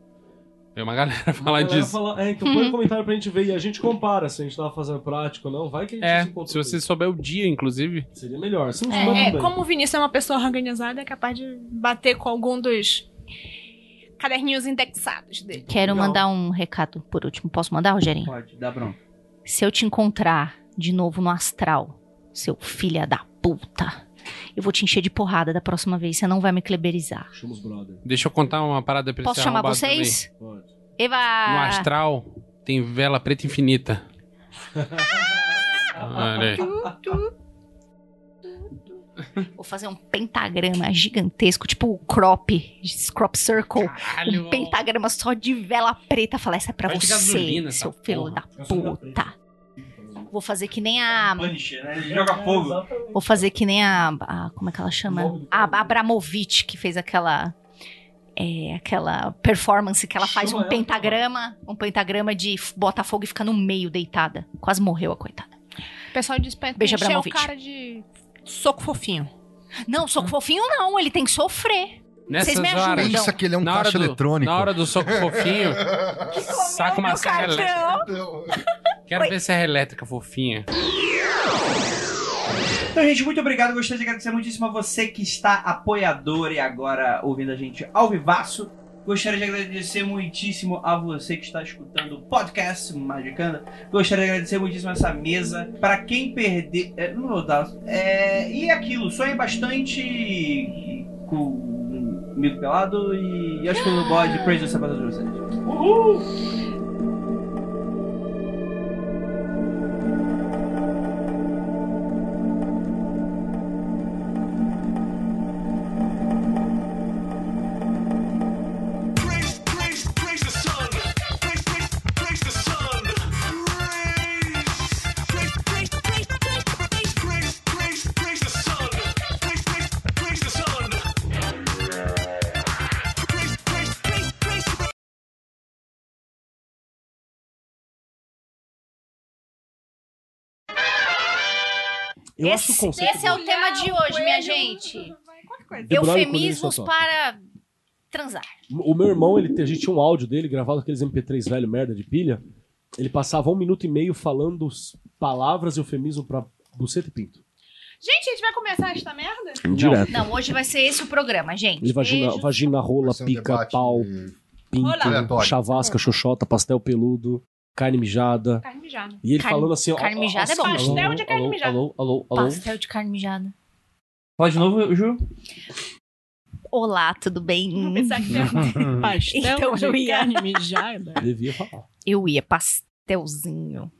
Speaker 5: veio uma galera falar disso.
Speaker 4: fala- é, então põe no comentário pra gente ver e a gente compara se a gente tava fazendo prático ou não. Vai que a gente
Speaker 5: É,
Speaker 4: se encontra.
Speaker 5: se você souber o dia, inclusive.
Speaker 4: Seria melhor. Se
Speaker 3: É,
Speaker 4: bem.
Speaker 3: como o Vinícius é uma pessoa organizada, é capaz de bater com algum dos caderninhos indexados dele.
Speaker 1: Quero
Speaker 4: Legal.
Speaker 1: mandar um recado por último. Posso mandar, Rogerinho?
Speaker 2: Pode, dá bronca.
Speaker 1: Se eu te encontrar de novo no astral, seu filha da puta, eu vou te encher de porrada da próxima vez. Você não vai me kleberizar.
Speaker 4: Chama os brother.
Speaker 5: Deixa eu contar uma parada pra
Speaker 1: Posso chamar vocês?
Speaker 4: Pode.
Speaker 1: Eva!
Speaker 5: No astral tem vela preta infinita. Olha aí.
Speaker 1: Vou fazer um pentagrama gigantesco, tipo o crop, crop circle.
Speaker 5: Caralho,
Speaker 1: Um pentagrama só de vela preta. Falar, essa é pra
Speaker 5: Vai
Speaker 1: você,
Speaker 5: gasolina
Speaker 1: seu filho
Speaker 5: porra.
Speaker 1: da puta. Vou fazer que nem a.
Speaker 2: Punisher, né? Ele joga fogo.
Speaker 1: Vou fazer que nem a. a- como é que ela chama? A Abramovic, que fez aquela. É, aquela performance que ela faz
Speaker 4: Chama
Speaker 1: um
Speaker 4: ela,
Speaker 1: pentagrama. Um pentagrama de bota fogo e fica no meio deitada. Quase morreu a coitada.
Speaker 3: O pessoal diz pra
Speaker 1: Beijo,
Speaker 3: encher o
Speaker 1: Abramovich.
Speaker 3: cara de soco fofinho.
Speaker 1: Não, soco fofinho não, ele tem que sofrer.
Speaker 5: Nessas
Speaker 1: Vocês me ajudam.
Speaker 5: horas.
Speaker 6: Pensa que ele é um
Speaker 5: na hora
Speaker 6: caixa
Speaker 5: do,
Speaker 6: eletrônico.
Speaker 5: Na hora do soco fofinho, saca uma serra Quero ver serra elétrica fofinha.
Speaker 2: Então, gente, muito obrigado. Gostaria de agradecer muitíssimo a você que está apoiador e agora ouvindo a gente ao vivaço. Gostaria de agradecer muitíssimo a você que está escutando o podcast Magicanda. Gostaria de agradecer muitíssimo essa mesa. Para quem perder. é, não vou dar. É, e aquilo, sonhe bastante com o Mico Pelado e acho que o bode Praise o Sabato de vocês.
Speaker 9: Praise,
Speaker 4: Eu acho o
Speaker 1: esse,
Speaker 4: conceito.
Speaker 1: esse é o tema de hoje, minha gente. Eufemismos para transar.
Speaker 4: O meu irmão, ele, a gente tinha um áudio dele gravado aqueles MP3 velho merda de pilha. Ele passava um minuto e meio falando palavras e eufemismo pra buceta e pinto.
Speaker 3: Gente, a gente vai começar esta merda?
Speaker 4: Direto.
Speaker 1: Não, hoje vai ser esse o programa, gente.
Speaker 4: Ele vagina,
Speaker 1: Beijo.
Speaker 4: vagina, rola,
Speaker 6: um
Speaker 4: pica,
Speaker 6: debate
Speaker 4: pau, pinto,
Speaker 6: Aleatório.
Speaker 4: chavasca, xoxota, pastel peludo, carne mijada.
Speaker 3: Carne mijada.
Speaker 4: E ele
Speaker 1: Carne-
Speaker 4: falando assim, ó.
Speaker 1: carne mijada é bom.
Speaker 4: alô,
Speaker 3: Pastel de carne
Speaker 4: alô,
Speaker 3: mijada.
Speaker 4: Alô, alô, alô.
Speaker 1: Pastel de carne mijada.
Speaker 2: Fala de novo, Ju.
Speaker 1: Olá, tudo bem?
Speaker 3: Pensar que pastel
Speaker 1: Então
Speaker 3: de
Speaker 1: eu ia.
Speaker 3: carne mijada.
Speaker 4: Devia falar.
Speaker 1: Eu ia pastelzinho.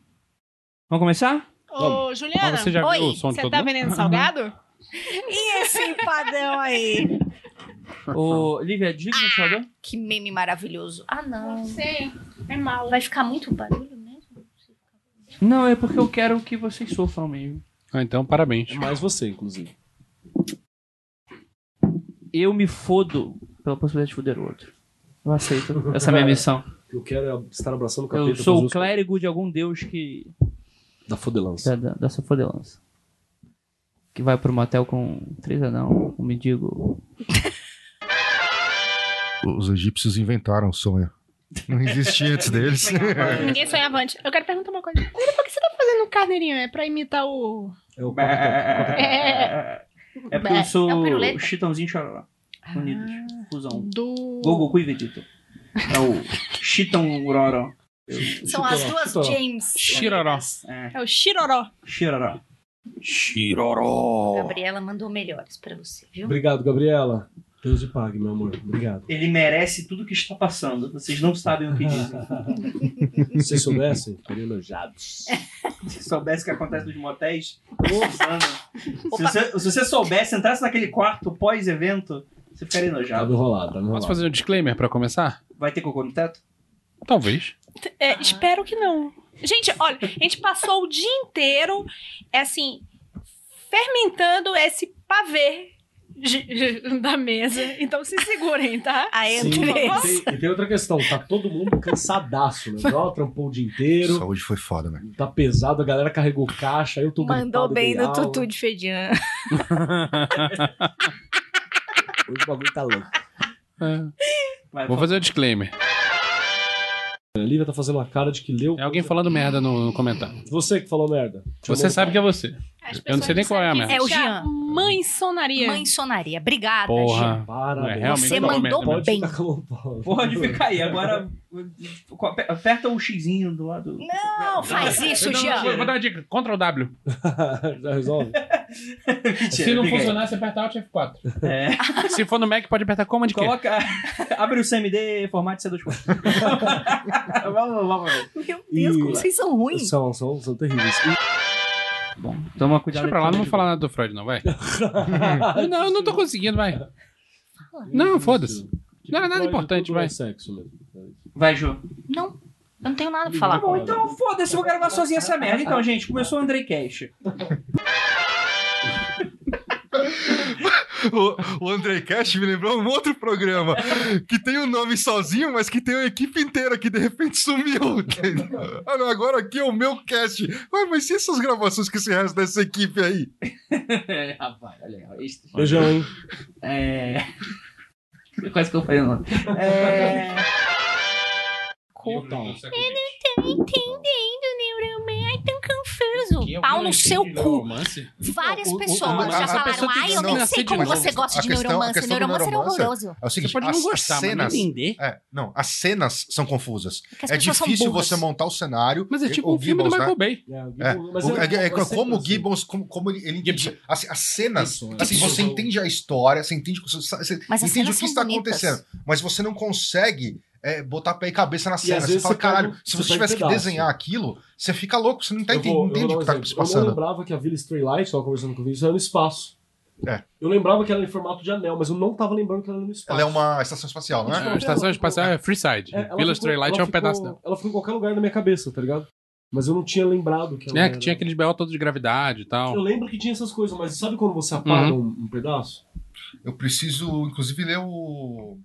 Speaker 2: Vamos começar?
Speaker 3: Ô, Juliana,
Speaker 5: você já
Speaker 1: Oi,
Speaker 5: viu o som de
Speaker 3: você tá vendendo salgado?
Speaker 1: E esse empadão aí?
Speaker 2: Ô, Lívia, desliga o ventilador.
Speaker 1: Que meme maravilhoso. Ah, não.
Speaker 3: Sei, é mal.
Speaker 1: Vai ficar muito barulho mesmo?
Speaker 2: Não, é porque eu quero que vocês sofram mesmo.
Speaker 5: Ah, então, parabéns.
Speaker 4: Mais você, inclusive.
Speaker 2: Eu me fodo pela possibilidade de foder o outro. Eu aceito essa é minha missão.
Speaker 4: Eu quero estar abraçando o capeta.
Speaker 2: Eu sou o clérigo de algum deus que.
Speaker 4: Da fodelança.
Speaker 2: da, da, dessa fodelança. Que vai pro motel com três anão, um mendigo.
Speaker 6: Os egípcios inventaram o sonho. Não existia antes deles.
Speaker 3: Ninguém sonha avante. Eu quero perguntar uma coisa. Por que você tá fazendo um carneirinho? É pra imitar o.
Speaker 4: É o
Speaker 2: É, é porque eu sou
Speaker 1: É o?
Speaker 2: Chitãozinho e Chororó. Unidos.
Speaker 3: Ah.
Speaker 2: Fusão.
Speaker 3: Do.
Speaker 2: E Vegeta. É o Chitão Uroró.
Speaker 1: São as duas. James.
Speaker 5: Chiroró.
Speaker 2: É,
Speaker 3: É o Chiroró.
Speaker 2: Chiroró.
Speaker 5: Chiroró.
Speaker 1: Gabriela mandou melhores pra você, viu?
Speaker 4: Obrigado, Gabriela. Deus te pague, meu amor. Obrigado.
Speaker 2: Ele merece tudo que está passando. Vocês não sabem o que dizem.
Speaker 4: Se vocês soubessem, ficariam enojados.
Speaker 2: Se soubesse o que acontece nos motéis, Suzana. se, você, se você soubesse, entrasse naquele quarto pós-evento, você ficaria
Speaker 4: Tá
Speaker 2: enojado.
Speaker 4: me enrolado, tá me
Speaker 5: Posso
Speaker 4: enrolado.
Speaker 5: fazer um disclaimer pra começar?
Speaker 2: Vai ter cocô no teto?
Speaker 5: Talvez.
Speaker 3: É, espero que não. Gente, olha, a gente passou o dia inteiro, é assim, fermentando esse pavê da mesa. Então se segurem, tá?
Speaker 1: A
Speaker 4: Sim, e tem, e tem outra questão, tá todo mundo cansadaço, né? Igual trampou o dia inteiro,
Speaker 6: Saúde foi foda, velho.
Speaker 4: tá pesado, a galera carregou caixa, eu tô
Speaker 1: Mandou bem no
Speaker 4: aula.
Speaker 1: tutu de Fedian.
Speaker 4: Hoje o bagulho tá louco.
Speaker 2: Vai,
Speaker 5: Vou fazer um disclaimer.
Speaker 4: A Lívia tá fazendo uma cara de que leu.
Speaker 5: É alguém falando merda no, no comentário.
Speaker 4: Você que falou merda.
Speaker 5: Você sabe que é você. Eu não sei nem qual é a merda.
Speaker 1: É o Jean.
Speaker 3: Mãe sonaria.
Speaker 1: Mãe sonaria. Obrigada,
Speaker 5: Porra.
Speaker 1: Jean.
Speaker 5: Não é
Speaker 1: Você
Speaker 5: não
Speaker 1: mandou
Speaker 5: merda,
Speaker 4: Pode
Speaker 1: bem.
Speaker 2: Pode ficar aí. Agora, aperta o xizinho do lado.
Speaker 1: Não, faz isso, Jean.
Speaker 5: Vou, vou dar uma dica. Ctrl W.
Speaker 4: Já resolve?
Speaker 5: Se não funcionar, você aperta Alt F4.
Speaker 2: É.
Speaker 5: Se for no Mac, pode apertar Command Q.
Speaker 2: Coloca. Abre o CMD, formate C24. vamos, vamos.
Speaker 1: Meu Deus,
Speaker 4: E-
Speaker 1: como vocês são ruins.
Speaker 4: São, são, são terríveis.
Speaker 2: Bom, toma cuidado.
Speaker 5: Deixa pra lá, não vou falar nada do Freud, não, vai. não, eu não tô conseguindo, vai. Não, foda-se. Não é nada
Speaker 4: Freud,
Speaker 5: importante, vai.
Speaker 4: É sexo mesmo.
Speaker 2: Vai, Ju.
Speaker 1: Não, eu não tenho nada pra falar.
Speaker 2: Bom, então foda-se, eu vou gravar sozinho essa merda. Então, gente, começou o Andrei Cash.
Speaker 6: O, o Andrei Cash me lembrou um outro programa que tem um nome sozinho, mas que tem uma equipe inteira que de repente sumiu. Ah, não, agora aqui é o meu cast. Ué, mas e essas gravações com esse resto dessa equipe aí?
Speaker 2: É, rapaz, olha aí. Isso-
Speaker 4: Beijão, hein?
Speaker 2: É. Quase que eu falei o nome. É.
Speaker 1: Entendendo, Neuroman. Ai, tão Pau no seu cu. Várias
Speaker 6: O-
Speaker 1: pessoas
Speaker 6: o-
Speaker 1: já falaram.
Speaker 6: tem
Speaker 1: Ai, eu nem
Speaker 6: não,
Speaker 1: sei como você gosta de neuromância.
Speaker 6: do
Speaker 1: Neuromância é horroroso.
Speaker 6: É o seguinte,
Speaker 5: Você pode não gostar,
Speaker 6: as
Speaker 5: mas não
Speaker 6: cenas.
Speaker 5: entender.
Speaker 6: É, não, as cenas são confusas. É difícil você montar o cenário.
Speaker 5: Mas é tipo
Speaker 6: o
Speaker 5: um filme do
Speaker 6: Gibbons, né?
Speaker 5: Michael Bay.
Speaker 4: É,
Speaker 6: É,
Speaker 4: é-
Speaker 6: é- é
Speaker 4: é
Speaker 6: como o
Speaker 4: assim.
Speaker 6: Gibbons, como, ele, as cenas, assim,
Speaker 4: é.
Speaker 6: você entende a história, você entende, você, entende o
Speaker 1: cenas
Speaker 6: que
Speaker 1: são
Speaker 6: está acontecendo, mas você não consegue é, botar pé e cabeça na cena. Você
Speaker 4: vezes
Speaker 6: fala,
Speaker 4: você
Speaker 6: caralho,
Speaker 4: um-
Speaker 6: se
Speaker 4: você
Speaker 6: você tivesse que desenhar aquilo, você fica louco, você não tá entendendo, o que tá se
Speaker 4: exemplo. Eu
Speaker 6: passando.
Speaker 4: lembrava que a Villa Straylight, tava conversando com o Vinícius, era no espaço.
Speaker 6: É.
Speaker 4: Eu lembrava que ela era em formato de anel, mas eu não tava lembrando que ela era no espaço.
Speaker 6: Ela é uma estação espacial, não é?
Speaker 5: A estação espacial é Freeside.
Speaker 4: É, ficou-
Speaker 5: Straylight é um pedaço dela.
Speaker 4: Ela ficou em qualquer lugar na minha cabeça, tá ligado? Mas eu não tinha lembrado que ela
Speaker 5: É,
Speaker 4: era...
Speaker 5: que tinha aqueles BO todos de gravidade e tal.
Speaker 4: Eu lembro que tinha essas coisas, mas sabe quando você apaga
Speaker 5: Uhum.
Speaker 4: um, um pedaço?
Speaker 6: Eu preciso, inclusive, ler o,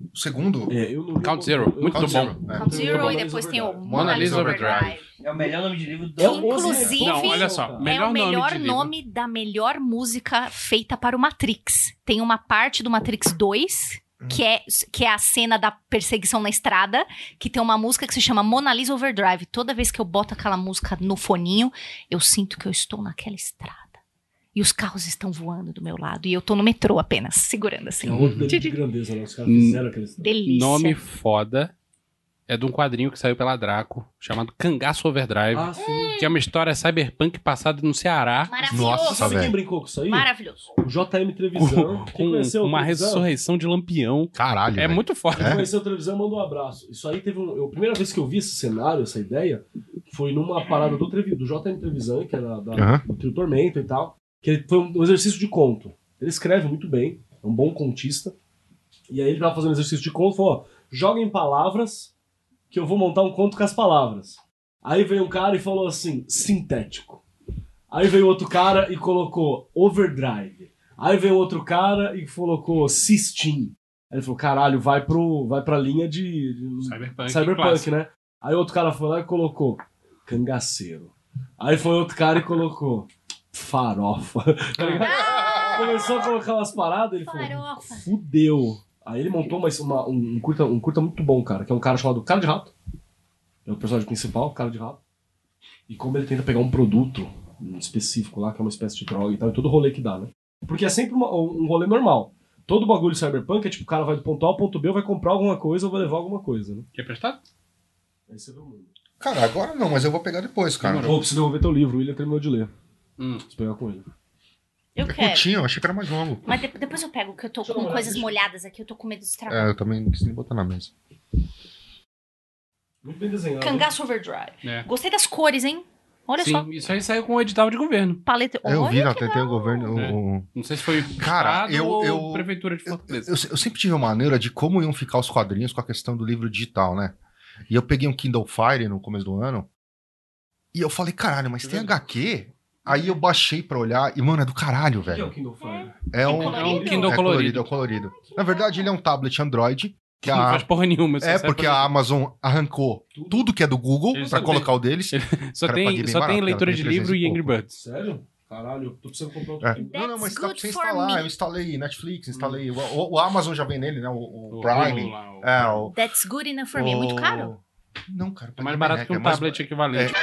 Speaker 6: o segundo.
Speaker 4: É, eu não
Speaker 5: Count Zero,
Speaker 4: eu-
Speaker 5: muito
Speaker 6: Count
Speaker 5: bom.
Speaker 6: Zero, é.
Speaker 1: Count Zero
Speaker 4: Mona
Speaker 1: e
Speaker 4: Lisa
Speaker 1: depois tem o. Mona Lisa
Speaker 5: Overdrive.
Speaker 2: É o melhor nome de livro do
Speaker 4: É
Speaker 1: Inclusive-
Speaker 5: Não, olha só.
Speaker 4: Cara.
Speaker 5: Melhor
Speaker 1: é o melhor
Speaker 5: nome,
Speaker 1: nome, da melhor música feita para o Matrix. Tem uma parte do Matrix 2, que é, que é a cena da perseguição na estrada, que tem uma música que se chama Mona Lisa Overdrive. Toda vez que eu boto aquela música no foninho, eu sinto que eu estou naquela estrada. E os carros estão voando do meu lado. E eu tô no metrô apenas, segurando assim.
Speaker 4: É outro delírio de grandeza, né? Os caras fizeram aqueles...
Speaker 1: Delícia.
Speaker 5: Nome foda é de um quadrinho que saiu pela Draco, chamado Cangaço Overdrive,
Speaker 4: Ah, sim.
Speaker 5: que é uma história cyberpunk passada no Ceará,
Speaker 1: Maravilhoso.
Speaker 6: Nossa,
Speaker 4: Sabe quem brincou com isso aí?
Speaker 1: Maravilhoso.
Speaker 4: O JM Trevisan. Quem
Speaker 5: com
Speaker 4: conheceu o
Speaker 5: uma ressurreição de Lampião.
Speaker 6: Caralho.
Speaker 5: É
Speaker 6: velho.
Speaker 5: muito foda.
Speaker 4: Quem conheceu o Trevisan mandou um abraço. Isso aí teve um. eu- a primeira vez que eu vi esse cenário, essa ideia, foi numa parada do, Trevi, do JM Trevisan, que era da,
Speaker 6: Aham.
Speaker 4: do Trio Tormento e tal. Que ele, foi um exercício de conto. Ele escreve muito bem, é um bom contista. E aí ele tava fazendo exercício de conto e falou: ó, joguem palavras que eu vou montar um conto com as palavras. Aí veio um cara e falou assim: sintético. Aí veio outro cara e colocou overdrive. Aí veio outro cara e colocou cistin. Aí ele falou: caralho, vai, pro, vai pra linha de, de
Speaker 5: Cyberpunk.
Speaker 4: cyberpunk, né? Aí outro cara foi lá e colocou cangaceiro. Aí foi outro cara e colocou farofa. Tá ligado? Começou a colocar umas paradas, ele falou:
Speaker 1: Farofa.
Speaker 4: fudeu. Aí ele montou uma, uma- um, curta, um curta muito bom, cara, que é um cara chamado Cara de Rato. É o personagem principal, Cara de Rato. E como ele tenta pegar um produto específico lá, que é uma espécie de droga e tal, e todo rolê que dá, né? Porque é sempre uma- um rolê normal. Todo bagulho cyberpunk é tipo, o cara vai do ponto A ao ponto B, vai comprar alguma coisa ou vai levar alguma coisa, né?
Speaker 5: Quer prestar?
Speaker 4: Aí você vê o mundo.
Speaker 6: Cara, agora não, mas eu vou pegar depois, cara.
Speaker 4: Ou preciso devolver teu livro, o William terminou de ler.
Speaker 5: Hum.
Speaker 4: Preciso pegar com ele.
Speaker 1: Eu
Speaker 6: É
Speaker 1: quero.
Speaker 6: curtinho, eu achei que era mais longo.
Speaker 1: Mas de- depois eu pego, que eu tô
Speaker 4: Deixa eu
Speaker 1: com
Speaker 4: uma
Speaker 1: coisas
Speaker 4: olhada,
Speaker 1: molhadas aqui, eu tô com medo de estragar.
Speaker 6: É, eu também não quis nem botar na mesa.
Speaker 4: Muito bem desenhado.
Speaker 1: Cangaço Overdrive.
Speaker 5: É.
Speaker 1: Gostei das cores, hein? Olha
Speaker 5: Sim,
Speaker 1: só.
Speaker 5: isso aí saiu com o edital de governo.
Speaker 1: Paleta.
Speaker 6: Eu
Speaker 1: Olha
Speaker 6: vi na
Speaker 1: que
Speaker 6: TT o governo.
Speaker 5: É.
Speaker 6: o-
Speaker 5: Não sei se foi
Speaker 6: Cara,
Speaker 5: Estado
Speaker 6: eu-
Speaker 5: ou
Speaker 6: eu-
Speaker 5: Prefeitura de
Speaker 6: Eu,
Speaker 5: Fortaleza.
Speaker 6: eu- eu sempre tive uma maneira de como iam ficar os quadrinhos com a questão do livro digital, né? E eu peguei um Kindle Fire no começo do ano. E eu falei, caralho, mas tem HQ? Aí eu baixei pra olhar e, mano, é do caralho,
Speaker 4: O que é o
Speaker 6: velho.
Speaker 4: Kindle Fire?
Speaker 6: É um,
Speaker 1: colorido?
Speaker 5: É um Kindle
Speaker 6: é
Speaker 5: colorido.
Speaker 6: é colorido. Na verdade, ele é um tablet Android. Que
Speaker 5: não
Speaker 6: a,
Speaker 5: faz porra nenhuma.
Speaker 6: é porque a Amazon arrancou tudo que é do Google
Speaker 5: Ele
Speaker 6: pra colocar o deles.
Speaker 5: Só
Speaker 6: Cara,
Speaker 5: tem, só tem
Speaker 6: barato,
Speaker 5: leitura
Speaker 6: ela
Speaker 5: de
Speaker 6: tem
Speaker 5: livro
Speaker 6: 300
Speaker 5: e Angry. Birds.
Speaker 4: Sério? Caralho, tô precisando comprar outro
Speaker 6: É. Não, não, mas dá pra
Speaker 1: good
Speaker 6: você instalar.
Speaker 1: me.
Speaker 6: Eu instalei Netflix, instalei. O, o- o Amazon já vem nele, né? O, o
Speaker 5: O
Speaker 6: Prime.
Speaker 5: O-
Speaker 6: É, o.
Speaker 1: That's good enough for me. É muito
Speaker 6: o-
Speaker 1: caro?
Speaker 6: Não, cara.
Speaker 5: É mais
Speaker 6: paguei
Speaker 5: barato
Speaker 6: bem,
Speaker 5: que
Speaker 6: né,
Speaker 5: um
Speaker 6: é
Speaker 5: tablet equivalente.